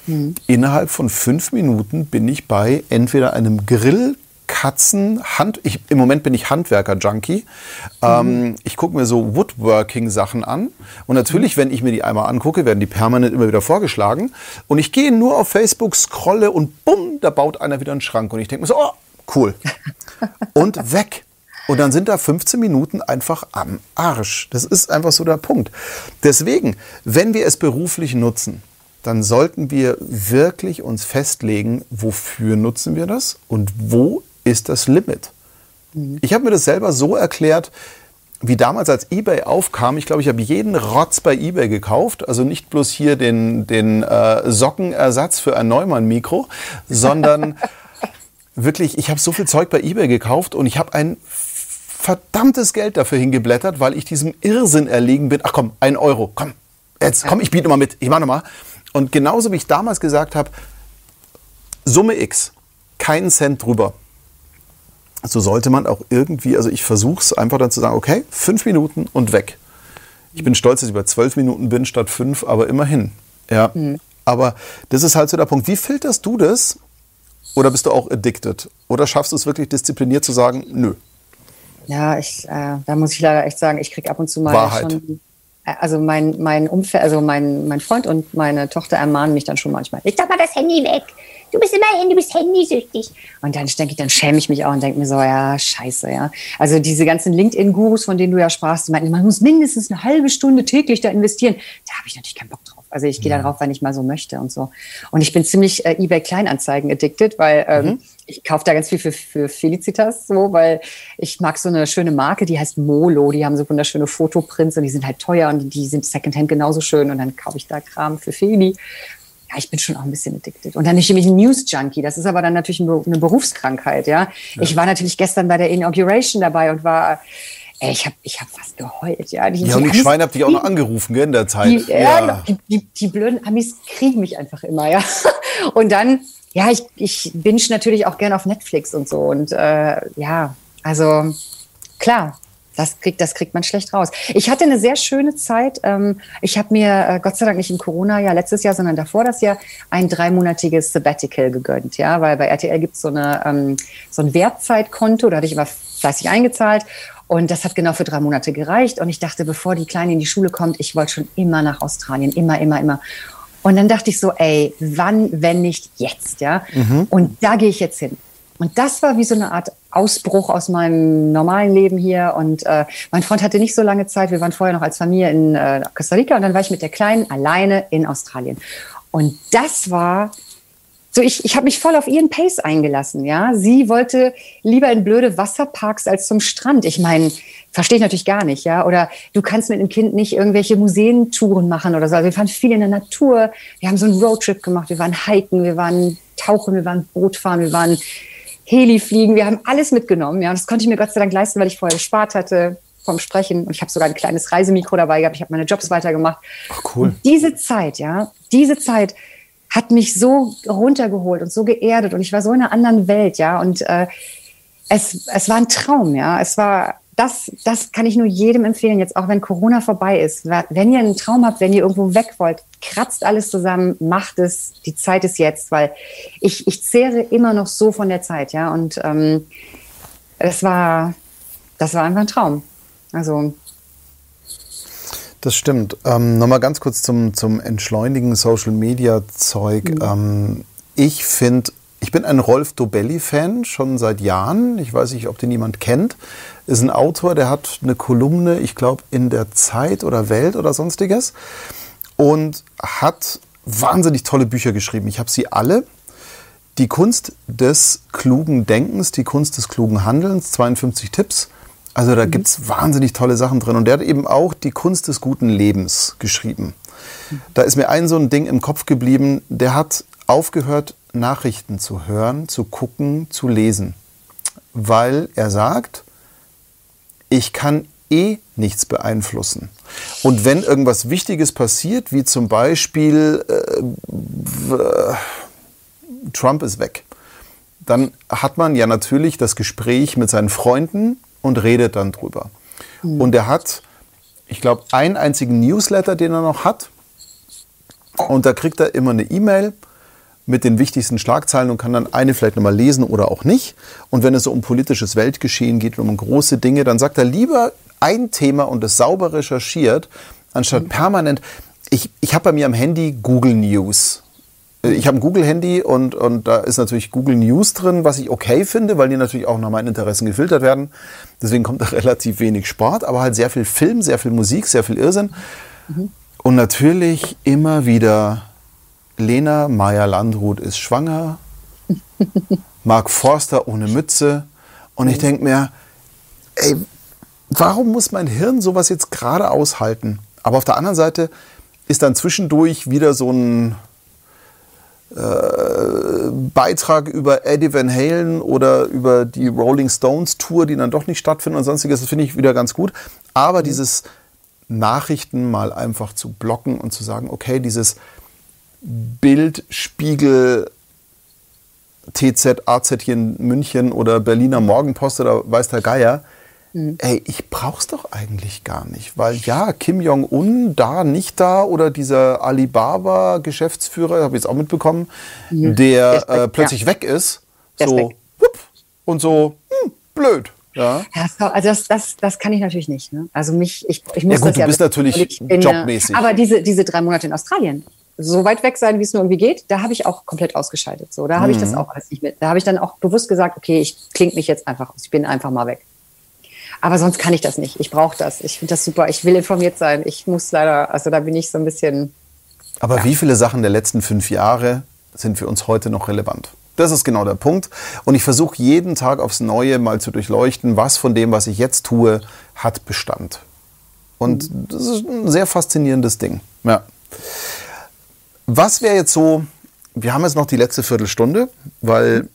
Mhm. Innerhalb von fünf Minuten bin ich bei entweder einem Grill Katzen, Hand, ich, im Moment bin ich Handwerker-Junkie. Ähm, mhm. ich gucke mir so Woodworking-Sachen an. Und natürlich, wenn ich mir die einmal angucke, werden die permanent immer wieder vorgeschlagen. Und ich gehe nur auf Facebook, scrolle und bumm, da baut einer wieder einen Schrank. Und ich denke mir so, oh, cool. und weg. Und dann sind da 15 Minuten einfach am Arsch. Das ist einfach so der Punkt. Deswegen, wenn wir es beruflich nutzen, dann sollten wir wirklich uns festlegen, wofür nutzen wir das und wo ist das Limit. Mhm. Ich habe mir das selber so erklärt, wie damals als eBay aufkam, ich glaube, ich habe jeden Rotz bei eBay gekauft. Also nicht bloß hier den, den äh, Sockenersatz für ein Neumann-Mikro, sondern wirklich, ich habe so viel Zeug bei eBay gekauft und ich habe ein verdammtes Geld dafür hingeblättert, weil ich diesem Irrsinn erlegen bin. Ach komm, ein Euro, komm, jetzt komm, ich biete mal mit, ich mache nochmal. Und genauso wie ich damals gesagt habe, Summe X, keinen Cent drüber so sollte man auch irgendwie, also ich versuche es einfach dann zu sagen, okay, fünf Minuten und weg. Ich bin stolz, dass ich bei zwölf Minuten bin statt fünf, aber immerhin. Ja. Mhm. Aber das ist halt so der Punkt. Wie filterst du das? Oder bist du auch addicted? Oder schaffst du es wirklich diszipliniert zu sagen, nö? Ja, ich, äh, da muss ich leider echt sagen, ich kriege ab und zu mal Wahrheit. schon. Äh, also mein, mein Umfeld, also mein, mein Freund und meine Tochter ermahnen mich dann schon manchmal. Ich doch mal das Handy weg du bist immerhin, du bist handysüchtig. Und dann denke ich, dann schäme ich mich auch und denke mir so, ja, scheiße, ja. Also diese ganzen LinkedIn-Gurus, von denen du ja sprachst, die meinten, man muss mindestens eine halbe Stunde täglich da investieren. Da habe ich natürlich keinen Bock drauf. Also ich gehe ja. da drauf, wenn ich mal so möchte und so. Und ich bin ziemlich äh, eBay Kleinanzeigen addicted, weil ähm, mhm. ich kaufe da ganz viel für, für Felicitas so, weil ich mag so eine schöne Marke, die heißt Molo. Die haben so wunderschöne Fotoprints und die sind halt teuer und die sind Secondhand genauso schön. Und dann kaufe ich da Kram für Feli ja, ich bin schon auch ein bisschen addicted. Und dann nicht nämlich ein News-Junkie. Das ist aber dann natürlich eine Berufskrankheit, ja? ja. Ich war natürlich gestern bei der Inauguration dabei und war, ey, ich habe ich hab fast geheult, ja. Die, ja, und die Schweine habt dich auch noch angerufen, gell, in der Zeit. Die, ja, ja. Die, die, die, blöden Amis kriegen mich einfach immer, ja. Und dann, ja, ich, ich binge natürlich auch gern auf Netflix und so. Und äh, ja, also klar, das kriegt, das kriegt man schlecht raus. Ich hatte eine sehr schöne Zeit. Ähm, ich habe mir äh, Gott sei Dank nicht im Corona-Jahr letztes Jahr, sondern davor das Jahr ein dreimonatiges Sabbatical gegönnt. Ja, weil bei RTL gibt so eine ähm, so ein Wertzeitkonto, da hatte ich immer fleißig eingezahlt. Und das hat genau für drei Monate gereicht. Und ich dachte, bevor die Kleine in die Schule kommt, ich wollte schon immer nach Australien, immer, immer, immer. Und dann dachte ich so, ey, wann, wenn nicht jetzt, ja? Mhm. Und da gehe ich jetzt hin. Und das war wie so eine Art Ausbruch aus meinem normalen Leben hier. Und äh, mein Freund hatte nicht so lange Zeit. Wir waren vorher noch als Familie in äh, Costa Rica und dann war ich mit der Kleinen alleine in Australien. Und das war so, ich, ich habe mich voll auf ihren Pace eingelassen, ja. Sie wollte lieber in blöde Wasserparks als zum Strand. Ich meine, verstehe ich natürlich gar nicht, ja. Oder du kannst mit dem Kind nicht irgendwelche Museentouren machen oder so. Also wir fahren viel in der Natur. Wir haben so einen Roadtrip gemacht. Wir waren hiken, wir waren tauchen, wir waren Bootfahren, wir waren Heli fliegen. Wir haben alles mitgenommen. Ja, und das konnte ich mir Gott sei Dank leisten, weil ich vorher gespart hatte vom Sprechen. Und ich habe sogar ein kleines Reisemikro dabei gehabt. Ich habe meine Jobs weitergemacht. Ach, cool. Und diese Zeit, ja, diese Zeit hat mich so runtergeholt und so geerdet und ich war so in einer anderen Welt, ja. Und äh, es, es war ein Traum, ja. Es war das, das kann ich nur jedem empfehlen, jetzt auch wenn Corona vorbei ist. Wenn ihr einen Traum habt, wenn ihr irgendwo weg wollt, kratzt alles zusammen, macht es, die Zeit ist jetzt, weil ich, ich zehre immer noch so von der Zeit, ja. Und ähm, es war, das war einfach ein Traum. Also. Das stimmt. Ähm, Nochmal ganz kurz zum, zum Entschleunigen Social Media Zeug. Mhm. Ähm, ich finde ich bin ein Rolf Dobelli-Fan schon seit Jahren. Ich weiß nicht, ob den jemand kennt. Ist ein Autor, der hat eine Kolumne, ich glaube, in der Zeit oder Welt oder sonstiges. Und hat wahnsinnig tolle Bücher geschrieben. Ich habe sie alle. Die Kunst des klugen Denkens, die Kunst des klugen Handelns, 52 Tipps. Also da mhm. gibt es wahnsinnig tolle Sachen drin. Und der hat eben auch die Kunst des guten Lebens geschrieben. Mhm. Da ist mir ein so ein Ding im Kopf geblieben, der hat aufgehört, Nachrichten zu hören, zu gucken, zu lesen. Weil er sagt, ich kann eh nichts beeinflussen. Und wenn irgendwas Wichtiges passiert, wie zum Beispiel äh, Trump ist weg, dann hat man ja natürlich das Gespräch mit seinen Freunden und redet dann drüber. Mhm. Und er hat, ich glaube, einen einzigen Newsletter, den er noch hat. Und da kriegt er immer eine E-Mail mit den wichtigsten Schlagzeilen und kann dann eine vielleicht nochmal lesen oder auch nicht. Und wenn es so um politisches Weltgeschehen geht und um große Dinge, dann sagt er lieber ein Thema und es sauber recherchiert, anstatt permanent. Ich, ich habe bei mir am Handy Google News. Ich habe ein Google-Handy und, und da ist natürlich Google News drin, was ich okay finde, weil die natürlich auch nach meinen Interessen gefiltert werden. Deswegen kommt da relativ wenig Sport, aber halt sehr viel Film, sehr viel Musik, sehr viel Irrsinn. Mhm. Und natürlich immer wieder Lena Meyer-Landrut ist schwanger, Mark Forster ohne Mütze. Und ich denke mir, ey, warum muss mein Hirn sowas jetzt gerade aushalten? Aber auf der anderen Seite ist dann zwischendurch wieder so ein äh, Beitrag über Eddie Van Halen oder über die Rolling Stones Tour, die dann doch nicht stattfindet und sonstiges, das finde ich wieder ganz gut. Aber mhm. dieses Nachrichten mal einfach zu blocken und zu sagen, okay, dieses Bild, Spiegel, TZ, AZ hier in München oder Berliner Morgenpost oder weiß der Geier, Mhm. Ey, ich brauch's doch eigentlich gar nicht, weil ja, Kim Jong-un da, nicht da oder dieser Alibaba-Geschäftsführer, habe ich jetzt auch mitbekommen, mhm. der äh, plötzlich ja. weg ist. Der so, ist. Wupp, und so, hm, blöd. Ja. ja also das, das, das kann ich natürlich nicht. Ne? Also mich, ich, ich muss ja, gut, das du bist natürlich bin, jobmäßig. Aber diese, diese drei Monate in Australien, so weit weg sein, wie es nur irgendwie geht, da habe ich auch komplett ausgeschaltet. So, da habe mhm. ich das mhm. auch alles nicht mit. Da habe ich dann auch bewusst gesagt, okay, ich klinge mich jetzt einfach aus. Ich bin einfach mal weg. Aber sonst kann ich das nicht. Ich brauche das. Ich finde das super. Ich will informiert sein. Ich muss leider, also da bin ich so ein bisschen. Aber ja. wie viele Sachen der letzten fünf Jahre sind für uns heute noch relevant? Das ist genau der Punkt. Und ich versuche jeden Tag aufs Neue mal zu durchleuchten, was von dem, was ich jetzt tue, hat Bestand. Und mhm. das ist ein sehr faszinierendes Ding. Ja. Was wäre jetzt so, wir haben jetzt noch die letzte Viertelstunde, weil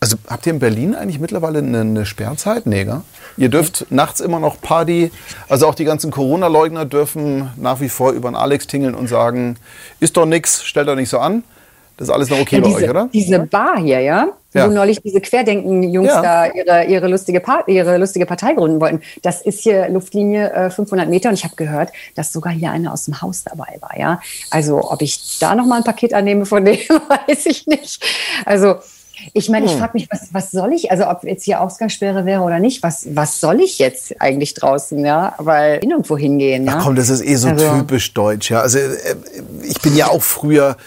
also habt ihr in Berlin eigentlich mittlerweile eine, eine Sperrzeit? Nee, gell? Ihr dürft nachts immer noch Party, also auch die ganzen Corona-Leugner dürfen nach wie vor über den Alex tingeln und sagen, ist doch nix, stellt doch nicht so an. Das ist alles noch okay ja, diese, bei euch, oder? Diese Bar hier, ja? ja. Wo neulich diese Querdenken-Jungs ja. da ihre, ihre, lustige ihre lustige Partei gründen wollten. Das ist hier Luftlinie äh, 500 Meter und ich habe gehört, dass sogar hier einer aus dem Haus dabei war, ja? Also ob ich da noch mal ein Paket annehme von dem, weiß ich nicht. Also ich meine, ich hm. frage mich, was, was soll ich, also ob jetzt hier Ausgangssperre wäre oder nicht, was, was soll ich jetzt eigentlich draußen, ja? Weil nirgendwo hingehen. Ja? Ach komm, das ist eh so also, typisch deutsch, ja. Also äh, ich bin ja auch früher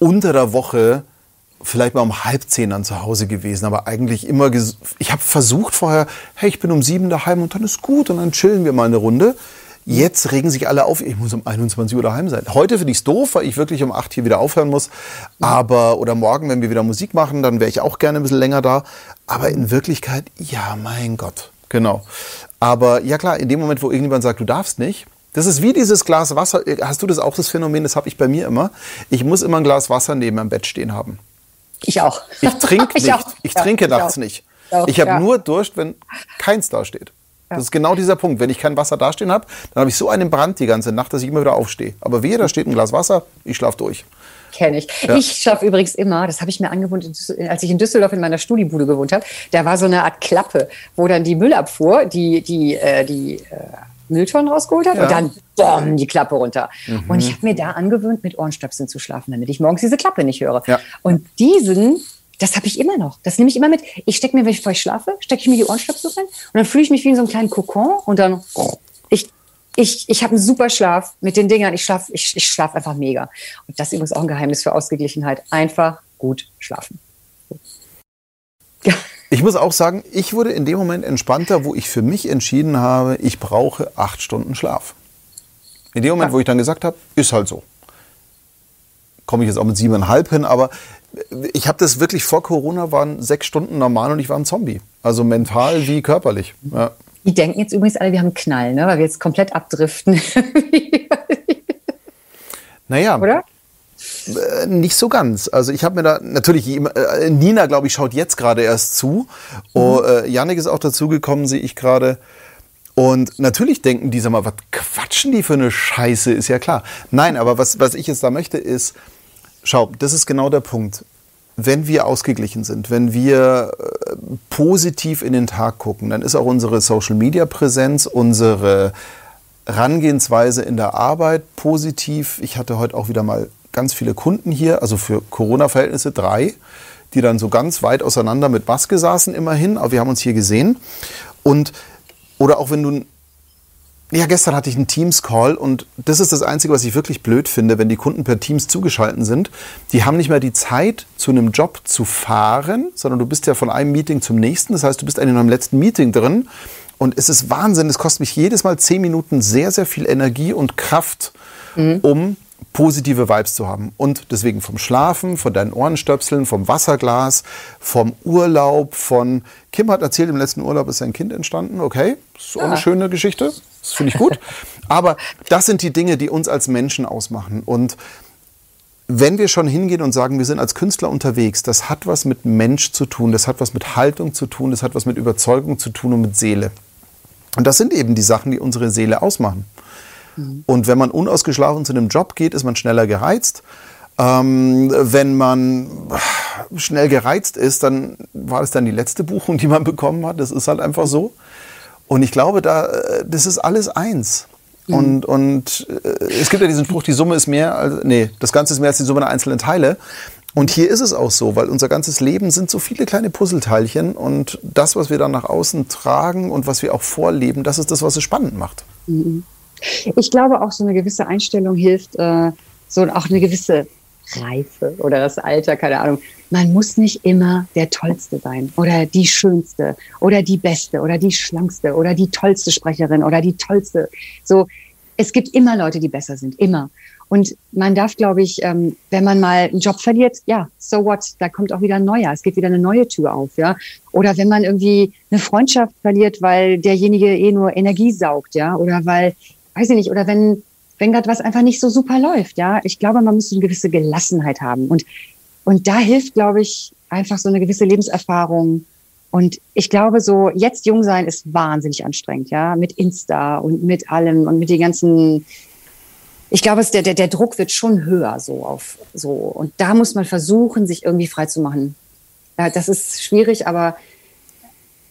unter der Woche vielleicht mal um halb zehn dann zu Hause gewesen, aber eigentlich immer, ich habe versucht vorher, hey, ich bin um sieben daheim und dann ist gut und dann chillen wir mal eine Runde. Jetzt regen sich alle auf, ich muss um 21 Uhr daheim sein. Heute finde ich es doof, weil ich wirklich um 8 hier wieder aufhören muss. Aber, oder morgen, wenn wir wieder Musik machen, dann wäre ich auch gerne ein bisschen länger da. Aber in Wirklichkeit, ja, mein Gott. Genau. Aber ja klar, in dem Moment, wo irgendjemand sagt, du darfst nicht, das ist wie dieses Glas Wasser. Hast du das auch, das Phänomen? Das habe ich bei mir immer. Ich muss immer ein Glas Wasser neben meinem Bett stehen haben. Ich auch. Ich trinke nicht. Ich, ich trinke ja, nachts ich nicht. Ich habe ja. nur Durst, wenn keins da steht. Das ist genau dieser Punkt. Wenn ich kein Wasser dastehen habe, dann habe ich so einen Brand die ganze Nacht, dass ich immer wieder aufstehe. Aber wehe, da steht ein Glas Wasser, ich schlafe durch. Kenne ich. Ja. Ich schlafe übrigens immer, das habe ich mir angewohnt, als ich in Düsseldorf in meiner Studiebude gewohnt habe. Da war so eine Art Klappe, wo dann die Müllabfuhr, die, die, äh, die äh, Mülltonnen rausgeholt hat ja. und dann boom, die Klappe runter. Mhm. Und ich habe mir da angewöhnt, mit Ohrenstöpseln zu schlafen, damit ich morgens diese Klappe nicht höre. Ja. Und diesen das habe ich immer noch. Das nehme ich immer mit. Ich stecke mir, wenn ich, ich schlafe, stecke ich mir die Ohrenstöpsel rein und dann fühle ich mich wie in so einem kleinen Kokon und dann ich ich, ich habe einen super Schlaf mit den Dingern. Ich schlafe ich, ich schlaf einfach mega. Und das ist übrigens auch ein Geheimnis für Ausgeglichenheit. Einfach gut schlafen. Ja. Ich muss auch sagen, ich wurde in dem Moment entspannter, wo ich für mich entschieden habe, ich brauche acht Stunden Schlaf. In dem Moment, wo ich dann gesagt habe, ist halt so. Komme ich jetzt auch mit siebeneinhalb hin, aber ich habe das wirklich vor Corona waren sechs Stunden normal und ich war ein Zombie. Also mental wie körperlich. Ja. Die denken jetzt übrigens alle, wir haben einen Knall, ne? weil wir jetzt komplett abdriften. naja. Oder? Äh, nicht so ganz. Also ich habe mir da natürlich äh, Nina, glaube ich, schaut jetzt gerade erst zu. Mhm. Oh, äh, Janik ist auch dazugekommen, sehe ich gerade. Und natürlich denken die, sag mal, was quatschen die für eine Scheiße, ist ja klar. Nein, aber was, was ich jetzt da möchte, ist, Schau, das ist genau der Punkt. Wenn wir ausgeglichen sind, wenn wir äh, positiv in den Tag gucken, dann ist auch unsere Social-Media-Präsenz, unsere Herangehensweise in der Arbeit positiv. Ich hatte heute auch wieder mal ganz viele Kunden hier, also für Corona-Verhältnisse drei, die dann so ganz weit auseinander mit Maske saßen immerhin, aber wir haben uns hier gesehen. Und, oder auch wenn du ja, gestern hatte ich einen Teams-Call und das ist das Einzige, was ich wirklich blöd finde, wenn die Kunden per Teams zugeschalten sind. Die haben nicht mehr die Zeit, zu einem Job zu fahren, sondern du bist ja von einem Meeting zum nächsten. Das heißt, du bist noch im letzten Meeting drin. Und es ist Wahnsinn, es kostet mich jedes Mal zehn Minuten sehr, sehr viel Energie und Kraft, mhm. um positive Vibes zu haben. Und deswegen vom Schlafen, von deinen Ohrenstöpseln, vom Wasserglas, vom Urlaub, von Kim hat erzählt, im letzten Urlaub ist sein Kind entstanden. Okay, so eine schöne Geschichte. Das finde ich gut. Aber das sind die Dinge, die uns als Menschen ausmachen. Und wenn wir schon hingehen und sagen, wir sind als Künstler unterwegs, das hat was mit Mensch zu tun, das hat was mit Haltung zu tun, das hat was mit Überzeugung zu tun und mit Seele. Und das sind eben die Sachen, die unsere Seele ausmachen. Und wenn man unausgeschlafen zu einem Job geht, ist man schneller gereizt. Ähm, wenn man schnell gereizt ist, dann war das dann die letzte Buchung, die man bekommen hat. Das ist halt einfach so. Und ich glaube, da, äh, das ist alles eins. Mhm. Und, und äh, es gibt ja diesen Spruch, die Summe ist mehr als, nee, das Ganze ist mehr als die Summe der einzelnen Teile. Und hier ist es auch so, weil unser ganzes Leben sind so viele kleine Puzzleteilchen und das, was wir dann nach außen tragen und was wir auch vorleben, das ist das, was es spannend macht. Mhm. Ich glaube auch so eine gewisse Einstellung hilft, äh, so auch eine gewisse Reife oder das Alter, keine Ahnung. Man muss nicht immer der Tollste sein oder die Schönste oder die Beste oder die Schlankste oder die tollste Sprecherin oder die tollste. So, es gibt immer Leute, die besser sind, immer. Und man darf, glaube ich, ähm, wenn man mal einen Job verliert, ja, so what, da kommt auch wieder ein neuer, es geht wieder eine neue Tür auf, ja. Oder wenn man irgendwie eine Freundschaft verliert, weil derjenige eh nur Energie saugt, ja, oder weil weiß ich nicht, oder wenn, wenn gerade was einfach nicht so super läuft, ja. Ich glaube, man muss eine gewisse Gelassenheit haben. Und, und da hilft, glaube ich, einfach so eine gewisse Lebenserfahrung. Und ich glaube, so jetzt jung sein ist wahnsinnig anstrengend, ja, mit Insta und mit allem und mit den ganzen. Ich glaube, es, der, der, der Druck wird schon höher so auf so. Und da muss man versuchen, sich irgendwie frei zu machen. Ja, das ist schwierig, aber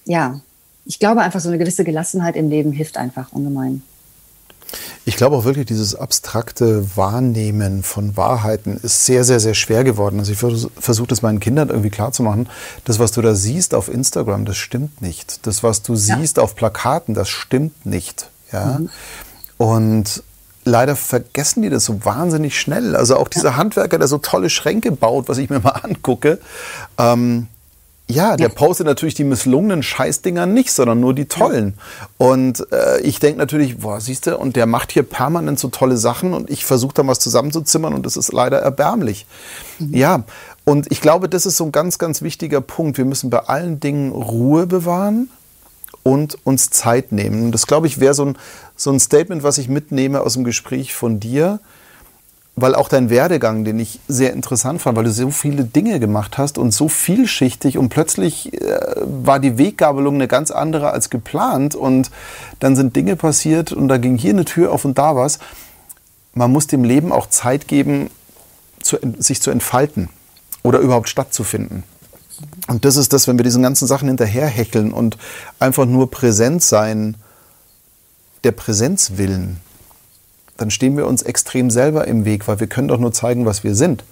ja, ich glaube einfach, so eine gewisse Gelassenheit im Leben hilft einfach ungemein. Ich glaube auch wirklich, dieses abstrakte Wahrnehmen von Wahrheiten ist sehr, sehr, sehr schwer geworden. Also ich versuche das meinen Kindern irgendwie klarzumachen. Das, was du da siehst auf Instagram, das stimmt nicht. Das, was du siehst ja. auf Plakaten, das stimmt nicht. Ja? Mhm. Und leider vergessen die das so wahnsinnig schnell. Also auch dieser Handwerker, der so tolle Schränke baut, was ich mir mal angucke, ähm, ja, der postet natürlich die misslungenen Scheißdinger nicht, sondern nur die tollen. Und äh, ich denke natürlich, boah, siehst du, und der macht hier permanent so tolle Sachen und ich versuche da was zusammenzuzimmern und das ist leider erbärmlich. Mhm. Ja, und ich glaube, das ist so ein ganz, ganz wichtiger Punkt. Wir müssen bei allen Dingen Ruhe bewahren und uns Zeit nehmen. Das, glaube ich, wäre so ein, so ein Statement, was ich mitnehme aus dem Gespräch von dir weil auch dein Werdegang, den ich sehr interessant fand, weil du so viele Dinge gemacht hast und so vielschichtig und plötzlich äh, war die Weggabelung eine ganz andere als geplant und dann sind Dinge passiert und da ging hier eine Tür auf und da was. Man muss dem Leben auch Zeit geben, zu, sich zu entfalten oder überhaupt stattzufinden. Und das ist das, wenn wir diesen ganzen Sachen hinterherhecheln und einfach nur präsent sein, der Präsenz willen, dann stehen wir uns extrem selber im Weg, weil wir können doch nur zeigen, was wir sind.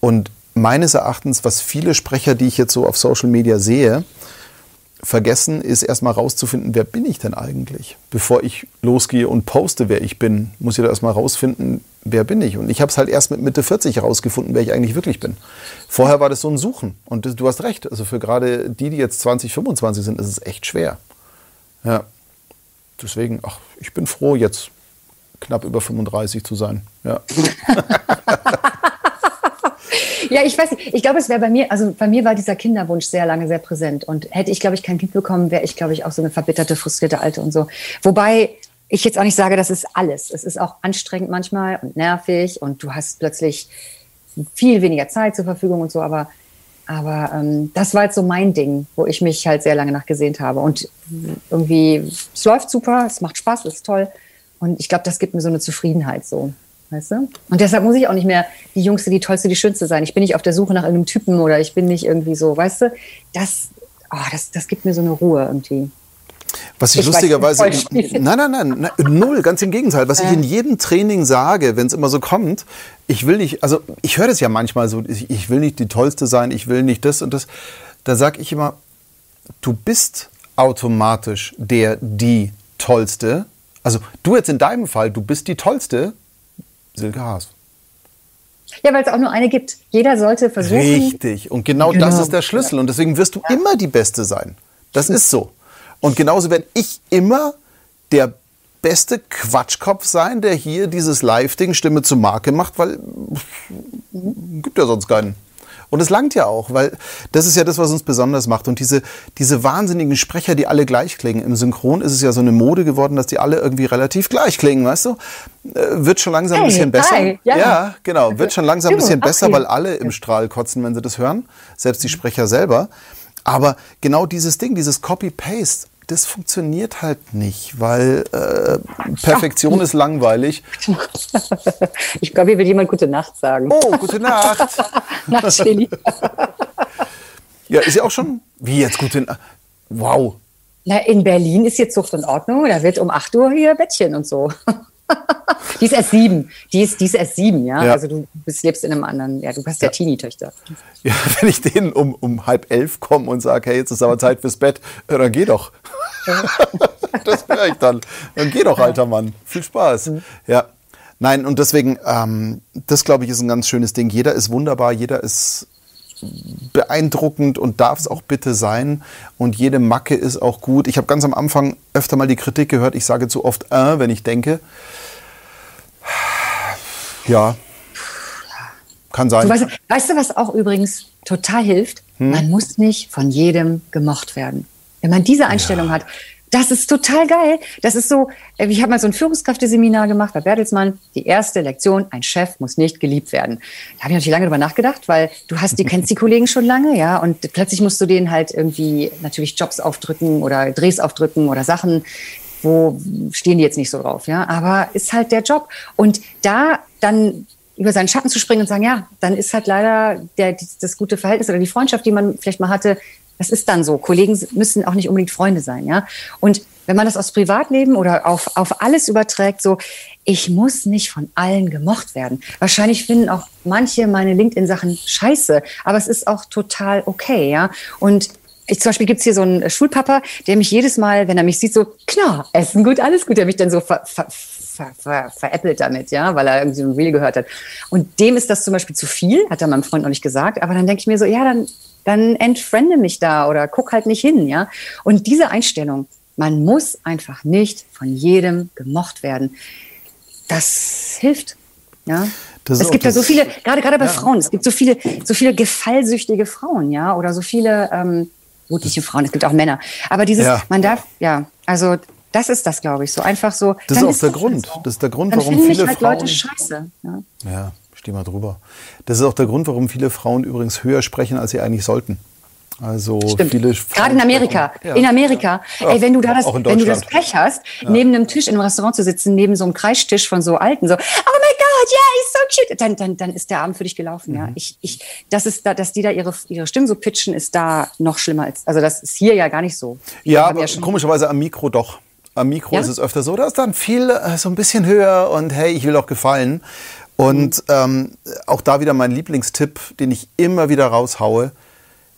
Und meines Erachtens, was viele Sprecher, die ich jetzt so auf Social Media sehe, vergessen, ist erstmal rauszufinden, wer bin ich denn eigentlich? Bevor ich losgehe und poste, wer ich bin, muss ich da erstmal rausfinden, wer bin ich? Und ich habe es halt erst mit Mitte 40 rausgefunden, wer ich eigentlich wirklich bin. Vorher war das so ein Suchen. Und du hast recht, also für gerade die, die jetzt 20, 25 sind, ist es echt schwer. Ja. Deswegen, ach, ich bin froh, jetzt knapp über 35 zu sein. Ja. ja, ich weiß nicht. Ich glaube, es wäre bei mir, also bei mir war dieser Kinderwunsch sehr lange sehr präsent. Und hätte ich, glaube ich, kein Kind bekommen, wäre ich, glaube ich, auch so eine verbitterte, frustrierte Alte und so. Wobei ich jetzt auch nicht sage, das ist alles. Es ist auch anstrengend manchmal und nervig und du hast plötzlich viel weniger Zeit zur Verfügung und so, aber aber ähm, das war jetzt so mein Ding, wo ich mich halt sehr lange nachgesehnt habe. Und irgendwie, es läuft super, es macht Spaß, es ist toll. Und ich glaube, das gibt mir so eine Zufriedenheit so. Weißt du? Und deshalb muss ich auch nicht mehr die Jüngste, die Tollste, die Schönste sein. Ich bin nicht auf der Suche nach irgendeinem Typen oder ich bin nicht irgendwie so, weißt du? Das, oh, das, das gibt mir so eine Ruhe irgendwie. Was ich, ich lustigerweise. nein, nein, nein, nein, null, ganz im Gegenteil. Was äh. ich in jedem Training sage, wenn es immer so kommt, ich will nicht, also ich höre das ja manchmal so, ich will nicht die Tollste sein, ich will nicht das und das. Da sage ich immer, du bist automatisch der, die Tollste, Also du jetzt in deinem Fall, du bist die tollste Silke Haas. Ja, weil es auch nur eine gibt. Jeder sollte versuchen. Richtig. Und genau, genau. das ist der Schlüssel. Und deswegen wirst du ja. immer die Beste sein. Das ist so. Und genauso werde ich immer der beste Quatschkopf sein, der hier dieses Live-Ding Stimme zur Marke macht, weil gibt ja sonst keinen. Und es langt ja auch, weil das ist ja das, was uns besonders macht. Und diese, diese wahnsinnigen Sprecher, die alle gleich klingen. Im Synchron ist es ja so eine Mode geworden, dass die alle irgendwie relativ gleich klingen, weißt du? Äh, wird schon langsam ein bisschen besser. Hi, ja. ja. genau. Wird schon langsam ein bisschen besser, weil alle im Strahl kotzen, wenn sie das hören. Selbst die Sprecher selber. Aber genau dieses Ding, dieses Copy-Paste, das funktioniert halt nicht, weil äh, Perfektion ist langweilig. Ich glaube, hier will jemand gute Nacht sagen. Oh, gute Nacht. Nacht, Chili. ja, ist ja auch schon. Wie jetzt gute Nacht? Wow. Na, in Berlin ist jetzt Zucht in Ordnung. Da wird um 8 Uhr hier Bettchen und so. die ist erst sieben. Die ist, die ist erst sieben, ja? ja. Also du bist, lebst in einem anderen, ja, du hast ja, ja Teenie-Töchter. Ja, wenn ich denen um, um halb elf komme und sage, hey, jetzt ist aber Zeit fürs Bett, dann geh doch. das höre ich dann. Dann geh doch, alter Mann. Viel Spaß. Mhm. Ja. Nein, und deswegen, ähm, das glaube ich, ist ein ganz schönes Ding. Jeder ist wunderbar, jeder ist beeindruckend und darf es auch bitte sein. Und jede Macke ist auch gut. Ich habe ganz am Anfang öfter mal die Kritik gehört, ich sage zu oft, äh, wenn ich denke. Ja, kann sein. Weißt, weißt, du, was auch übrigens total hilft? Hm? Man muss nicht von jedem gemocht werden. Wenn man diese Einstellung ja. hat, das ist total geil. Das ist so, äh, ich habe mal so ein Führungskräfteseminar gemacht bei Bertelsmann. Die erste Lektion, ein Chef muss nicht geliebt werden. Da habe ich natürlich lange drüber nachgedacht, weil du hast, du kennst die Kollegen schon lange, ja, und plötzlich musst du denen halt irgendwie natürlich Jobs aufdrücken oder Drehs aufdrücken oder Sachen, wo stehen die jetzt nicht so drauf, ja. Aber ist halt der Job. Und da dann über seinen Schatten zu springen und sagen, ja, dann ist halt leider der, das gute Verhältnis oder die Freundschaft, die man vielleicht mal hatte, das ist dann so. Kollegen müssen auch nicht unbedingt Freunde sein, ja. Und wenn man das aufs Privatleben oder auf, auf alles überträgt, so, ich muss nicht von allen gemocht werden. Wahrscheinlich finden auch manche meine LinkedIn-Sachen scheiße, aber es ist auch total okay, ja. Und ich, zum Beispiel gibt's hier so einen Schulpapa, der mich jedes Mal, wenn er mich sieht, so, klar, Essen gut, alles gut, der mich dann so ver, ver, ver, ver, veräppelt damit, ja, weil er irgendwie so ein Reel gehört hat. Und dem ist das zum Beispiel zu viel, hat er meinem Freund noch nicht gesagt, aber dann denke ich mir so, ja, dann dann entfremde mich da oder guck halt nicht hin, ja. Und diese Einstellung, man muss einfach nicht von jedem gemocht werden. Das hilft, ja. Das es gibt ja so viele, gerade gerade bei ja. Frauen, es gibt so viele, so viele gefallsüchtige Frauen, ja, oder so viele ähm, mutige Frauen. Es gibt auch Männer, aber dieses, ja. man darf, ja, also das ist das, glaube ich, so einfach so. Das ist auch der Grund. So. Das ist der Grund, dann warum viele halt Frauen. Leute scheiße. Ja. ja steh mal drüber. Das ist auch der Grund, warum viele Frauen übrigens höher sprechen, als sie eigentlich sollten. Also Stimmt. viele Gerade in Amerika. Ja. In Amerika. Ja. Ey, wenn du da das, wenn du das Pech hast, ja. neben einem Tisch in einem Restaurant zu sitzen, neben so einem Kreistisch von so Alten, so, oh my God, yeah, he's so cute, dann, dann, dann ist der Abend für dich gelaufen. Mhm. Ja, ich, ich, das ist da, dass die da ihre, ihre Stimmen so pitchen, ist da noch schlimmer als, also das ist hier ja gar nicht so. Ja, aber komischerweise am Mikro doch. Am Mikro ist es öfter so, da ist dann viel äh, so ein bisschen höher und hey, ich will auch gefallen. Und ähm, auch da wieder mein Lieblingstipp, den ich immer wieder raushaue.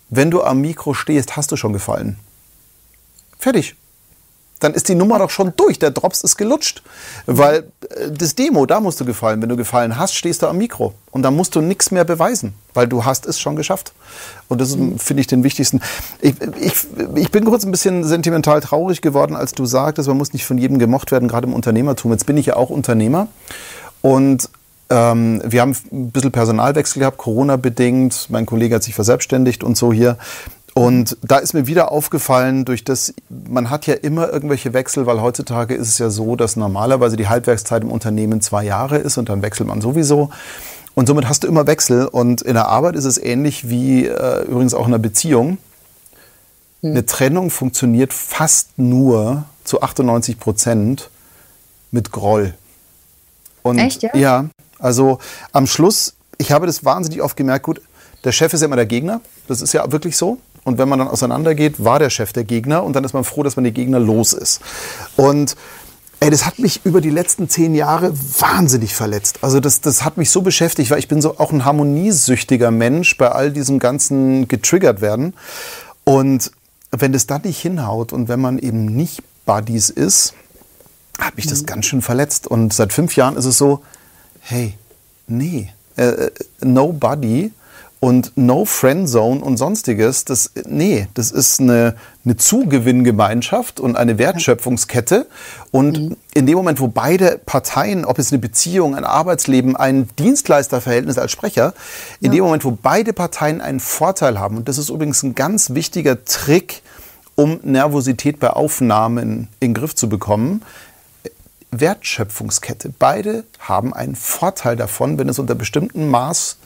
Wenn du am Mikro stehst, hast du schon gefallen. Fertig. Dann ist die Nummer doch schon durch. Der Drops ist gelutscht. Weil äh, das Demo, da musst du gefallen. Wenn du gefallen hast, stehst du am Mikro. Und dann musst du nichts mehr beweisen, weil du hast es schon geschafft. Und das mhm. finde ich, den wichtigsten. Ich, ich, ich bin kurz ein bisschen sentimental traurig geworden, als du sagtest, man muss nicht von jedem gemocht werden, gerade im Unternehmertum. Jetzt bin ich ja auch Unternehmer. Und ähm, wir haben ein bisschen Personalwechsel gehabt, Corona-bedingt. Mein Kollege hat sich verselbstständigt und so hier. Und da ist mir wieder aufgefallen, durch das, man hat ja immer irgendwelche Wechsel, weil heutzutage ist es ja so, dass normalerweise die Halbwerkszeit im Unternehmen zwei Jahre ist und dann wechselt man sowieso. Und somit hast du immer Wechsel. Und in der Arbeit ist es ähnlich wie äh, übrigens auch in einer Beziehung. Hm. Eine Trennung funktioniert fast nur zu 98 Prozent mit Groll. Und Echt, ja? Ja, also am Schluss, ich habe das wahnsinnig oft gemerkt, gut, der Chef ist ja immer der Gegner, das ist ja wirklich so. Und wenn man dann auseinandergeht, war der Chef der Gegner und dann ist man froh, dass man die Gegner los ist. Und Ey, das hat mich über die letzten zehn Jahre wahnsinnig verletzt. Also das, das hat mich so beschäftigt, weil ich bin so auch ein harmoniesüchtiger Mensch bei all diesem ganzen getriggert werden. Und wenn das dann nicht hinhaut und wenn man eben nicht Buddies ist, hat mich das mhm. ganz schön verletzt. Und seit fünf Jahren ist es so, hey, nee, äh, äh nobody und No Friend Zone und sonstiges, das, nee, das ist eine, eine Zugewinngemeinschaft und eine Wertschöpfungskette. Und mhm. in dem Moment, wo beide Parteien, ob es eine Beziehung, ein Arbeitsleben, ein Dienstleisterverhältnis als Sprecher, in ja. dem Moment, wo beide Parteien einen Vorteil haben, und das ist übrigens ein ganz wichtiger Trick, um Nervosität bei Aufnahmen in den Griff zu bekommen, Wertschöpfungskette. Beide haben einen Vorteil davon, wenn es unter bestimmten Maß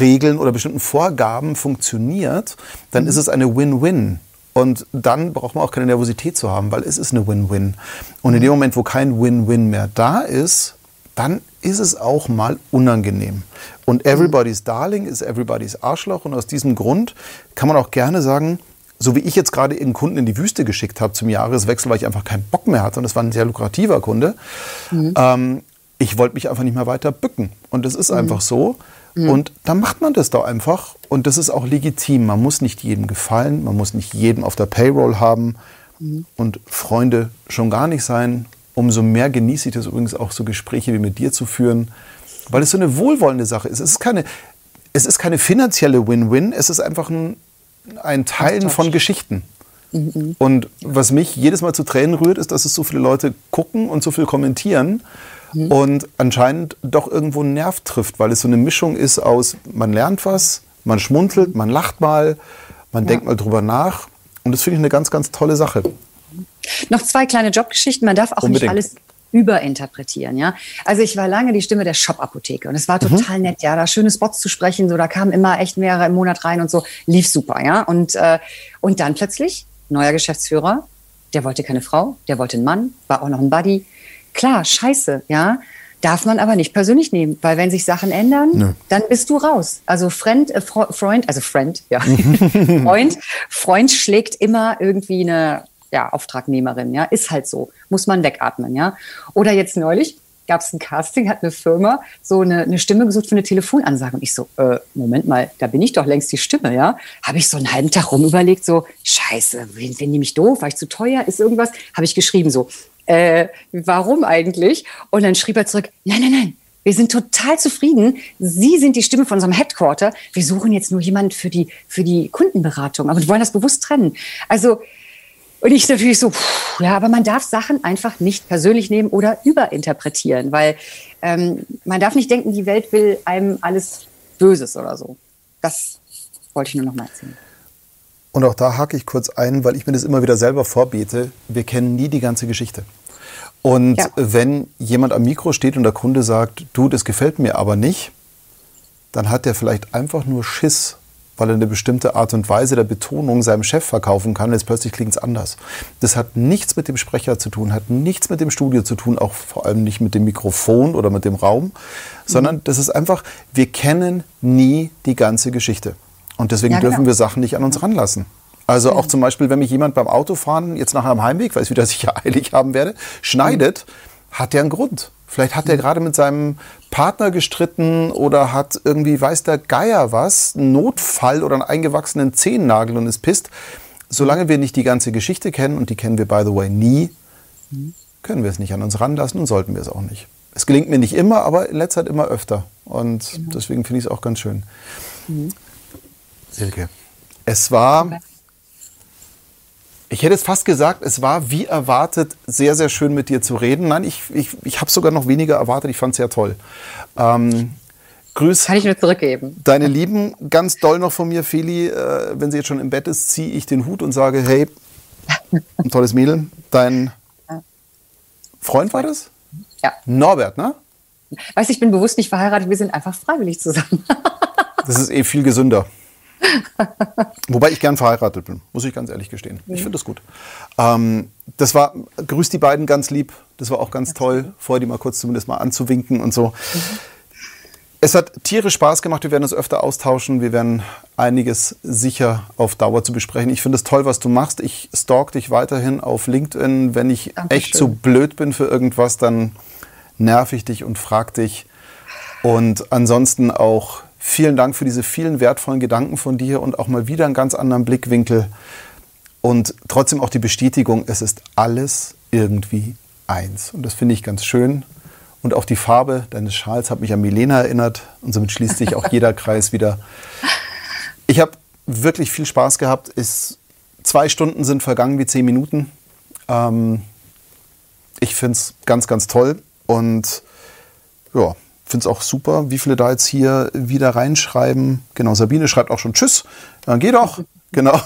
Regeln oder bestimmten Vorgaben funktioniert, dann mhm. ist es eine Win-Win. Und dann braucht man auch keine Nervosität zu haben, weil es ist eine Win-Win. Und in dem Moment, wo kein Win-Win mehr da ist, dann ist es auch mal unangenehm. Und mhm. everybody's Darling ist everybody's Arschloch. Und aus diesem Grund kann man auch gerne sagen, so wie ich jetzt gerade einen Kunden in die Wüste geschickt habe zum Jahreswechsel, weil ich einfach keinen Bock mehr hatte und das war ein sehr lukrativer Kunde, mhm. ähm, ich wollte mich einfach nicht mehr weiter bücken. Und es ist mhm. einfach so. Mhm. Und dann macht man das doch einfach. Und das ist auch legitim. Man muss nicht jedem gefallen, man muss nicht jedem auf der Payroll haben mhm. und Freunde schon gar nicht sein. Umso mehr genieße ich das übrigens auch, so Gespräche wie mit dir zu führen, weil es so eine wohlwollende Sache ist. Es ist keine, es ist keine finanzielle Win-Win, es ist einfach ein, ein Teilen von Geschichten. Mhm. Und was mich jedes Mal zu Tränen rührt, ist, dass es so viele Leute gucken und so viel kommentieren mhm. und anscheinend doch irgendwo einen Nerv trifft, weil es so eine Mischung ist aus, man lernt was, man schmunzelt, man lacht mal, man ja. denkt mal drüber nach. Und das finde ich eine ganz, ganz tolle Sache. Noch zwei kleine Jobgeschichten. Man darf auch Unbedingt. nicht alles überinterpretieren, ja. Also ich war lange die Stimme der Shop-Apotheke und es war mhm. total mhm. nett, ja, da schöne Spots zu sprechen, so da kamen immer echt mehrere im Monat rein und so, lief super, ja. Und, äh, und dann plötzlich, neuer Geschäftsführer, der wollte keine Frau, der wollte einen Mann, war auch noch ein Buddy, Klar, scheiße, ja. Darf man aber nicht persönlich nehmen, weil wenn sich Sachen ändern, Nö. dann bist du raus. Also Friend, äh, Freund, also Friend, ja, Freund, Freund schlägt immer irgendwie eine ja, Auftragnehmerin, ja, ist halt so, muss man wegatmen, ja. Oder jetzt neulich gab es ein Casting, hat eine Firma so eine, eine Stimme gesucht für eine Telefonansage und ich so, äh, Moment mal, da bin ich doch längst die Stimme, ja. Habe ich so einen halben Tag rum überlegt, so, Scheiße, wen nehme ich doof, war ich zu teuer, ist irgendwas? Habe ich geschrieben so, äh, warum eigentlich? Und dann schrieb er zurück, nein, nein, nein, wir sind total zufrieden. Sie sind die Stimme von unserem Headquarter. Wir suchen jetzt nur jemanden für die, für die Kundenberatung, aber wir wollen das bewusst trennen. Also, und ich natürlich so, pff, ja, aber man darf Sachen einfach nicht persönlich nehmen oder überinterpretieren, weil ähm, man darf nicht denken, die Welt will einem alles Böses oder so. Das wollte ich nur noch mal erzählen. Und auch da hake ich kurz ein, weil ich mir das immer wieder selber vorbete. Wir kennen nie die ganze Geschichte. Und ja. wenn jemand am Mikro steht und der Kunde sagt, du, das gefällt mir aber nicht, dann hat der vielleicht einfach nur Schiss, weil er eine bestimmte Art und Weise der Betonung seinem Chef verkaufen kann. Jetzt plötzlich klingt es anders. Das hat nichts mit dem Sprecher zu tun, hat nichts mit dem Studio zu tun, auch vor allem nicht mit dem Mikrofon oder mit dem Raum, sondern mhm. das ist einfach, wir kennen nie die ganze Geschichte. Und deswegen ja, dürfen wir Sachen nicht an uns ranlassen. Also auch zum Beispiel, wenn mich jemand beim Autofahren jetzt nachher am Heimweg, weil ich es wieder sicher eilig haben werde, schneidet, mhm. hat der einen Grund. Vielleicht hat er gerade mit seinem Partner gestritten oder hat irgendwie, weiß der Geier was, einen Notfall oder einen eingewachsenen Zehennagel und ist pisst. Solange wir nicht die ganze Geschichte kennen, und die kennen wir, by the way, nie, können wir es nicht an uns ranlassen und sollten wir es auch nicht. Es gelingt mir nicht immer, aber in letzter Zeit immer öfter. Und genau. deswegen finde ich es auch ganz schön. Mhm. Silke, es war, ich hätte es fast gesagt, es war wie erwartet sehr, sehr schön mit dir zu reden. Nein, ich, ich, ich habe sogar noch weniger erwartet. Ich fand es sehr toll. Ähm, grüß. Kann ich nur zurückgeben. Deine Lieben, ganz doll noch von mir, Feli. Äh, wenn sie jetzt schon im Bett ist, ziehe ich den Hut und sage: Hey, ein tolles Mädel. Dein Freund war das? Ja. Norbert, ne? Weißt du, ich bin bewusst nicht verheiratet. Wir sind einfach freiwillig zusammen. das ist eh viel gesünder. Wobei ich gern verheiratet bin, muss ich ganz ehrlich gestehen. Ich finde das gut. Ähm, das war, grüß die beiden ganz lieb. Das war auch ganz toll, vorher die mal kurz zumindest mal anzuwinken und so. Mhm. Es hat tierisch Spaß gemacht. Wir werden uns öfter austauschen. Wir werden einiges sicher auf Dauer zu besprechen. Ich finde es toll, was du machst. Ich stalk dich weiterhin auf LinkedIn. Wenn ich Dankeschön. echt zu blöd bin für irgendwas, dann nerv ich dich und frag dich. Und ansonsten auch Vielen Dank für diese vielen wertvollen Gedanken von dir und auch mal wieder einen ganz anderen Blickwinkel. Und trotzdem auch die Bestätigung, es ist alles irgendwie eins. Und das finde ich ganz schön. Und auch die Farbe deines Schals hat mich an Milena erinnert. Und somit schließt sich auch jeder Kreis wieder. Ich habe wirklich viel Spaß gehabt. Es, zwei Stunden sind vergangen wie zehn Minuten. Ähm, ich finde es ganz, ganz toll. Und ja, finde es auch super, wie viele da jetzt hier wieder reinschreiben. Genau, Sabine schreibt auch schon Tschüss. Dann geh doch. Genau.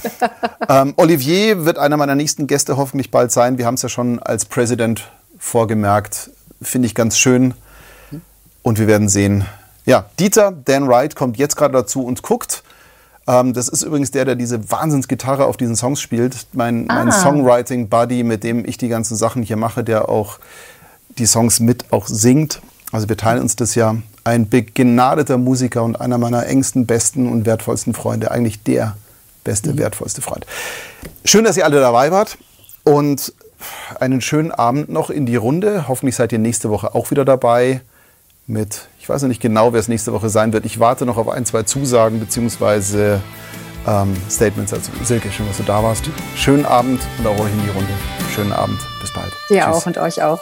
ähm, Olivier wird einer meiner nächsten Gäste hoffentlich bald sein. Wir haben es ja schon als Präsident vorgemerkt. Finde ich ganz schön. Und wir werden sehen. Ja, Dieter, Dan Wright, kommt jetzt gerade dazu und guckt. Ähm, das ist übrigens der, der diese Wahnsinnsgitarre auf diesen Songs spielt. Mein, ah. mein Songwriting-Buddy, mit dem ich die ganzen Sachen hier mache, der auch die Songs mit auch singt. Also wir teilen uns das ja. Ein begnadeter Musiker und einer meiner engsten, besten und wertvollsten Freunde. Eigentlich der beste, mhm. wertvollste Freund. Schön, dass ihr alle dabei wart und einen schönen Abend noch in die Runde. Hoffentlich seid ihr nächste Woche auch wieder dabei mit, ich weiß noch nicht genau, wer es nächste Woche sein wird. Ich warte noch auf ein, zwei Zusagen bzw. Ähm, Statements. Also Silke, schön, dass du da warst. Schönen Abend und auch euch in die Runde. Schönen Abend. Bis bald. Dir Tschüss. auch und euch auch.